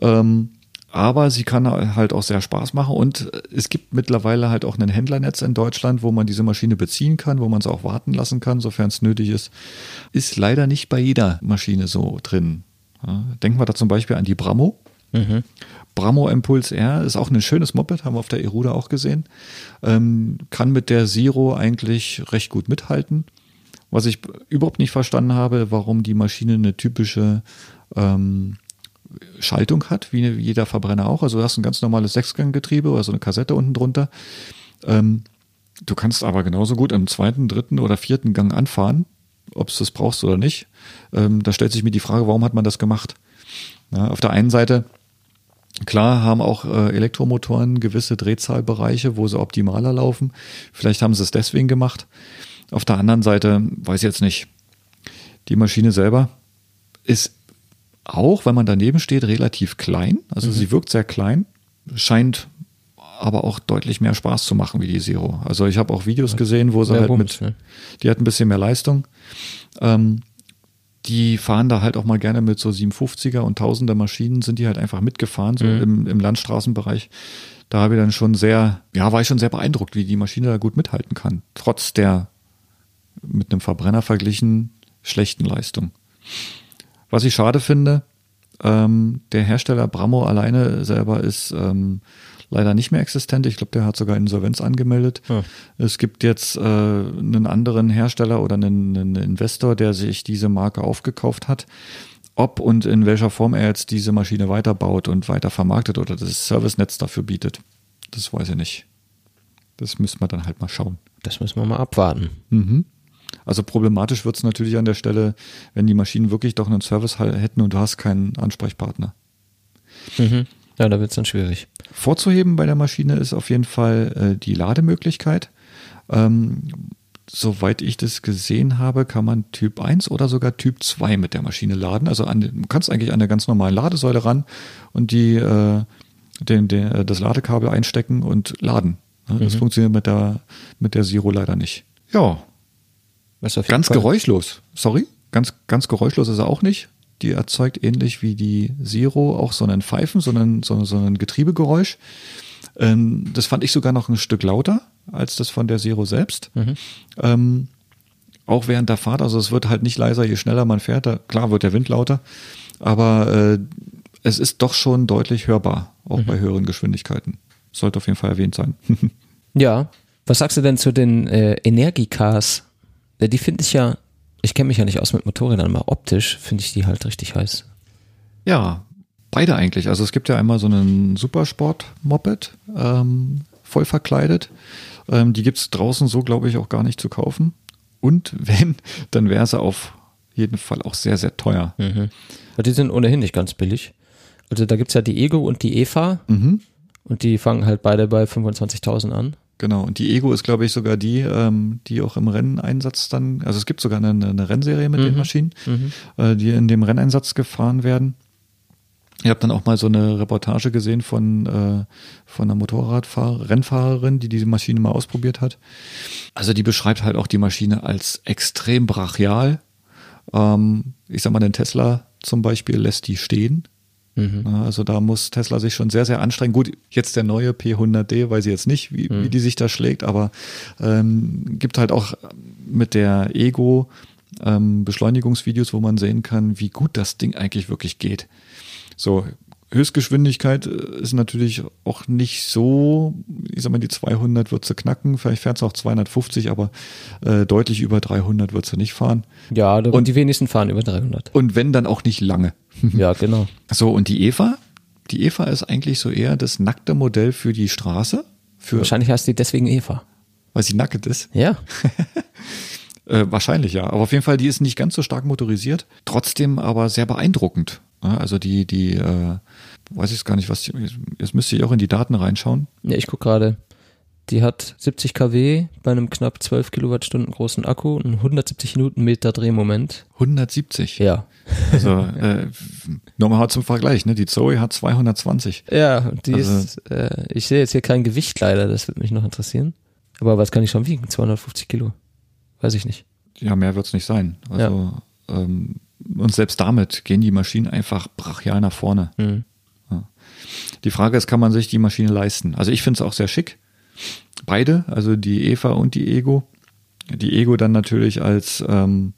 Ähm, aber sie kann halt auch sehr Spaß machen und es gibt mittlerweile halt auch ein Händlernetz in Deutschland, wo man diese Maschine beziehen kann, wo man es auch warten lassen kann, sofern es nötig ist. Ist leider nicht bei jeder Maschine so drin. Ja, denken wir da zum Beispiel an die Bramo. Mhm. Bramo Impulse R ist auch ein schönes Moped, haben wir auf der Eruda auch gesehen. Ähm, kann mit der Zero eigentlich recht gut mithalten. Was ich überhaupt nicht verstanden habe, warum die Maschine eine typische ähm, Schaltung hat, wie jeder Verbrenner auch. Also du hast ein ganz normales Sechsganggetriebe oder so eine Kassette unten drunter. Ähm, du kannst aber genauso gut im zweiten, dritten oder vierten Gang anfahren, ob es das brauchst oder nicht. Ähm, da stellt sich mir die Frage, warum hat man das gemacht? Ja, auf der einen Seite Klar haben auch äh, Elektromotoren gewisse Drehzahlbereiche, wo sie optimaler laufen. Vielleicht haben sie es deswegen gemacht. Auf der anderen Seite weiß ich jetzt nicht. Die Maschine selber ist auch, wenn man daneben steht, relativ klein. Also mhm. sie wirkt sehr klein, scheint aber auch deutlich mehr Spaß zu machen wie die Zero. Also ich habe auch Videos gesehen, wo sie halt Bums, mit, ne? die hat ein bisschen mehr Leistung. Ähm, die fahren da halt auch mal gerne mit so 750er und 1000er Maschinen, sind die halt einfach mitgefahren, so mhm. im, im Landstraßenbereich. Da habe ich dann schon sehr, ja, war ich schon sehr beeindruckt, wie die Maschine da gut mithalten kann. Trotz der mit einem Verbrenner verglichen schlechten Leistung. Was ich schade finde, ähm, der Hersteller Bramo alleine selber ist ähm, leider nicht mehr existent. Ich glaube, der hat sogar Insolvenz angemeldet. Ja. Es gibt jetzt äh, einen anderen Hersteller oder einen, einen Investor, der sich diese Marke aufgekauft hat ob und in welcher Form er jetzt diese Maschine weiterbaut und weiter vermarktet oder das Servicenetz dafür bietet. das weiß ich nicht. Das müssen wir dann halt mal schauen. Das müssen wir mal abwarten. Mhm. Also problematisch wird es natürlich an der Stelle, wenn die Maschinen wirklich doch einen Service hätten und du hast keinen Ansprechpartner. Mhm. Ja, da wird es dann schwierig. Vorzuheben bei der Maschine ist auf jeden Fall äh, die Lademöglichkeit. Ähm, soweit ich das gesehen habe, kann man Typ 1 oder sogar Typ 2 mit der Maschine laden. Also an, du kannst eigentlich an der ganz normalen Ladesäule ran und die, äh, den, den, das Ladekabel einstecken und laden. Das mhm. funktioniert mit der, mit der Zero leider nicht. Ja. ganz Fall. geräuschlos. Sorry? Ganz, ganz geräuschlos ist er auch nicht. Die erzeugt ähnlich wie die Zero auch so einen Pfeifen, so einen, so, so ein Getriebegeräusch. Ähm, das fand ich sogar noch ein Stück lauter als das von der Zero selbst. Mhm. Ähm, auch während der Fahrt, also es wird halt nicht leiser, je schneller man fährt. Da, klar wird der Wind lauter, aber äh, es ist doch schon deutlich hörbar, auch mhm. bei höheren Geschwindigkeiten. Sollte auf jeden Fall erwähnt sein. [laughs] ja. Was sagst du denn zu den äh, Energiecars? Die finde ich ja, ich kenne mich ja nicht aus mit Motorrädern, aber optisch finde ich die halt richtig heiß. Ja, beide eigentlich. Also es gibt ja einmal so einen Supersport-Moped, ähm, voll verkleidet. Ähm, die gibt es draußen so, glaube ich, auch gar nicht zu kaufen. Und [laughs] wenn, dann wäre sie auf jeden Fall auch sehr, sehr teuer. Mhm. die sind ohnehin nicht ganz billig. Also da gibt es ja die Ego und die EVA. Mhm. Und die fangen halt beide bei 25.000 an. Genau, und die Ego ist, glaube ich, sogar die, ähm, die auch im Renneinsatz dann, also es gibt sogar eine, eine Rennserie mit mhm. den Maschinen, mhm. äh, die in dem Renneinsatz gefahren werden. Ich habe dann auch mal so eine Reportage gesehen von, äh, von einer Motorradrennfahrerin, die diese Maschine mal ausprobiert hat. Also die beschreibt halt auch die Maschine als extrem brachial. Ähm, ich sag mal, den Tesla zum Beispiel lässt die stehen. Mhm. Also da muss Tesla sich schon sehr, sehr anstrengen. Gut, jetzt der neue P100D, weiß ich jetzt nicht, wie, mhm. wie die sich da schlägt, aber ähm, gibt halt auch mit der Ego ähm, Beschleunigungsvideos, wo man sehen kann, wie gut das Ding eigentlich wirklich geht. So, Höchstgeschwindigkeit äh, ist natürlich auch nicht so, ich sag mal, die 200 wird sie knacken, vielleicht fährt sie auch 250, aber äh, deutlich über 300 wird sie nicht fahren. Ja, und die wenigsten fahren über 300. Und wenn, dann auch nicht lange. [laughs] Ja, genau. So, und die Eva? Die Eva ist eigentlich so eher das nackte Modell für die Straße. Für Wahrscheinlich heißt die deswegen Eva. Weil sie nackt ist? Ja. [laughs] äh, wahrscheinlich ja. Aber auf jeden Fall, die ist nicht ganz so stark motorisiert, trotzdem aber sehr beeindruckend. Also die, die, äh, weiß ich gar nicht, was, jetzt müsste ich auch in die Daten reinschauen. Ja, ich gucke gerade. Die hat 70 kW bei einem knapp 12 Kilowattstunden großen Akku und 170 Newtonmeter Drehmoment. 170? Ja. Also [laughs] äh, nochmal zum Vergleich, ne? Die Zoe hat 220. Ja, die also, ist, äh, ich sehe jetzt hier kein Gewicht leider, das würde mich noch interessieren. Aber was kann ich schon wiegen? 250 Kilo? Weiß ich nicht. Ja, mehr wird's nicht sein. Also ja. ähm, und selbst damit gehen die Maschinen einfach brachial nach vorne. Mhm. Die Frage ist, kann man sich die Maschine leisten? Also ich finde es auch sehr schick. Beide, also die Eva und die Ego. Die Ego dann natürlich als ähm,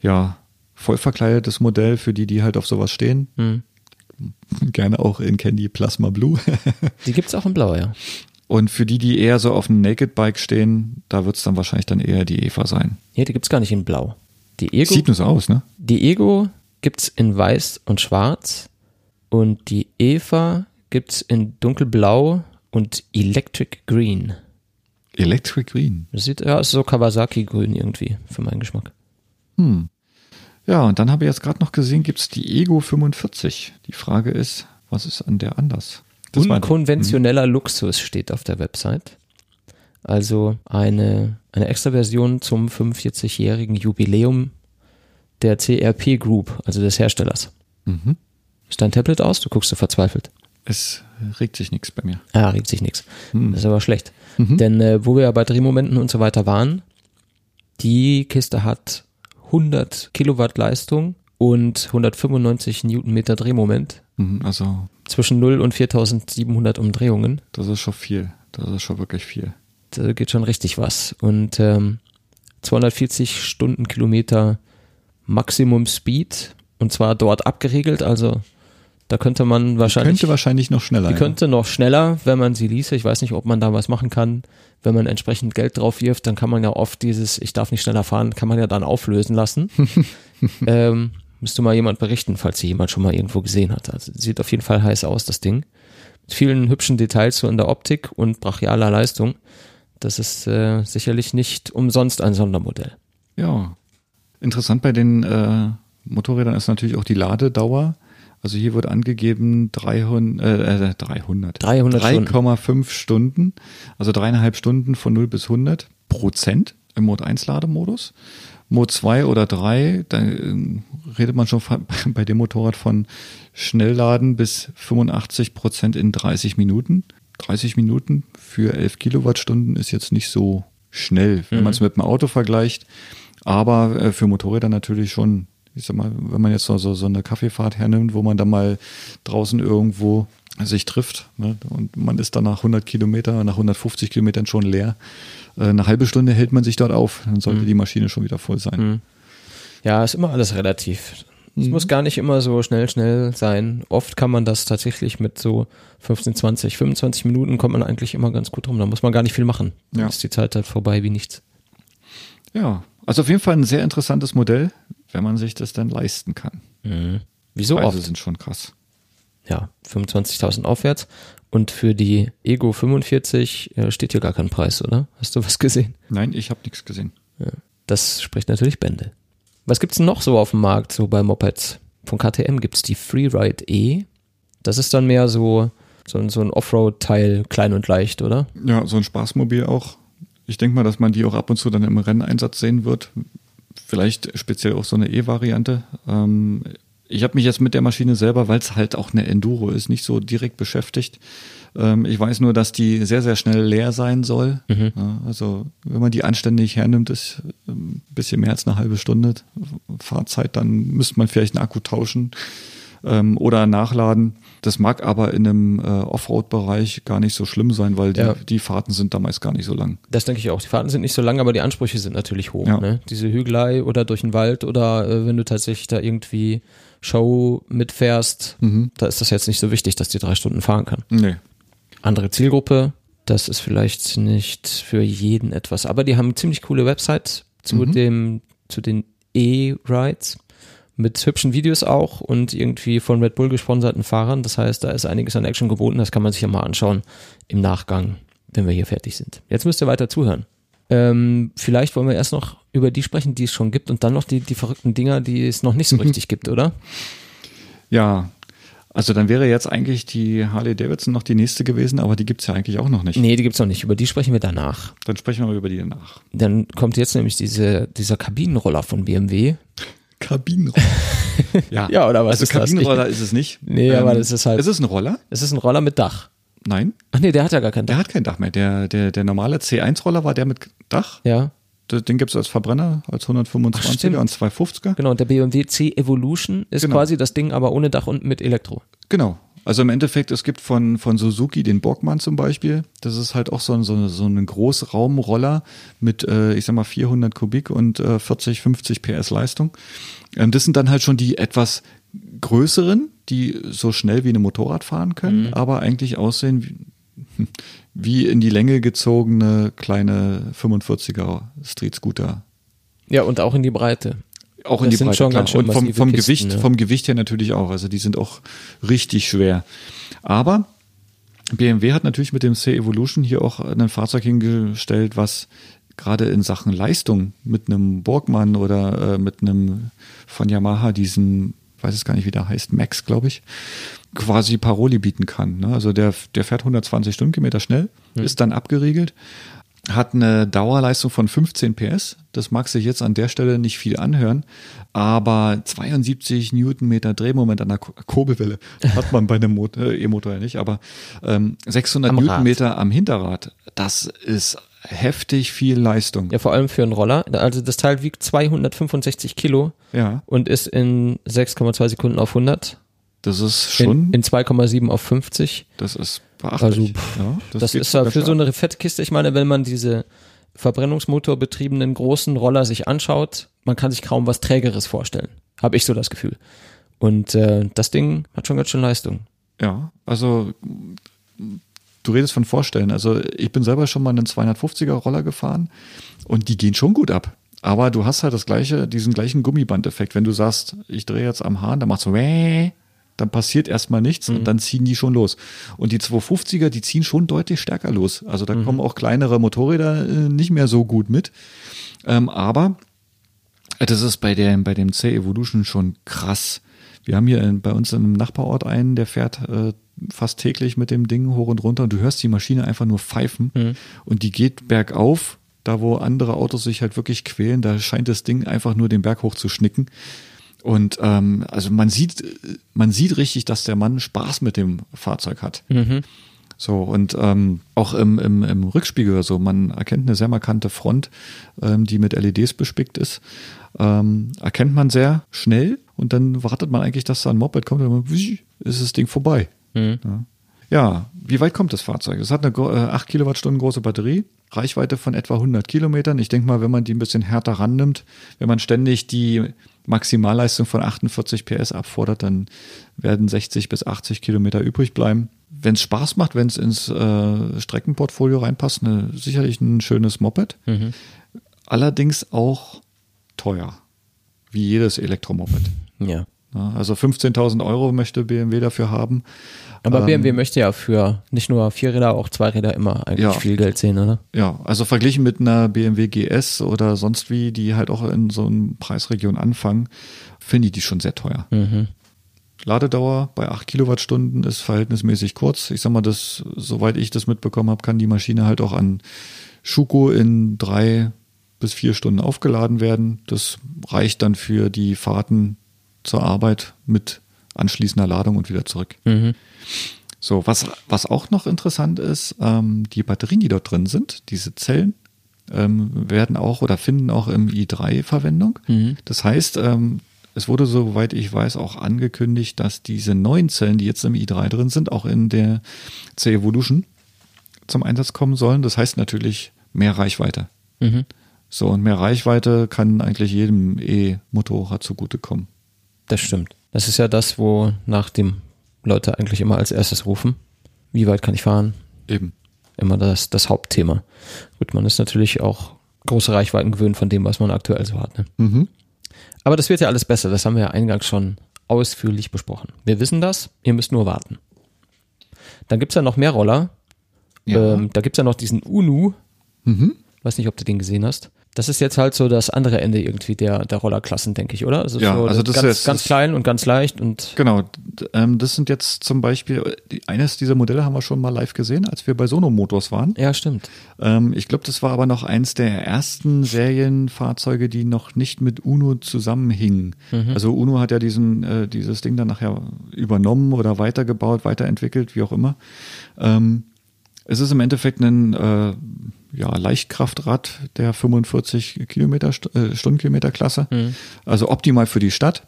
ja, voll verkleidetes Modell für die, die halt auf sowas stehen. Mhm. [laughs] Gerne auch in Candy Plasma Blue. [laughs] die gibt es auch in Blau, ja. Und für die, die eher so auf einem Naked Bike stehen, da wird es dann wahrscheinlich dann eher die Eva sein. Nee, die gibt es gar nicht in Blau. Die Ego, Sieht nur so aus, ne? Die Ego gibt's in weiß und schwarz und die Eva gibt's in dunkelblau und Electric Green. Electric Green? Das sieht, ja, ist so Kawasaki-Grün irgendwie, für meinen Geschmack. Hm. Ja, und dann habe ich jetzt gerade noch gesehen, gibt's die Ego 45. Die Frage ist, was ist an der anders? Das Unkonventioneller hm. Luxus steht auf der Website. Also eine, eine extra Version zum 45-jährigen Jubiläum der CRP Group, also des Herstellers. Mhm. Ist dein Tablet aus? Du guckst so verzweifelt. Es regt sich nichts bei mir. Ah, regt sich nichts. Mhm. Das ist aber schlecht. Mhm. Denn äh, wo wir ja bei Drehmomenten und so weiter waren, die Kiste hat 100 Kilowatt Leistung und 195 Newtonmeter Drehmoment. Mhm, also zwischen 0 und 4700 Umdrehungen. Das ist schon viel. Das ist schon wirklich viel da geht schon richtig was. Und ähm, 240 Stundenkilometer Maximum Speed und zwar dort abgeregelt, also da könnte man wahrscheinlich. Die könnte wahrscheinlich noch schneller. Die könnte noch schneller, wenn man sie ließe. Ich weiß nicht, ob man da was machen kann. Wenn man entsprechend Geld drauf wirft, dann kann man ja oft dieses, ich darf nicht schneller fahren, kann man ja dann auflösen lassen. [laughs] ähm, müsste mal jemand berichten, falls sie jemand schon mal irgendwo gesehen hat. Also sieht auf jeden Fall heiß aus, das Ding. vielen hübschen Details so in der Optik und brachialer Leistung. Das ist äh, sicherlich nicht umsonst ein Sondermodell. Ja. Interessant bei den äh, Motorrädern ist natürlich auch die Ladedauer. Also hier wird angegeben 300, äh, 300, 300 3,5 Stunden, also dreieinhalb Stunden von 0 bis 100 Prozent im Mode 1 Lademodus. Mode 2 oder 3, da äh, redet man schon [laughs] bei dem Motorrad von Schnellladen bis 85 Prozent in 30 Minuten. 30 Minuten für 11 Kilowattstunden ist jetzt nicht so schnell, wenn mhm. man es mit dem Auto vergleicht. Aber äh, für Motorräder natürlich schon ich sag mal, wenn man jetzt so, so, eine Kaffeefahrt hernimmt, wo man dann mal draußen irgendwo sich trifft ne, und man ist dann nach 100 Kilometer, nach 150 Kilometern schon leer. Äh, eine halbe Stunde hält man sich dort auf, dann sollte mhm. die Maschine schon wieder voll sein. Mhm. Ja, ist immer alles relativ. Es mhm. muss gar nicht immer so schnell, schnell sein. Oft kann man das tatsächlich mit so 15, 20, 25 Minuten kommt man eigentlich immer ganz gut rum. Da muss man gar nicht viel machen. Dann ja. ist die Zeit halt vorbei wie nichts. Ja, also auf jeden Fall ein sehr interessantes Modell wenn man sich das dann leisten kann. Mhm. Wieso Preise oft? sind schon krass. Ja, 25.000 aufwärts. Und für die Ego 45 äh, steht hier gar kein Preis, oder? Hast du was gesehen? Nein, ich habe nichts gesehen. Ja, das spricht natürlich Bände. Was gibt's denn noch so auf dem Markt, so bei Mopeds? Von KTM gibt's die Freeride E. Das ist dann mehr so, so, so ein Offroad-Teil, klein und leicht, oder? Ja, so ein Spaßmobil auch. Ich denke mal, dass man die auch ab und zu dann im Renneinsatz sehen wird, vielleicht speziell auch so eine E-Variante. Ähm, ich habe mich jetzt mit der Maschine selber, weil es halt auch eine Enduro ist, nicht so direkt beschäftigt. Ähm, ich weiß nur, dass die sehr, sehr schnell leer sein soll. Mhm. Ja, also wenn man die anständig hernimmt, ist ein bisschen mehr als eine halbe Stunde Fahrzeit, dann müsste man vielleicht einen Akku tauschen ähm, oder nachladen. Das mag aber in einem äh, Offroad-Bereich gar nicht so schlimm sein, weil die, ja. die Fahrten sind damals gar nicht so lang. Das denke ich auch. Die Fahrten sind nicht so lang, aber die Ansprüche sind natürlich hoch. Ja. Ne? Diese Hügelei oder durch den Wald oder äh, wenn du tatsächlich da irgendwie Show mitfährst, mhm. da ist das jetzt nicht so wichtig, dass die drei Stunden fahren kann. Nee. Andere Zielgruppe, das ist vielleicht nicht für jeden etwas, aber die haben ziemlich coole Websites zu mhm. dem, zu den E-Rides mit hübschen Videos auch und irgendwie von Red Bull gesponserten Fahrern. Das heißt, da ist einiges an Action geboten. Das kann man sich ja mal anschauen im Nachgang, wenn wir hier fertig sind. Jetzt müsst ihr weiter zuhören. Ähm, vielleicht wollen wir erst noch über die sprechen, die es schon gibt und dann noch die, die verrückten Dinger, die es noch nicht so [laughs] richtig gibt, oder? Ja, also dann wäre jetzt eigentlich die Harley Davidson noch die nächste gewesen, aber die gibt es ja eigentlich auch noch nicht. Nee, die gibt es noch nicht. Über die sprechen wir danach. Dann sprechen wir mal über die danach. Dann kommt jetzt nämlich diese, dieser Kabinenroller von BMW. Kabinenroller. [laughs] ja. ja, oder was also ist Kabinenroller das? ist es nicht. Nee, ähm, aber das ist halt. Ist es ein Roller? Es ist ein Roller mit Dach. Nein. Ach nee, der hat ja gar kein Dach. Der hat kein Dach mehr. Der, der, der normale C1-Roller war der mit Dach. Ja. Den gibt es als Verbrenner, als 125er Ach, und 250er. Genau, und der BMW C Evolution ist genau. quasi das Ding, aber ohne Dach und mit Elektro. Genau. Also im Endeffekt, es gibt von, von Suzuki den Borgmann zum Beispiel. Das ist halt auch so, ein, so, so ein Großraumroller mit, äh, ich sag mal, 400 Kubik und äh, 40, 50 PS Leistung. Ähm, das sind dann halt schon die etwas größeren, die so schnell wie eine Motorrad fahren können, mhm. aber eigentlich aussehen wie, [laughs] wie in die Länge gezogene kleine 45er Street Scooter. Ja, und auch in die Breite. Auch in das die Breite, schon klar. Ganz schön und vom, vom Kisten, Gewicht, ja. vom Gewicht her natürlich auch. Also die sind auch richtig schwer. Aber BMW hat natürlich mit dem C-Evolution hier auch ein Fahrzeug hingestellt, was gerade in Sachen Leistung mit einem Borgmann oder äh, mit einem von Yamaha diesen, weiß es gar nicht, wie der heißt, Max, glaube ich, quasi Paroli bieten kann. Ne? Also der, der fährt 120 Stundenkilometer schnell, mhm. ist dann abgeriegelt, hat eine Dauerleistung von 15 PS. Das mag sich jetzt an der Stelle nicht viel anhören, aber 72 Newtonmeter Drehmoment an der Kurbelwelle [laughs] hat man bei einem äh, E-Motor ja nicht, aber ähm, 600 am Newtonmeter am Hinterrad, das ist heftig viel Leistung. Ja, vor allem für einen Roller. Also das Teil wiegt 265 Kilo ja. und ist in 6,2 Sekunden auf 100. Das ist schon. In, in 2,7 auf 50. Das ist beachtlich. Also, ja, das, das ist ja für so eine Fettkiste. Ich meine, wenn man diese Verbrennungsmotor betriebenen großen Roller sich anschaut, man kann sich kaum was Trägeres vorstellen. Habe ich so das Gefühl. Und äh, das Ding hat schon ganz schön Leistung. Ja, also du redest von Vorstellen. Also ich bin selber schon mal einen 250er Roller gefahren und die gehen schon gut ab. Aber du hast halt das gleiche, diesen gleichen Gummibandeffekt. Wenn du sagst, ich drehe jetzt am Hahn, dann machst du wäh, dann passiert erstmal nichts Mhm. und dann ziehen die schon los. Und die 250er, die ziehen schon deutlich stärker los. Also Mhm. da kommen auch kleinere Motorräder äh, nicht mehr so gut mit. Ähm, aber äh, das ist bei dem, bei dem C-Evolution schon krass. Wir haben hier in, bei uns im Nachbarort einen, der fährt äh, fast täglich mit dem Ding hoch und runter und du hörst die Maschine einfach nur pfeifen und die geht bergauf, da wo andere Autos sich halt wirklich quälen, da scheint das Ding einfach nur den Berg hoch zu schnicken. Und ähm, also man sieht, man sieht richtig, dass der Mann Spaß mit dem Fahrzeug hat. So, und ähm, auch im, im, im Rückspiegel oder so, man erkennt eine sehr markante Front, ähm, die mit LEDs bespickt ist. Ähm, erkennt man sehr schnell und dann wartet man eigentlich, dass da ein Moped kommt und dann ist das Ding vorbei. Ja. ja, wie weit kommt das Fahrzeug? Es hat eine äh, 8 Kilowattstunden große Batterie, Reichweite von etwa 100 Kilometern. Ich denke mal, wenn man die ein bisschen härter rannimmt, wenn man ständig die Maximalleistung von 48 PS abfordert, dann werden 60 bis 80 Kilometer übrig bleiben. Wenn es Spaß macht, wenn es ins äh, Streckenportfolio reinpasst, eine, sicherlich ein schönes Moped. Allerdings auch teuer, wie jedes Elektromoped. Ja, also 15.000 Euro möchte BMW dafür haben. Aber Ähm, BMW möchte ja für nicht nur Vierräder, auch Zweiräder immer eigentlich Ja. viel Geld sehen, oder? Ja, also verglichen mit einer BMW GS oder sonst wie, die halt auch in so einer Preisregion anfangen, finde ich die schon sehr teuer. Ladedauer bei 8 Kilowattstunden ist verhältnismäßig kurz. Ich sag mal, das, soweit ich das mitbekommen habe, kann die Maschine halt auch an Schuko in drei bis vier Stunden aufgeladen werden. Das reicht dann für die Fahrten zur Arbeit mit anschließender Ladung und wieder zurück. So, was, was auch noch interessant ist, ähm, die Batterien, die dort drin sind, diese Zellen, ähm, werden auch oder finden auch im i3 Verwendung. Das heißt, ähm, es wurde, soweit ich weiß, auch angekündigt, dass diese neuen Zellen, die jetzt im i3 drin sind, auch in der C-Evolution zum Einsatz kommen sollen. Das heißt natürlich mehr Reichweite. So, und mehr Reichweite kann eigentlich jedem E-Motorrad zugutekommen. Das stimmt. Das ist ja das, wo nach dem Leute eigentlich immer als erstes rufen. Wie weit kann ich fahren? Eben. Immer das, das Hauptthema. Gut, man ist natürlich auch große Reichweiten gewöhnt von dem, was man aktuell so hat. Ne? Mhm. Aber das wird ja alles besser. Das haben wir ja eingangs schon ausführlich besprochen. Wir wissen das. Ihr müsst nur warten. Dann gibt's ja noch mehr Roller. Ja. Ähm, da gibt's ja noch diesen Unu. Mhm. Weiß nicht, ob du den gesehen hast. Das ist jetzt halt so das andere Ende irgendwie der, der Rollerklassen, denke ich, oder? Also Ja, so also das ganz, ist- ganz das- klein und ganz leicht und Genau, ähm, das sind jetzt zum Beispiel, eines dieser Modelle haben wir schon mal live gesehen, als wir bei Sono Motors waren. ja, stimmt. Ähm, ich glaube, das war aber noch eins der ersten Serienfahrzeuge, die noch nicht mit Uno zusammenhingen. Also Uno hat ja diesen, äh, dieses Ding dann nachher übernommen oder weitergebaut, weiterentwickelt, wie auch immer. Ähm, es ist im Endeffekt ein äh, ja, Leichtkraftrad der 45 Kilometer, äh, Stundenkilometer Klasse. Also optimal für die Stadt.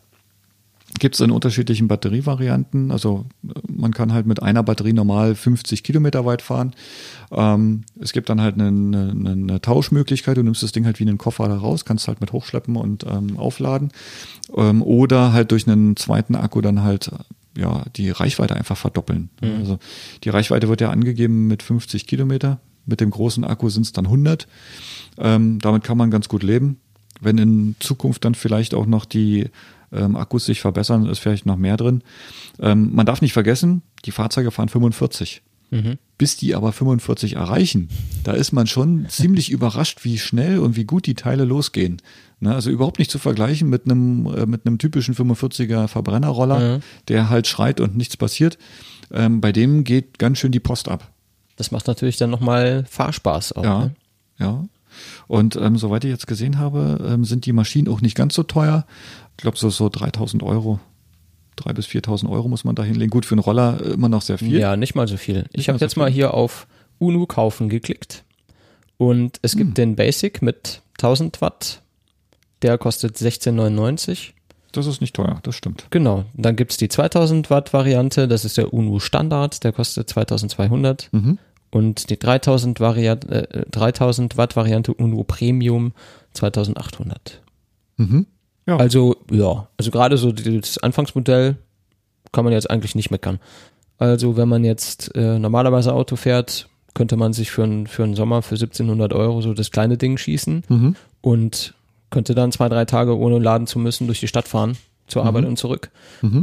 Gibt es in unterschiedlichen Batterievarianten. Also äh, man kann halt mit einer Batterie normal 50 Kilometer weit fahren. Ähm, es gibt dann halt eine, eine, eine Tauschmöglichkeit. Du nimmst das Ding halt wie einen Koffer da raus, kannst halt mit hochschleppen und ähm, aufladen. Ähm, oder halt durch einen zweiten Akku dann halt ja die Reichweite einfach verdoppeln. Also die Reichweite wird ja angegeben mit 50 Kilometer. Mit dem großen Akku sind es dann 100. Ähm, damit kann man ganz gut leben. Wenn in Zukunft dann vielleicht auch noch die ähm, Akkus sich verbessern, ist vielleicht noch mehr drin. Ähm, man darf nicht vergessen, die Fahrzeuge fahren 45. Bis die aber 45 erreichen, da ist man schon ziemlich [laughs] überrascht, wie schnell und wie gut die Teile losgehen. Ne, also überhaupt nicht zu vergleichen mit einem, äh, mit einem typischen 45er Verbrennerroller, der halt schreit und nichts passiert. Ähm, bei dem geht ganz schön die Post ab. Das macht natürlich dann nochmal Fahrspaß auch. Ja, Ne? ja. Und ähm, soweit ich jetzt gesehen habe, ähm, sind die Maschinen auch nicht ganz so teuer. Ich glaube, so, so 3000 Euro, 3.000 bis 4.000 Euro muss man da hinlegen. Gut, für einen Roller äh, immer noch sehr viel. Ja, nicht mal so viel. Ich mal habe so jetzt mal viel. hier auf UNU kaufen geklickt und es Hm. gibt den Basic mit 1000 Watt. Der kostet 16,99. Das ist nicht teuer, das stimmt. Genau. Dann gibt's die 2000 Watt Variante. Das ist der UNU Standard. Der kostet 2200. Mhm. Und die 3000, Variant, äh, 3000 Watt Variante UNU Premium 2800. Mhm. Ja. Also, ja, also gerade so das Anfangsmodell kann man jetzt eigentlich nicht meckern. Also, wenn man jetzt äh, normalerweise Auto fährt, könnte man sich für, einen für einen Sommer für 1700 Euro so das kleine Ding schießen Mhm. und könnte dann zwei, drei Tage ohne laden zu müssen durch die Stadt fahren. zur Arbeit und zurück.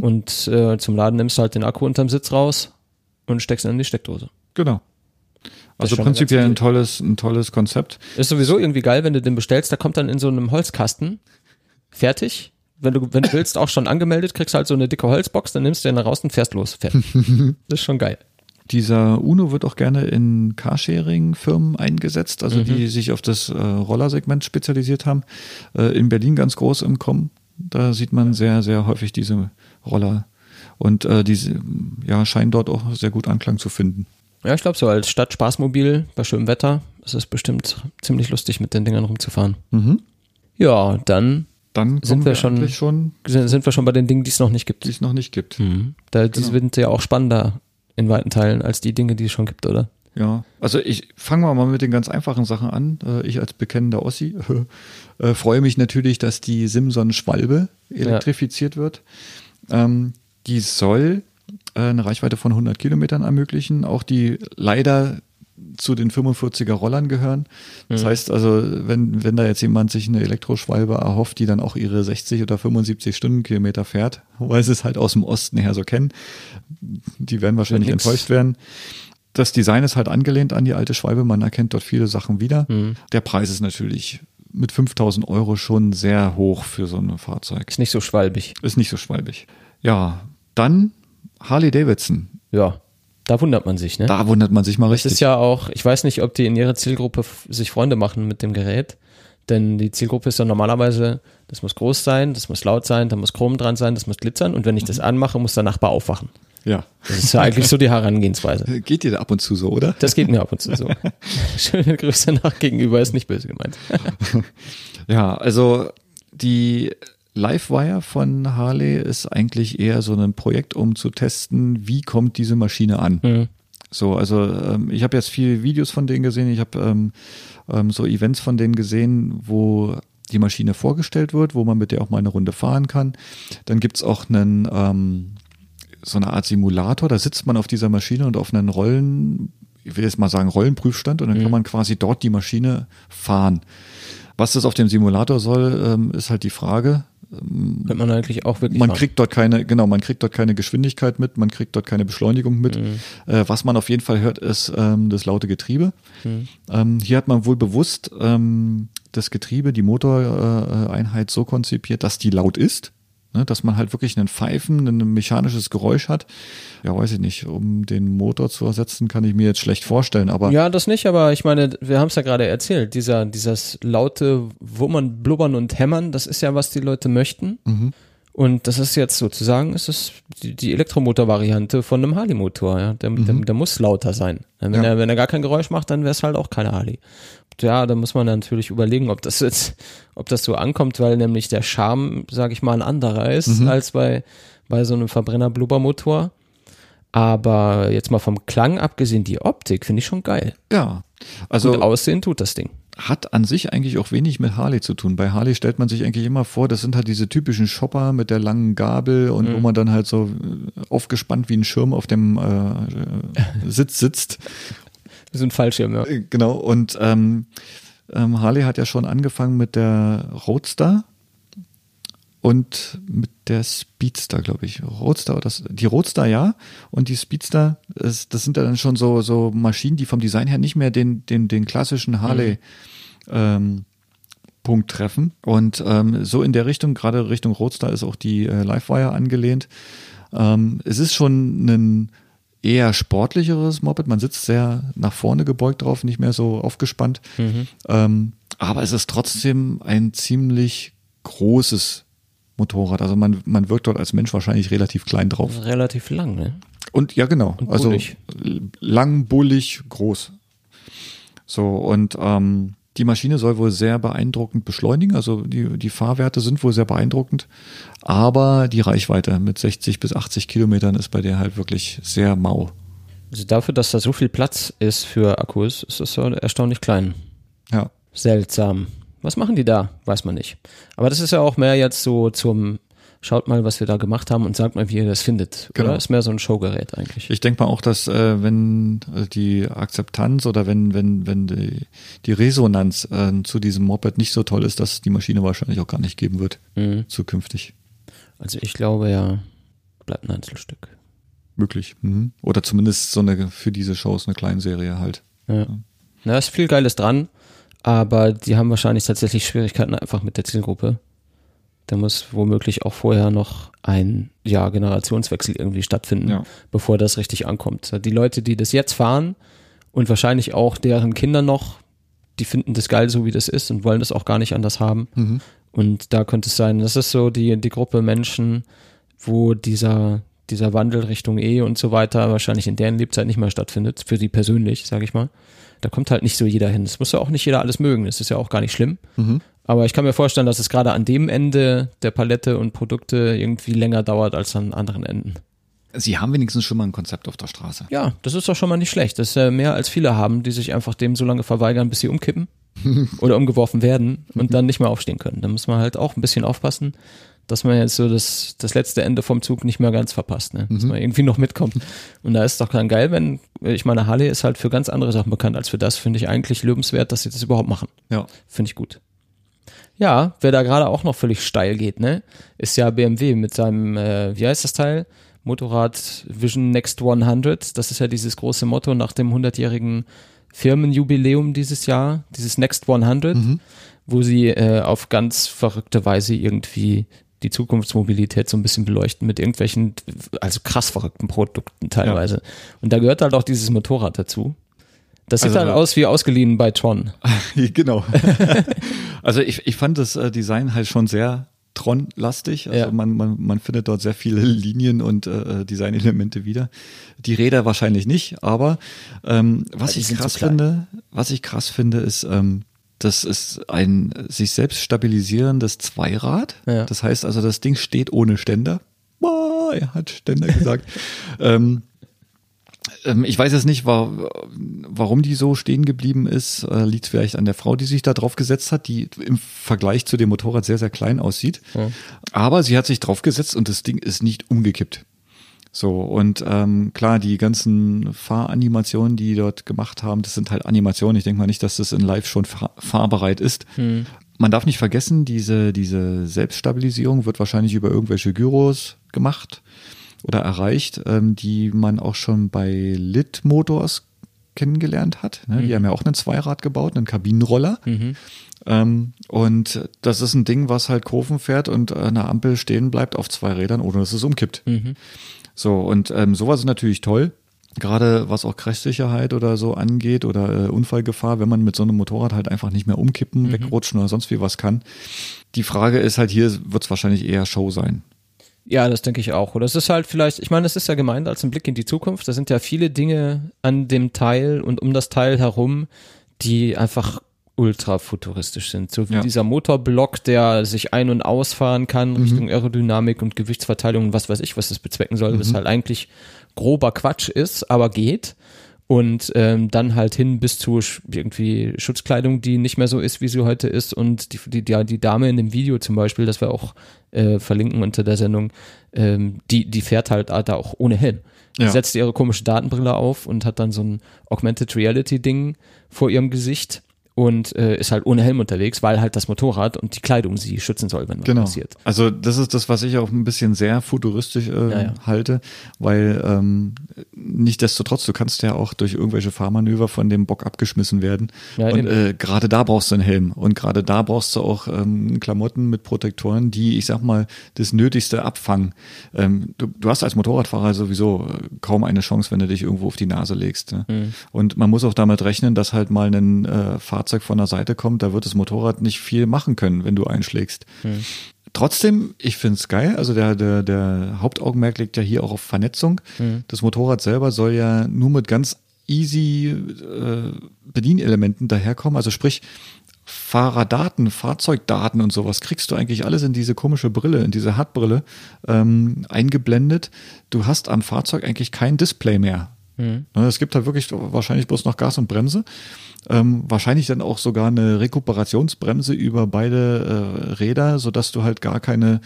Und äh, zum Laden nimmst du halt den Akku unterm Sitz raus und steckst ihn in die Steckdose. Genau. Also prinzipiell ein tolles, ein tolles Konzept. Ist sowieso irgendwie geil, wenn du den bestellst, der kommt dann in so einem Holzkasten, fertig. Wenn du, wenn du willst, auch schon angemeldet, kriegst halt so eine dicke Holzbox, dann nimmst du den da raus und fährst los. Fertig. [laughs] Das ist schon geil. Dieser Uno wird auch gerne in Carsharing-Firmen eingesetzt, also Mhm. die sich auf das äh, Rollersegment spezialisiert haben. Äh, in Berlin ganz groß im Kommen. Da sieht man sehr, sehr häufig diese Roller. Und äh, diese ja, scheinen dort auch sehr gut Anklang zu finden. Ja, ich glaube so als Stadt-Spaßmobil bei schönem Wetter ist es bestimmt ziemlich lustig, mit den Dingern rumzufahren. Mhm. Ja, dann Dann Sind kommen wir schon- schon, sind wir schon bei den Dingen, die es noch nicht gibt. die es noch nicht gibt. Da, die Genau. sind ja auch spannender in weiten Teilen als die Dinge, die es schon gibt, oder? Ja, also ich fangen wir mal mit den ganz einfachen Sachen an. Äh, Ich als bekennender Ossi [laughs] äh, freue mich natürlich, dass die Simson Schwalbe elektrifiziert wird. Ähm, die soll äh, eine Reichweite von 100 Kilometern ermöglichen, auch die leider zu den 45er Rollern gehören. Das heißt also, wenn, wenn da jetzt jemand sich eine Elektroschwalbe erhofft, die dann auch ihre 60 oder 75 Stundenkilometer fährt, weil sie es halt aus dem Osten her so kennen, die werden wahrscheinlich enttäuscht werden. Das Design ist halt angelehnt an die alte Schwalbe, man erkennt dort viele Sachen wieder. Der Preis ist natürlich mit 5000 Euro schon sehr hoch für so ein Fahrzeug. Ist nicht so schwalbig. Ist nicht so schwalbig. Ja, dann Harley Davidson. Ja, da wundert man sich, ne? Da wundert man sich mal Das richtig. ist ja auch, ich weiß nicht, ob die in ihrer Zielgruppe sich Freunde machen mit dem Gerät. Denn die Zielgruppe ist ja normalerweise, das muss groß sein, das muss laut sein, da muss Chrom dran sein, das muss glitzern. Und wenn ich das anmache, muss der Nachbar aufwachen. ja. Das ist ja eigentlich so die Herangehensweise. [laughs] Geht dir da ab und zu so, oder? Das geht mir ab und zu so. [laughs] [laughs] Schöne Grüße nach gegenüber, ist nicht böse gemeint. Ja, also die Livewire von Harley ist eigentlich eher so ein Projekt, um zu testen, wie kommt diese Maschine an. Mhm. So, also ähm, ich habe jetzt viele Videos von denen gesehen, ich habe ähm, ähm, so Events von denen gesehen, wo die Maschine vorgestellt wird, wo man mit der auch mal eine Runde fahren kann. Dann gibt's auch einen ähm, so eine Art Simulator, da sitzt man auf dieser Maschine und auf einen Rollen, ich will jetzt mal sagen Rollenprüfstand und dann kann man quasi dort die Maschine fahren. Was das auf dem Simulator soll, ähm, ist halt die Frage. Könnte man eigentlich auch wirklich Man fahren. kriegt dort keine, genau, man kriegt dort keine Geschwindigkeit mit, man kriegt dort keine Beschleunigung mit. Äh, was man auf jeden Fall hört, ist ähm, das laute Getriebe. Ähm, hier hat man wohl bewusst ähm, das Getriebe, die Motoreinheit so konzipiert, dass die laut ist. Ne, dass man halt wirklich einen Pfeifen, ein mechanisches Geräusch hat. Ja, weiß ich nicht. Um den Motor zu ersetzen, kann ich mir jetzt schlecht vorstellen. Aber Ja, das nicht, aber ich meine, wir haben es ja gerade erzählt, dieser, dieses laute Wummern, Blubbern und Hämmern, das ist ja, was die Leute möchten. Und das ist jetzt sozusagen, ist es die, die Elektromotor-Variante von einem Harley-Motor, ja. Der, der, der muss lauter sein. Wenn, Ja. er, wenn er gar kein Geräusch macht, dann wäre es halt auch keine Harley. Ja, da muss man natürlich überlegen, ob das jetzt, ob das so ankommt, weil nämlich der Charme, sag ich mal, ein anderer ist als bei, bei so einem Verbrenner-Blubbermotor. Aber jetzt mal vom Klang abgesehen, die Optik finde ich schon geil. ja, also Gut aussehen tut das Ding. hat an sich eigentlich auch wenig mit Harley zu tun. Bei Harley stellt man sich eigentlich immer vor, das sind halt diese typischen Shopper mit der langen Gabel und wo man dann halt so äh, aufgespannt wie ein Schirm auf dem äh, [laughs] Sitz sitzt. So ein Fallschirm, ja. Äh, Genau, und ähm, ähm, Harley hat ja schon angefangen mit der Roadster und mit der Speedster, glaube ich. Roadster oder das, die Roadster ja und die Speedster, das, das sind ja dann schon so, so Maschinen, die vom Design her nicht mehr den, den, den klassischen Harley ähm, Punkt treffen. Und ähm, so in der Richtung, gerade Richtung Roadster ist auch die äh, Livewire angelehnt. Ähm, es ist schon ein eher sportlicheres Moped. Man sitzt sehr nach vorne gebeugt drauf, nicht mehr so aufgespannt. Ähm, aber es ist trotzdem ein ziemlich großes Motorrad. Also man, man wirkt dort als Mensch wahrscheinlich relativ klein drauf. Relativ lang, ne? Und ja, genau. Und also lang, bullig, groß. So, und ähm, die Maschine soll wohl sehr beeindruckend beschleunigen. Also die, die Fahrwerte sind wohl sehr beeindruckend. Aber die Reichweite mit 60 bis 80 Kilometern ist bei der halt wirklich sehr mau. Also dafür, dass da so viel Platz ist für Akkus, ist das so erstaunlich klein. Ja. Seltsam. Was machen die da? Weiß man nicht. Aber das ist ja auch mehr jetzt so zum, schaut mal, was wir da gemacht haben und sagt mal, wie ihr das findet. Genau. Oder? Ist mehr so ein Showgerät eigentlich. Ich denke mal auch, dass äh, wenn äh, die Akzeptanz oder wenn, wenn, wenn die, die Resonanz äh, zu diesem Moped nicht so toll ist, dass es die Maschine wahrscheinlich auch gar nicht geben wird. Mhm. Zukünftig. Also ich glaube ja, bleibt ein Einzelstück. Möglich. Mhm. Oder zumindest so eine für diese Shows eine Kleinserie halt. Ja. Na, ist viel Geiles dran, aber die haben wahrscheinlich tatsächlich Schwierigkeiten einfach mit der Zielgruppe. Da muss womöglich auch vorher noch ein ja, Generationswechsel irgendwie stattfinden, Ja. bevor das richtig ankommt. Die Leute, die das jetzt fahren und wahrscheinlich auch deren Kinder noch, die finden das geil, so wie das ist und wollen das auch gar nicht anders haben. Mhm. Und da könnte es sein, das ist so die, die Gruppe Menschen, wo dieser, dieser Wandel Richtung Ehe und so weiter wahrscheinlich in deren Lebzeit nicht mehr stattfindet, für die persönlich, sage ich mal. Da kommt halt nicht so jeder hin. Das muss ja auch nicht jeder alles mögen, das ist ja auch gar nicht schlimm. Mhm. Aber ich kann mir vorstellen, dass es gerade an dem Ende der Palette und Produkte irgendwie länger dauert als an anderen Enden. Sie haben wenigstens schon mal ein Konzept auf der Straße. Ja, das ist doch schon mal nicht schlecht. Das ist äh, mehr als viele haben, die sich einfach dem so lange verweigern, bis sie umkippen [laughs] oder umgeworfen werden und dann nicht mehr aufstehen können. Da muss man halt auch ein bisschen aufpassen, dass man jetzt so das, das letzte Ende vom Zug nicht mehr ganz verpasst, ne? dass man irgendwie noch mitkommt. Und da ist doch dann geil, wenn, ich meine, Harley ist halt für ganz andere Sachen bekannt als für das, finde ich eigentlich lobenswert, dass sie das überhaupt machen. Ja. Finde ich gut. Ja, wer da gerade auch noch völlig steil geht, ne, ist ja BMW mit seinem, äh, wie heißt das Teil? Motorrad Vision Next 100. Das ist ja dieses große Motto nach dem 100-jährigen Firmenjubiläum dieses Jahr, dieses Next 100, wo sie äh, auf ganz verrückte Weise irgendwie die Zukunftsmobilität so ein bisschen beleuchten mit irgendwelchen, also krass verrückten Produkten teilweise. Und da gehört halt auch dieses Motorrad dazu. Das sieht Also- halt aus wie ausgeliehen bei Tron. [laughs] genau. [laughs] also ich, ich fand das äh, Design halt schon sehr Tron-lastig. Also Ja. man, man, man findet dort sehr viele Linien und äh, Designelemente wieder. Die Räder wahrscheinlich nicht, aber ähm, was ich krass finde, was ich krass finde, ist, ähm, das ist ein sich selbst stabilisierendes Zweirad. Ja. Das heißt also, das Ding steht ohne Ständer. Boah, er hat Ständer gesagt. [laughs] ähm, ich weiß jetzt nicht, wa warum die so stehen geblieben ist. Äh, Liegt vielleicht an der Frau, die sich da drauf gesetzt hat, die im Vergleich zu dem Motorrad sehr, sehr klein aussieht. Aber sie hat sich drauf gesetzt und das Ding ist nicht umgekippt. So, und ähm, klar, die ganzen Fahranimationen, die die dort gemacht haben, das sind halt Animationen. Ich denke mal nicht, dass das in Live schon fahr fahrbereit ist. Man darf nicht vergessen, diese, diese Selbststabilisierung wird wahrscheinlich über irgendwelche Gyros gemacht oder erreicht, ähm, die man auch schon bei Lit Motors kennengelernt hat. Ne? Die haben ja auch einen Zweirad gebaut, einen Kabinenroller. Ähm, und das ist ein Ding, was halt Kurven fährt und an der Ampel stehen bleibt auf zwei Rädern, ohne dass es umkippt. So, und ähm, sowas ist natürlich toll. Gerade was auch Crashsicherheit oder so angeht oder äh, Unfallgefahr, wenn man mit so einem Motorrad halt einfach nicht mehr umkippen, wegrutschen oder sonst wie was kann. Die Frage ist halt, hier wird es wahrscheinlich eher Show sein. Ja, das denke ich auch. Oder es ist halt vielleicht, ich meine, es ist ja gemeint als ein Blick in die Zukunft. Da sind ja viele Dinge an dem Teil und um das Teil herum, die einfach ultra futuristisch sind. So wie Ja. dieser Motorblock, der sich ein- und ausfahren kann Richtung Aerodynamik und Gewichtsverteilung und was weiß ich, was das bezwecken soll, was halt eigentlich grober Quatsch ist, aber geht. Und ähm, dann halt hin bis zu irgendwie Schutzkleidung, die nicht mehr so ist, wie sie heute ist. Und die, die, die, die Dame in dem Video zum Beispiel, das wir auch äh, verlinken unter der Sendung, ähm, die, die fährt halt da auch ohne Helm. Die Ja. setzt ihre komische Datenbrille auf und hat dann so ein Augmented Reality Ding vor ihrem Gesicht und äh, ist halt ohne Helm unterwegs, weil halt das Motorrad und die Kleidung sie schützen soll, wenn was Genau. passiert. Also das ist das, was ich auch ein bisschen sehr futuristisch äh, Ja, ja. halte, weil ähm, nichtdestotrotz, du kannst ja auch durch irgendwelche Fahrmanöver von dem Bock abgeschmissen werden. Ja, und äh, gerade da brauchst du einen Helm und gerade da brauchst du auch ähm, Klamotten mit Protektoren, die, ich sag mal, das Nötigste abfangen. Ähm, du, du hast als Motorradfahrer sowieso äh, kaum eine Chance, wenn du dich irgendwo auf die Nase legst. Ne? Mhm. Und man muss auch damit rechnen, dass halt mal ein äh, Fahrzeug von der Seite kommt, da wird das Motorrad nicht viel machen können, wenn du einschlägst. Trotzdem, ich find's geil. Also der, der, der Hauptaugenmerk liegt ja hier auch auf Vernetzung. Das Motorrad selber soll ja nur mit ganz easy äh, Bedienelementen daherkommen. Also sprich, Fahrerdaten, Fahrzeugdaten und sowas kriegst du eigentlich alles in diese komische Brille, in diese Hartbrille ähm, eingeblendet. Du hast am Fahrzeug eigentlich kein Display mehr. Ne, Es gibt halt wirklich wahrscheinlich bloß noch Gas und Bremse. Ähm, wahrscheinlich dann auch sogar eine Rekuperationsbremse über beide äh, Räder, sodass du halt gar keine,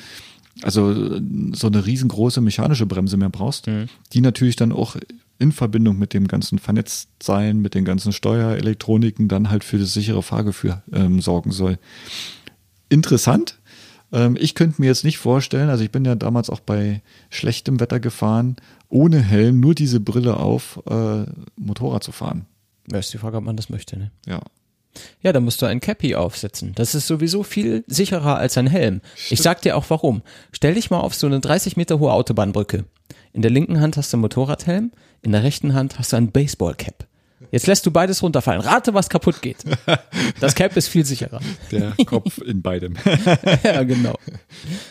also äh, so eine riesengroße mechanische Bremse mehr brauchst, die natürlich dann auch in Verbindung mit dem ganzen Vernetztsein, mit den ganzen Steuerelektroniken dann halt für das sichere Fahrgefühl ähm, sorgen soll. Interessant. Ähm, ich könnte mir jetzt nicht vorstellen, also ich bin ja damals auch bei schlechtem Wetter gefahren, ohne Helm, nur diese Brille auf, äh, Motorrad zu fahren. Ja, ist die Frage, ob man das möchte, ne? Ja. Ja, dann musst du ein Cappy aufsetzen. Das ist sowieso viel sicherer als ein Helm. Ich sag dir auch warum. Stell dich mal auf so eine 30 Meter hohe Autobahnbrücke. In der linken Hand hast du einen Motorradhelm, in der rechten Hand hast du ein Baseballcap. Jetzt lässt du beides runterfallen. Rate, was kaputt geht. [laughs] Das Cap ist viel sicherer. Der Kopf in beidem. [laughs] ja, genau.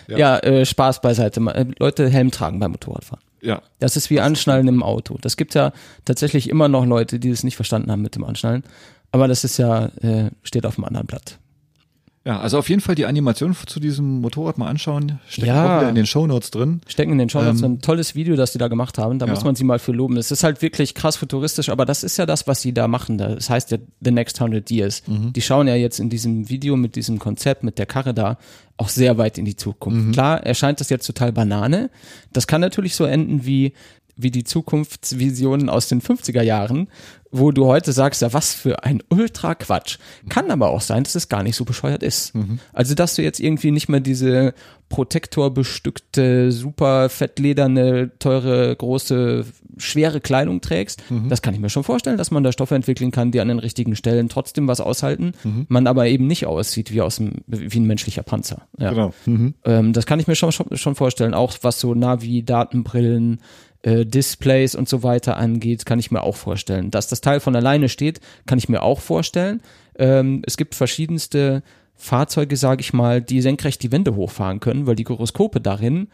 Ja, ja äh, Spaß beiseite. Äh, Leute Helm tragen beim Motorradfahren. Ja. Das ist wie Anschnallen im Auto. Das gibt ja tatsächlich immer noch Leute, die es nicht verstanden haben mit dem Anschnallen. Aber das ist ja, äh, steht auf dem anderen Blatt. Ja, also auf jeden Fall die Animation zu diesem Motorrad mal anschauen. Steckt Ja. auch wieder in den Shownotes drin. Stecken in den Show Notes Ähm, ein tolles Video, das die da gemacht haben. Da ja. muss man sie mal für loben. Es ist halt wirklich krass futuristisch, aber das ist ja das, was sie da machen. Das heißt ja The Next 100 Years. Mhm. Die schauen ja jetzt in diesem Video mit diesem Konzept, mit der Karre da, auch sehr weit in die Zukunft. Mhm. Klar erscheint das jetzt total Banane. Das kann natürlich so enden wie wie die Zukunftsvisionen aus den 50er Jahren, wo du heute sagst, ja, was für ein Ultra-Quatsch. Kann aber auch sein, dass es gar nicht so bescheuert ist. Also, dass du jetzt irgendwie nicht mehr diese protektorbestückte, super fettlederne, teure, große, schwere Kleidung trägst, das kann ich mir schon vorstellen, dass man da Stoffe entwickeln kann, die an den richtigen Stellen trotzdem was aushalten, man aber eben nicht aussieht wie aus dem, wie ein menschlicher Panzer. Ja. Genau. Mhm. Ähm, das kann ich mir schon, schon, schon vorstellen. Auch was so Navi, Datenbrillen, äh, Displays und so weiter angeht, kann ich mir auch vorstellen. Dass das Teil von alleine steht, kann ich mir auch vorstellen. Ähm, es gibt verschiedenste Fahrzeuge, sage ich mal, die senkrecht die Wände hochfahren können, weil die Gyroskope darin,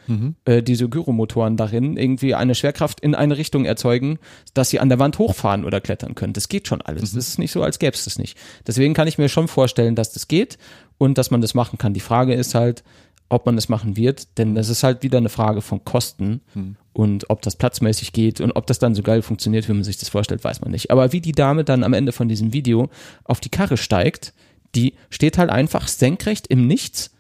äh, diese Gyromotoren darin, irgendwie eine Schwerkraft in eine Richtung erzeugen, dass sie an der Wand hochfahren oder klettern können. Das geht schon alles. Das ist nicht so, als gäbe es das nicht. Deswegen kann ich mir schon vorstellen, dass das geht und dass man das machen kann. Die Frage ist halt, ob man das machen wird, denn das ist halt wieder eine Frage von Kosten und ob das platzmäßig geht und ob das dann so geil funktioniert, wie man sich das vorstellt, weiß man nicht. Aber wie die Dame dann am Ende von diesem Video auf die Karre steigt, die steht halt einfach senkrecht im Nichts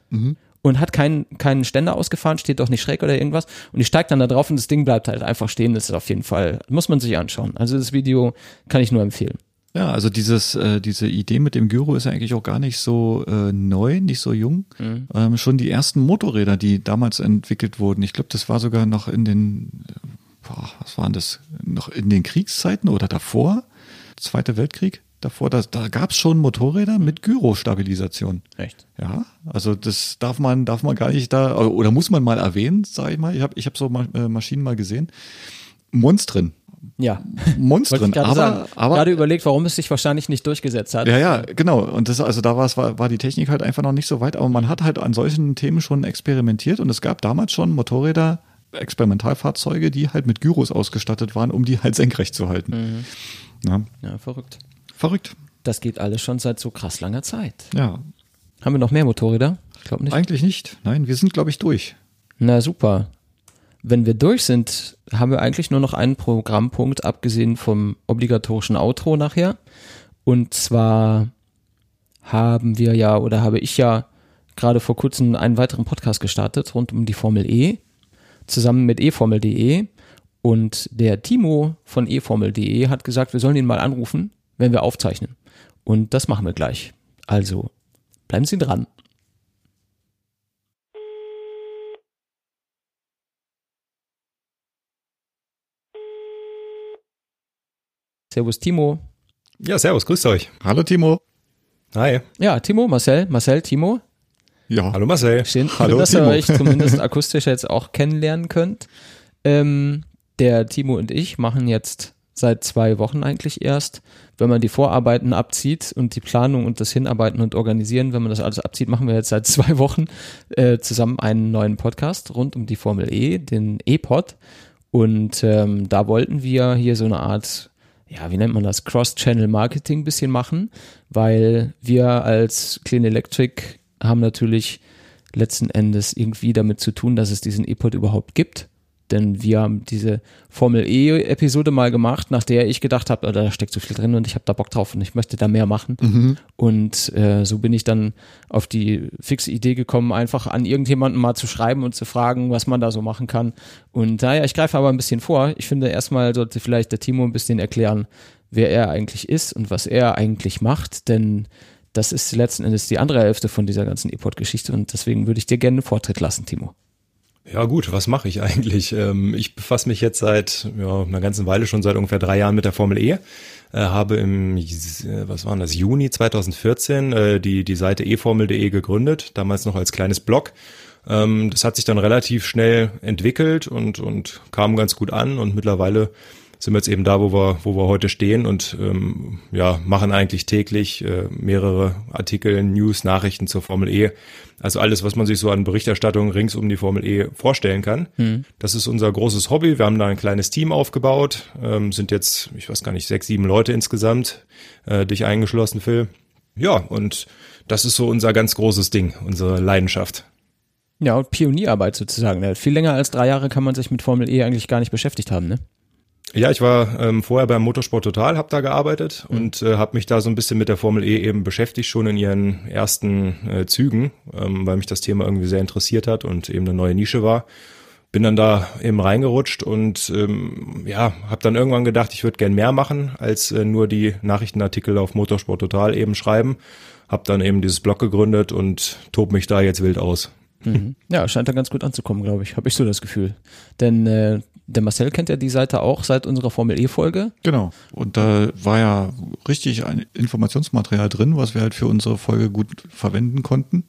und hat keinen, keinen Ständer ausgefahren, steht doch nicht schräg oder irgendwas und die steigt dann da drauf und das Ding bleibt halt einfach stehen. Das ist auf jeden Fall, muss man sich anschauen. Also das Video kann ich nur empfehlen. Ja, also dieses, äh, diese Idee mit dem Gyro ist ja eigentlich auch gar nicht so äh, neu, nicht so jung. Ähm, schon die ersten Motorräder, die damals entwickelt wurden, ich glaube, das war sogar noch in den, boah, was waren das, noch in den Kriegszeiten oder davor, Zweiter Weltkrieg, davor, da, da gab es schon Motorräder mit Gyrostabilisation. Echt? Ja, also das darf man, darf man gar nicht da, oder muss man mal erwähnen, sage ich mal. Ich habe ich hab so äh, Maschinen mal gesehen. Monstren. Ja. Monstren. ich Aber, sagen. aber gerade überlegt, warum es sich wahrscheinlich nicht durchgesetzt hat. ja, ja, genau. Und das, also da war, es, war, die Technik halt einfach noch nicht so weit, aber man hat halt an solchen Themen schon experimentiert und es gab damals schon Motorräder, Experimentalfahrzeuge, die halt mit Gyros ausgestattet waren, um die halt senkrecht zu halten. Ja, Ja, verrückt. verrückt. Das geht alles schon seit so krass langer Zeit. Ja, Haben wir noch mehr Motorräder? Ich glaube nicht. eigentlich nicht. Nein, wir sind, glaube ich, durch. Na super. Wenn wir durch sind, haben wir eigentlich nur noch einen Programmpunkt, abgesehen vom obligatorischen Outro nachher. Und zwar haben wir ja oder habe ich ja gerade vor kurzem einen weiteren Podcast gestartet rund um die Formel E, zusammen mit eformel.de. Und der Timo von eformel.de hat gesagt, wir sollen ihn mal anrufen, wenn wir aufzeichnen. Und das machen wir gleich. Also bleiben Sie dran. Servus Timo. Ja, servus, grüßt euch. Hallo Timo. Hi. Ja, Timo, Marcel, Marcel, Timo. Ja, Hallo Marcel. Schön, Hallo, dass Timo. ihr euch zumindest akustisch jetzt auch kennenlernen könnt. Ähm, der Timo und ich machen jetzt seit zwei Wochen eigentlich erst, wenn man die Vorarbeiten abzieht und die Planung und das Hinarbeiten und Organisieren, wenn man das alles abzieht, machen wir jetzt seit [laughs] zwei Wochen äh, zusammen einen neuen Podcast rund um die Formel E, den E-Pod. Und ähm, da wollten wir hier so eine Art, ja, wie nennt man das, Cross-Channel-Marketing bisschen machen, weil wir als Clean Electric haben natürlich letzten Endes irgendwie damit zu tun, dass es diesen E-Pod überhaupt gibt. Denn wir haben diese Formel E-Episode mal gemacht, nach der ich gedacht habe, oh, da steckt so viel drin und ich habe da Bock drauf und ich möchte da mehr machen. Und äh, so bin ich dann auf die fixe Idee gekommen, einfach an irgendjemanden mal zu schreiben und zu fragen, was man da so machen kann. Und naja, ich greife aber ein bisschen vor. Ich finde, erstmal sollte vielleicht der Timo ein bisschen erklären, wer er eigentlich ist und was er eigentlich macht. Denn das ist letzten Endes die andere Hälfte von dieser ganzen E-Port-Geschichte und deswegen würde ich dir gerne einen Vortritt lassen, Timo. Ja gut, was mache ich eigentlich? [laughs] Ähm, ich befasse mich jetzt seit ja, einer ganzen Weile schon seit ungefähr drei Jahren mit der Formel E. Äh, habe im, was war das, Juni 2014 äh, die, die Seite eformel.de gegründet, damals noch als kleines Blog. Ähm, das hat sich dann relativ schnell entwickelt und, und kam ganz gut an und mittlerweile sind wir jetzt eben da, wo wir, wo wir heute stehen und ähm, ja, machen eigentlich täglich äh, mehrere Artikel, News, Nachrichten zur Formel E. Also alles, was man sich so an Berichterstattung rings um die Formel E vorstellen kann. Mhm. Das ist unser großes Hobby. Wir haben da ein kleines Team aufgebaut, ähm, sind jetzt, ich weiß gar nicht, sechs, sieben Leute insgesamt, äh, dich eingeschlossen, Phil. Ja, und das ist so unser ganz großes Ding, unsere Leidenschaft. Ja, und Pionierarbeit sozusagen. Viel länger als drei Jahre kann man sich mit Formel E eigentlich gar nicht beschäftigt haben, ne? Ja, ich war ähm, vorher beim Motorsport Total, habe da gearbeitet mhm. und äh, habe mich da so ein bisschen mit der Formel E eben beschäftigt, schon in ihren ersten äh, Zügen, ähm, weil mich das Thema irgendwie sehr interessiert hat und eben eine neue Nische war. Bin dann da eben reingerutscht und ähm, ja, habe dann irgendwann gedacht, ich würde gern mehr machen, als äh, nur die Nachrichtenartikel auf Motorsport Total eben schreiben. Hab dann eben dieses Blog gegründet und tob mich da jetzt wild aus. Mhm. Ja, scheint da ganz gut anzukommen, glaube ich. Habe ich so das Gefühl. Denn äh, der Marcel kennt ja die Seite auch seit unserer Formel E-Folge. Genau. Und da war ja richtig ein Informationsmaterial drin, was wir halt für unsere Folge gut verwenden konnten.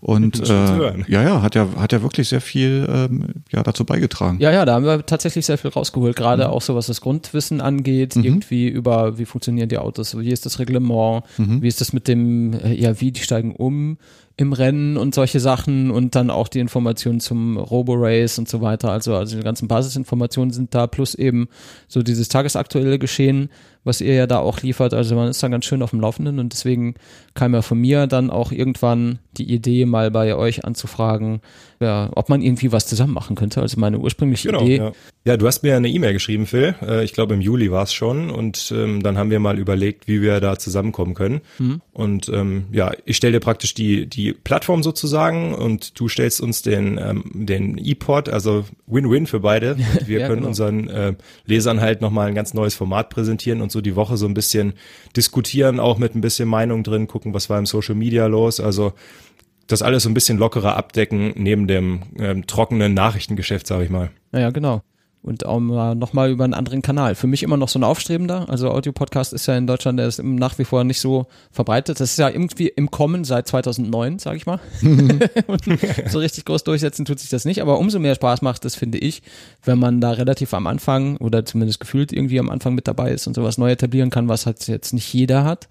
Und äh, ja, ja, hat ja, hat ja wirklich sehr viel ähm, ja, dazu beigetragen. Ja, ja, da haben wir tatsächlich sehr viel rausgeholt, gerade mhm. auch so was das Grundwissen angeht, mhm. irgendwie über wie funktionieren die Autos, wie ist das Reglement, mhm. wie ist das mit dem, ja, wie die steigen um, im Rennen und solche Sachen und dann auch die Informationen zum Robo-Race und so weiter. Also, also die ganzen Basisinformationen sind da, plus eben so dieses tagesaktuelle Geschehen, was ihr ja da auch liefert. Also man ist dann ganz schön auf dem Laufenden und deswegen kam ja von mir dann auch irgendwann die Idee, mal bei euch anzufragen, ja, ob man irgendwie was zusammen machen könnte. Also meine ursprüngliche genau, Idee. Ja. ja, du hast mir eine E-Mail geschrieben, Phil. Äh, ich glaube im Juli war es schon und ähm, dann haben wir mal überlegt, wie wir da zusammenkommen können. Mhm. Und ähm, ja, ich stelle dir praktisch die die Plattform sozusagen und du stellst uns den ähm, den E-Port, also Win-Win für beide. [laughs] Und wir ja, können genau. unseren äh, Lesern halt nochmal ein ganz neues Format präsentieren und so die Woche so ein bisschen diskutieren, auch mit ein bisschen Meinung drin, gucken, was war im Social Media los. Also das alles so ein bisschen lockerer abdecken neben dem ähm, trockenen Nachrichtengeschäft, sage ich mal. Ja, genau und auch mal nochmal über einen anderen Kanal. Für mich immer noch so ein Aufstrebender. Also Audio-Podcast ist ja in Deutschland der ist nach wie vor nicht so verbreitet. Das ist ja irgendwie im Kommen seit 2009, sage ich mal. [laughs] so richtig groß durchsetzen tut sich das nicht. Aber umso mehr Spaß macht das, finde ich, wenn man da relativ am Anfang oder zumindest gefühlt irgendwie am Anfang mit dabei ist und sowas neu etablieren kann, was halt jetzt nicht jeder hat.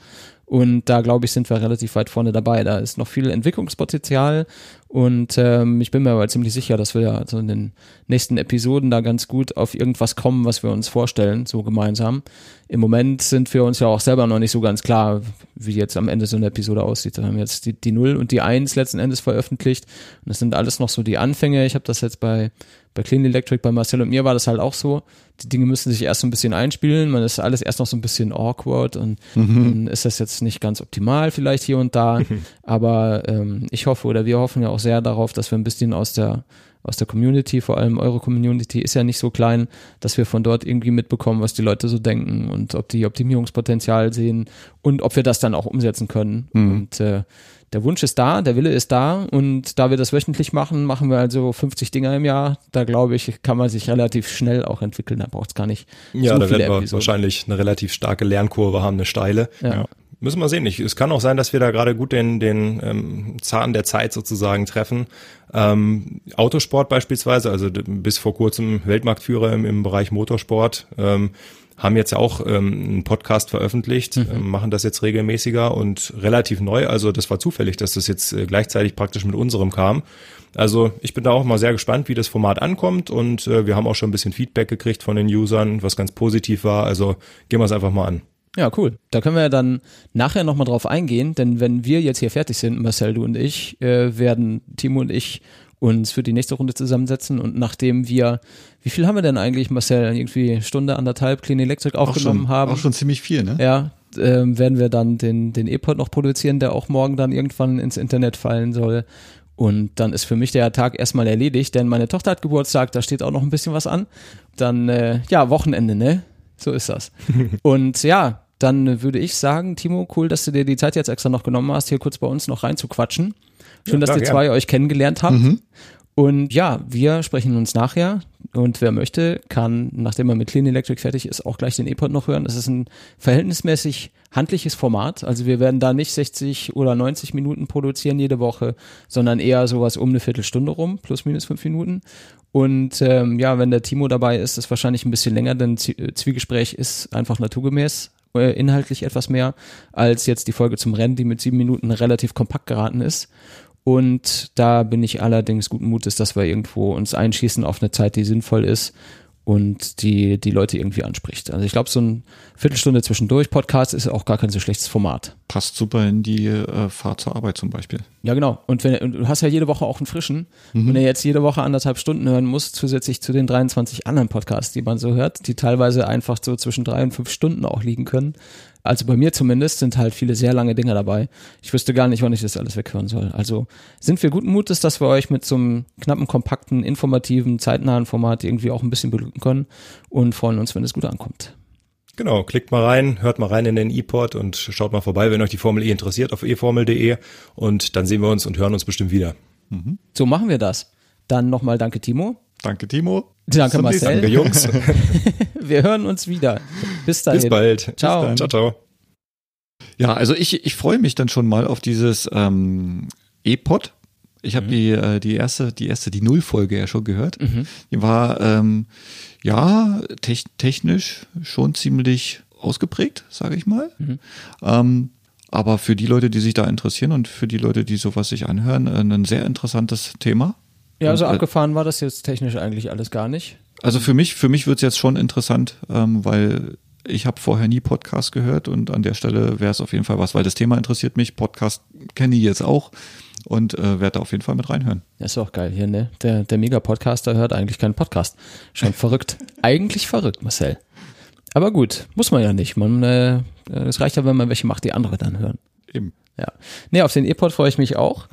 Und da glaube ich, sind wir relativ weit vorne dabei. Da ist noch viel Entwicklungspotenzial und ähm, ich bin mir aber ziemlich sicher, dass wir also in den nächsten Episoden da ganz gut auf irgendwas kommen, was wir uns vorstellen, so gemeinsam. Im Moment sind wir uns ja auch selber noch nicht so ganz klar, wie jetzt am Ende so eine Episode aussieht. Da haben wir jetzt die, die 0 und die 1 letzten Endes veröffentlicht. Und das sind alles noch so die Anfänge. Ich habe das jetzt bei bei Clean Electric, bei Marcel und mir war das halt auch so. Die Dinge müssen sich erst so ein bisschen einspielen. Man ist alles erst noch so ein bisschen awkward und mhm. dann ist das jetzt nicht ganz optimal vielleicht hier und da. [laughs] Aber ähm, ich hoffe oder wir hoffen ja auch sehr darauf, dass wir ein bisschen aus der aus der Community, vor allem eure Community ist ja nicht so klein, dass wir von dort irgendwie mitbekommen, was die Leute so denken und ob die Optimierungspotenzial sehen und ob wir das dann auch umsetzen können. Mhm. Und äh, der Wunsch ist da, der Wille ist da und da wir das wöchentlich machen, machen wir also 50 Dinger im Jahr. Da glaube ich, kann man sich relativ schnell auch entwickeln. Da braucht es gar nicht. Ja, so da werden wir Episoden. wahrscheinlich eine relativ starke Lernkurve haben, eine steile. Ja. ja. Müssen wir sehen. Ich, es kann auch sein, dass wir da gerade gut den, den ähm, Zahn der Zeit sozusagen treffen. Ähm, Autosport beispielsweise, also bis vor kurzem Weltmarktführer im, im Bereich Motorsport. Ähm, haben jetzt ja auch ähm, einen Podcast veröffentlicht, mhm. ähm, machen das jetzt regelmäßiger und relativ neu. Also das war zufällig, dass das jetzt äh, gleichzeitig praktisch mit unserem kam. Also ich bin da auch mal sehr gespannt, wie das Format ankommt und äh, wir haben auch schon ein bisschen Feedback gekriegt von den Usern, was ganz positiv war. Also gehen wir es einfach mal an. Ja, cool. Da können wir ja dann nachher nochmal drauf eingehen, denn wenn wir jetzt hier fertig sind, Marcel, du und ich, äh, werden Timo und ich uns für die nächste Runde zusammensetzen und nachdem wir, wie viel haben wir denn eigentlich, Marcel, irgendwie Stunde, anderthalb Clean Electric aufgenommen auch schon, haben? Auch schon ziemlich viel, ne? Ja, äh, werden wir dann den, den E-Pod noch produzieren, der auch morgen dann irgendwann ins Internet fallen soll. Und dann ist für mich der Tag erstmal erledigt, denn meine Tochter hat Geburtstag, da steht auch noch ein bisschen was an. Dann, äh, ja, Wochenende, ne? So ist das. [laughs] und ja, dann würde ich sagen, Timo, cool, dass du dir die Zeit jetzt extra noch genommen hast, hier kurz bei uns noch reinzuquatschen. Schön, Ja, dass gern. zwei euch kennengelernt habt. Und ja, wir sprechen uns nachher. Und wer möchte, kann, nachdem er mit Clean Electric fertig ist, auch gleich den E-Pod noch hören. Das ist ein verhältnismäßig handliches Format. Also wir werden da nicht 60 oder 90 Minuten produzieren jede Woche, sondern eher sowas um eine Viertelstunde rum, plus minus fünf Minuten. Und ähm, ja, wenn der Timo dabei ist, ist wahrscheinlich ein bisschen länger, denn Zwiegespräch ist einfach naturgemäß äh, inhaltlich etwas mehr als jetzt die Folge zum Rennen, die mit sieben Minuten relativ kompakt geraten ist. Und da bin ich allerdings guten Mutes, dass wir irgendwo uns einschießen auf eine Zeit, die sinnvoll ist und die die Leute irgendwie anspricht. Also ich glaube, so ein Viertelstunde zwischendurch Podcast ist auch gar kein so schlechtes Format. Passt super in die äh, Fahrt zur Arbeit zum Beispiel. Ja, genau. Und wenn und du hast ja jede Woche auch einen frischen. Wenn er jetzt jede Woche anderthalb Stunden hören muss, zusätzlich zu den 23 anderen Podcasts, die man so hört, die teilweise einfach so zwischen drei und fünf Stunden auch liegen können. Also bei mir zumindest sind halt viele sehr lange Dinge dabei. Ich wüsste gar nicht, wann ich das alles weghören soll. Also sind wir guten Mutes, dass wir euch mit so einem knappen, kompakten, informativen, zeitnahen Format irgendwie auch ein bisschen beglücken können und freuen uns, wenn es gut ankommt. Genau, klickt mal rein, hört mal rein in den E-Pod und schaut mal vorbei, wenn euch die Formel E interessiert, auf eformel.de und dann sehen wir uns und hören uns bestimmt wieder. So machen wir das. Dann nochmal danke, Timo. Danke, Timo. Danke, Marcel. Danke, Jungs. [laughs] Wir hören uns wieder. Bis dahin. Bis bald. Ciao. Bis dann. Ciao, ciao. Ja, also ich, ich freue mich dann schon mal auf dieses ähm, E-Pod. Ich habe die, äh, die erste, die erste, die Nullfolge ja schon gehört. Die war ähm, ja tech, technisch schon ziemlich ausgeprägt, sage ich mal. Ähm, aber für die Leute, die sich da interessieren und für die Leute, die sowas sich anhören, äh, ein sehr interessantes Thema. Ja, so Und, äh, abgefahren war das jetzt technisch eigentlich alles gar nicht. Also für mich, für mich wird's jetzt schon interessant, ähm, weil ich habe vorher nie Podcast gehört und an der Stelle wäre es auf jeden Fall was, weil das Thema interessiert mich. Podcast kenne ich jetzt auch und äh, werde da auf jeden Fall mit reinhören. Das ist auch geil hier, ne? Der, der Mega-Podcaster hört eigentlich keinen Podcast. Schon verrückt. [laughs] eigentlich verrückt, Marcel. Aber gut, muss man ja nicht. Man, äh, es reicht ja, wenn man welche macht, die andere dann hören. Eben. Ja. Nee, auf den E-Pod freue ich mich auch.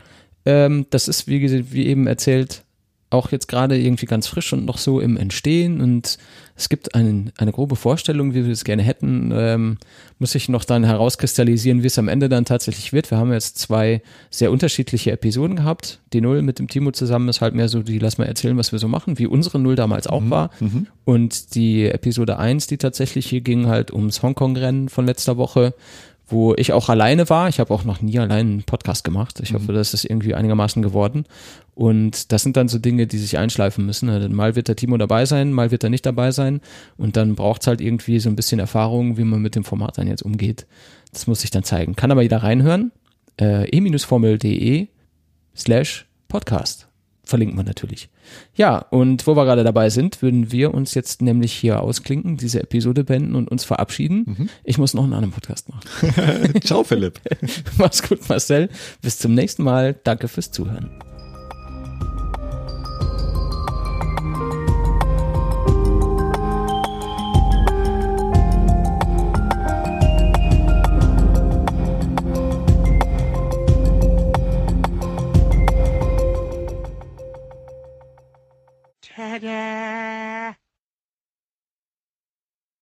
Ähm, das ist, wie, wie eben erzählt, auch jetzt gerade irgendwie ganz frisch und noch so im Entstehen und es gibt einen, eine grobe Vorstellung, wie wir es gerne hätten. Ähm, muss ich noch dann herauskristallisieren, wie es am Ende dann tatsächlich wird. Wir haben jetzt zwei sehr unterschiedliche Episoden gehabt. Die Null mit dem Timo zusammen ist halt mehr so, die lass mal erzählen, was wir so machen, wie unsere Null damals auch war. Und die Episode eins, die tatsächlich hier ging halt ums Hongkong-Rennen von letzter Woche wo ich auch alleine war. Ich habe auch noch nie allein einen Podcast gemacht. Ich hoffe, das ist irgendwie einigermaßen geworden. Und das sind dann so Dinge, die sich einschleifen müssen. Also Mal wird der Timo dabei sein, mal wird er nicht dabei sein. Und dann braucht's halt irgendwie so ein bisschen Erfahrung, wie man mit dem Format dann jetzt umgeht. Das muss ich dann zeigen. Kann aber jeder reinhören. Äh, e-formel.de slash Podcast. Verlinken wir natürlich. Ja, und wo wir gerade dabei sind, würden wir uns jetzt nämlich hier ausklinken, diese Episode beenden und uns verabschieden. Ich muss noch einen anderen Podcast machen. [laughs] Ciao, Philipp. [laughs] Mach's gut, Marcel. Bis zum nächsten Mal. Danke fürs Zuhören. again.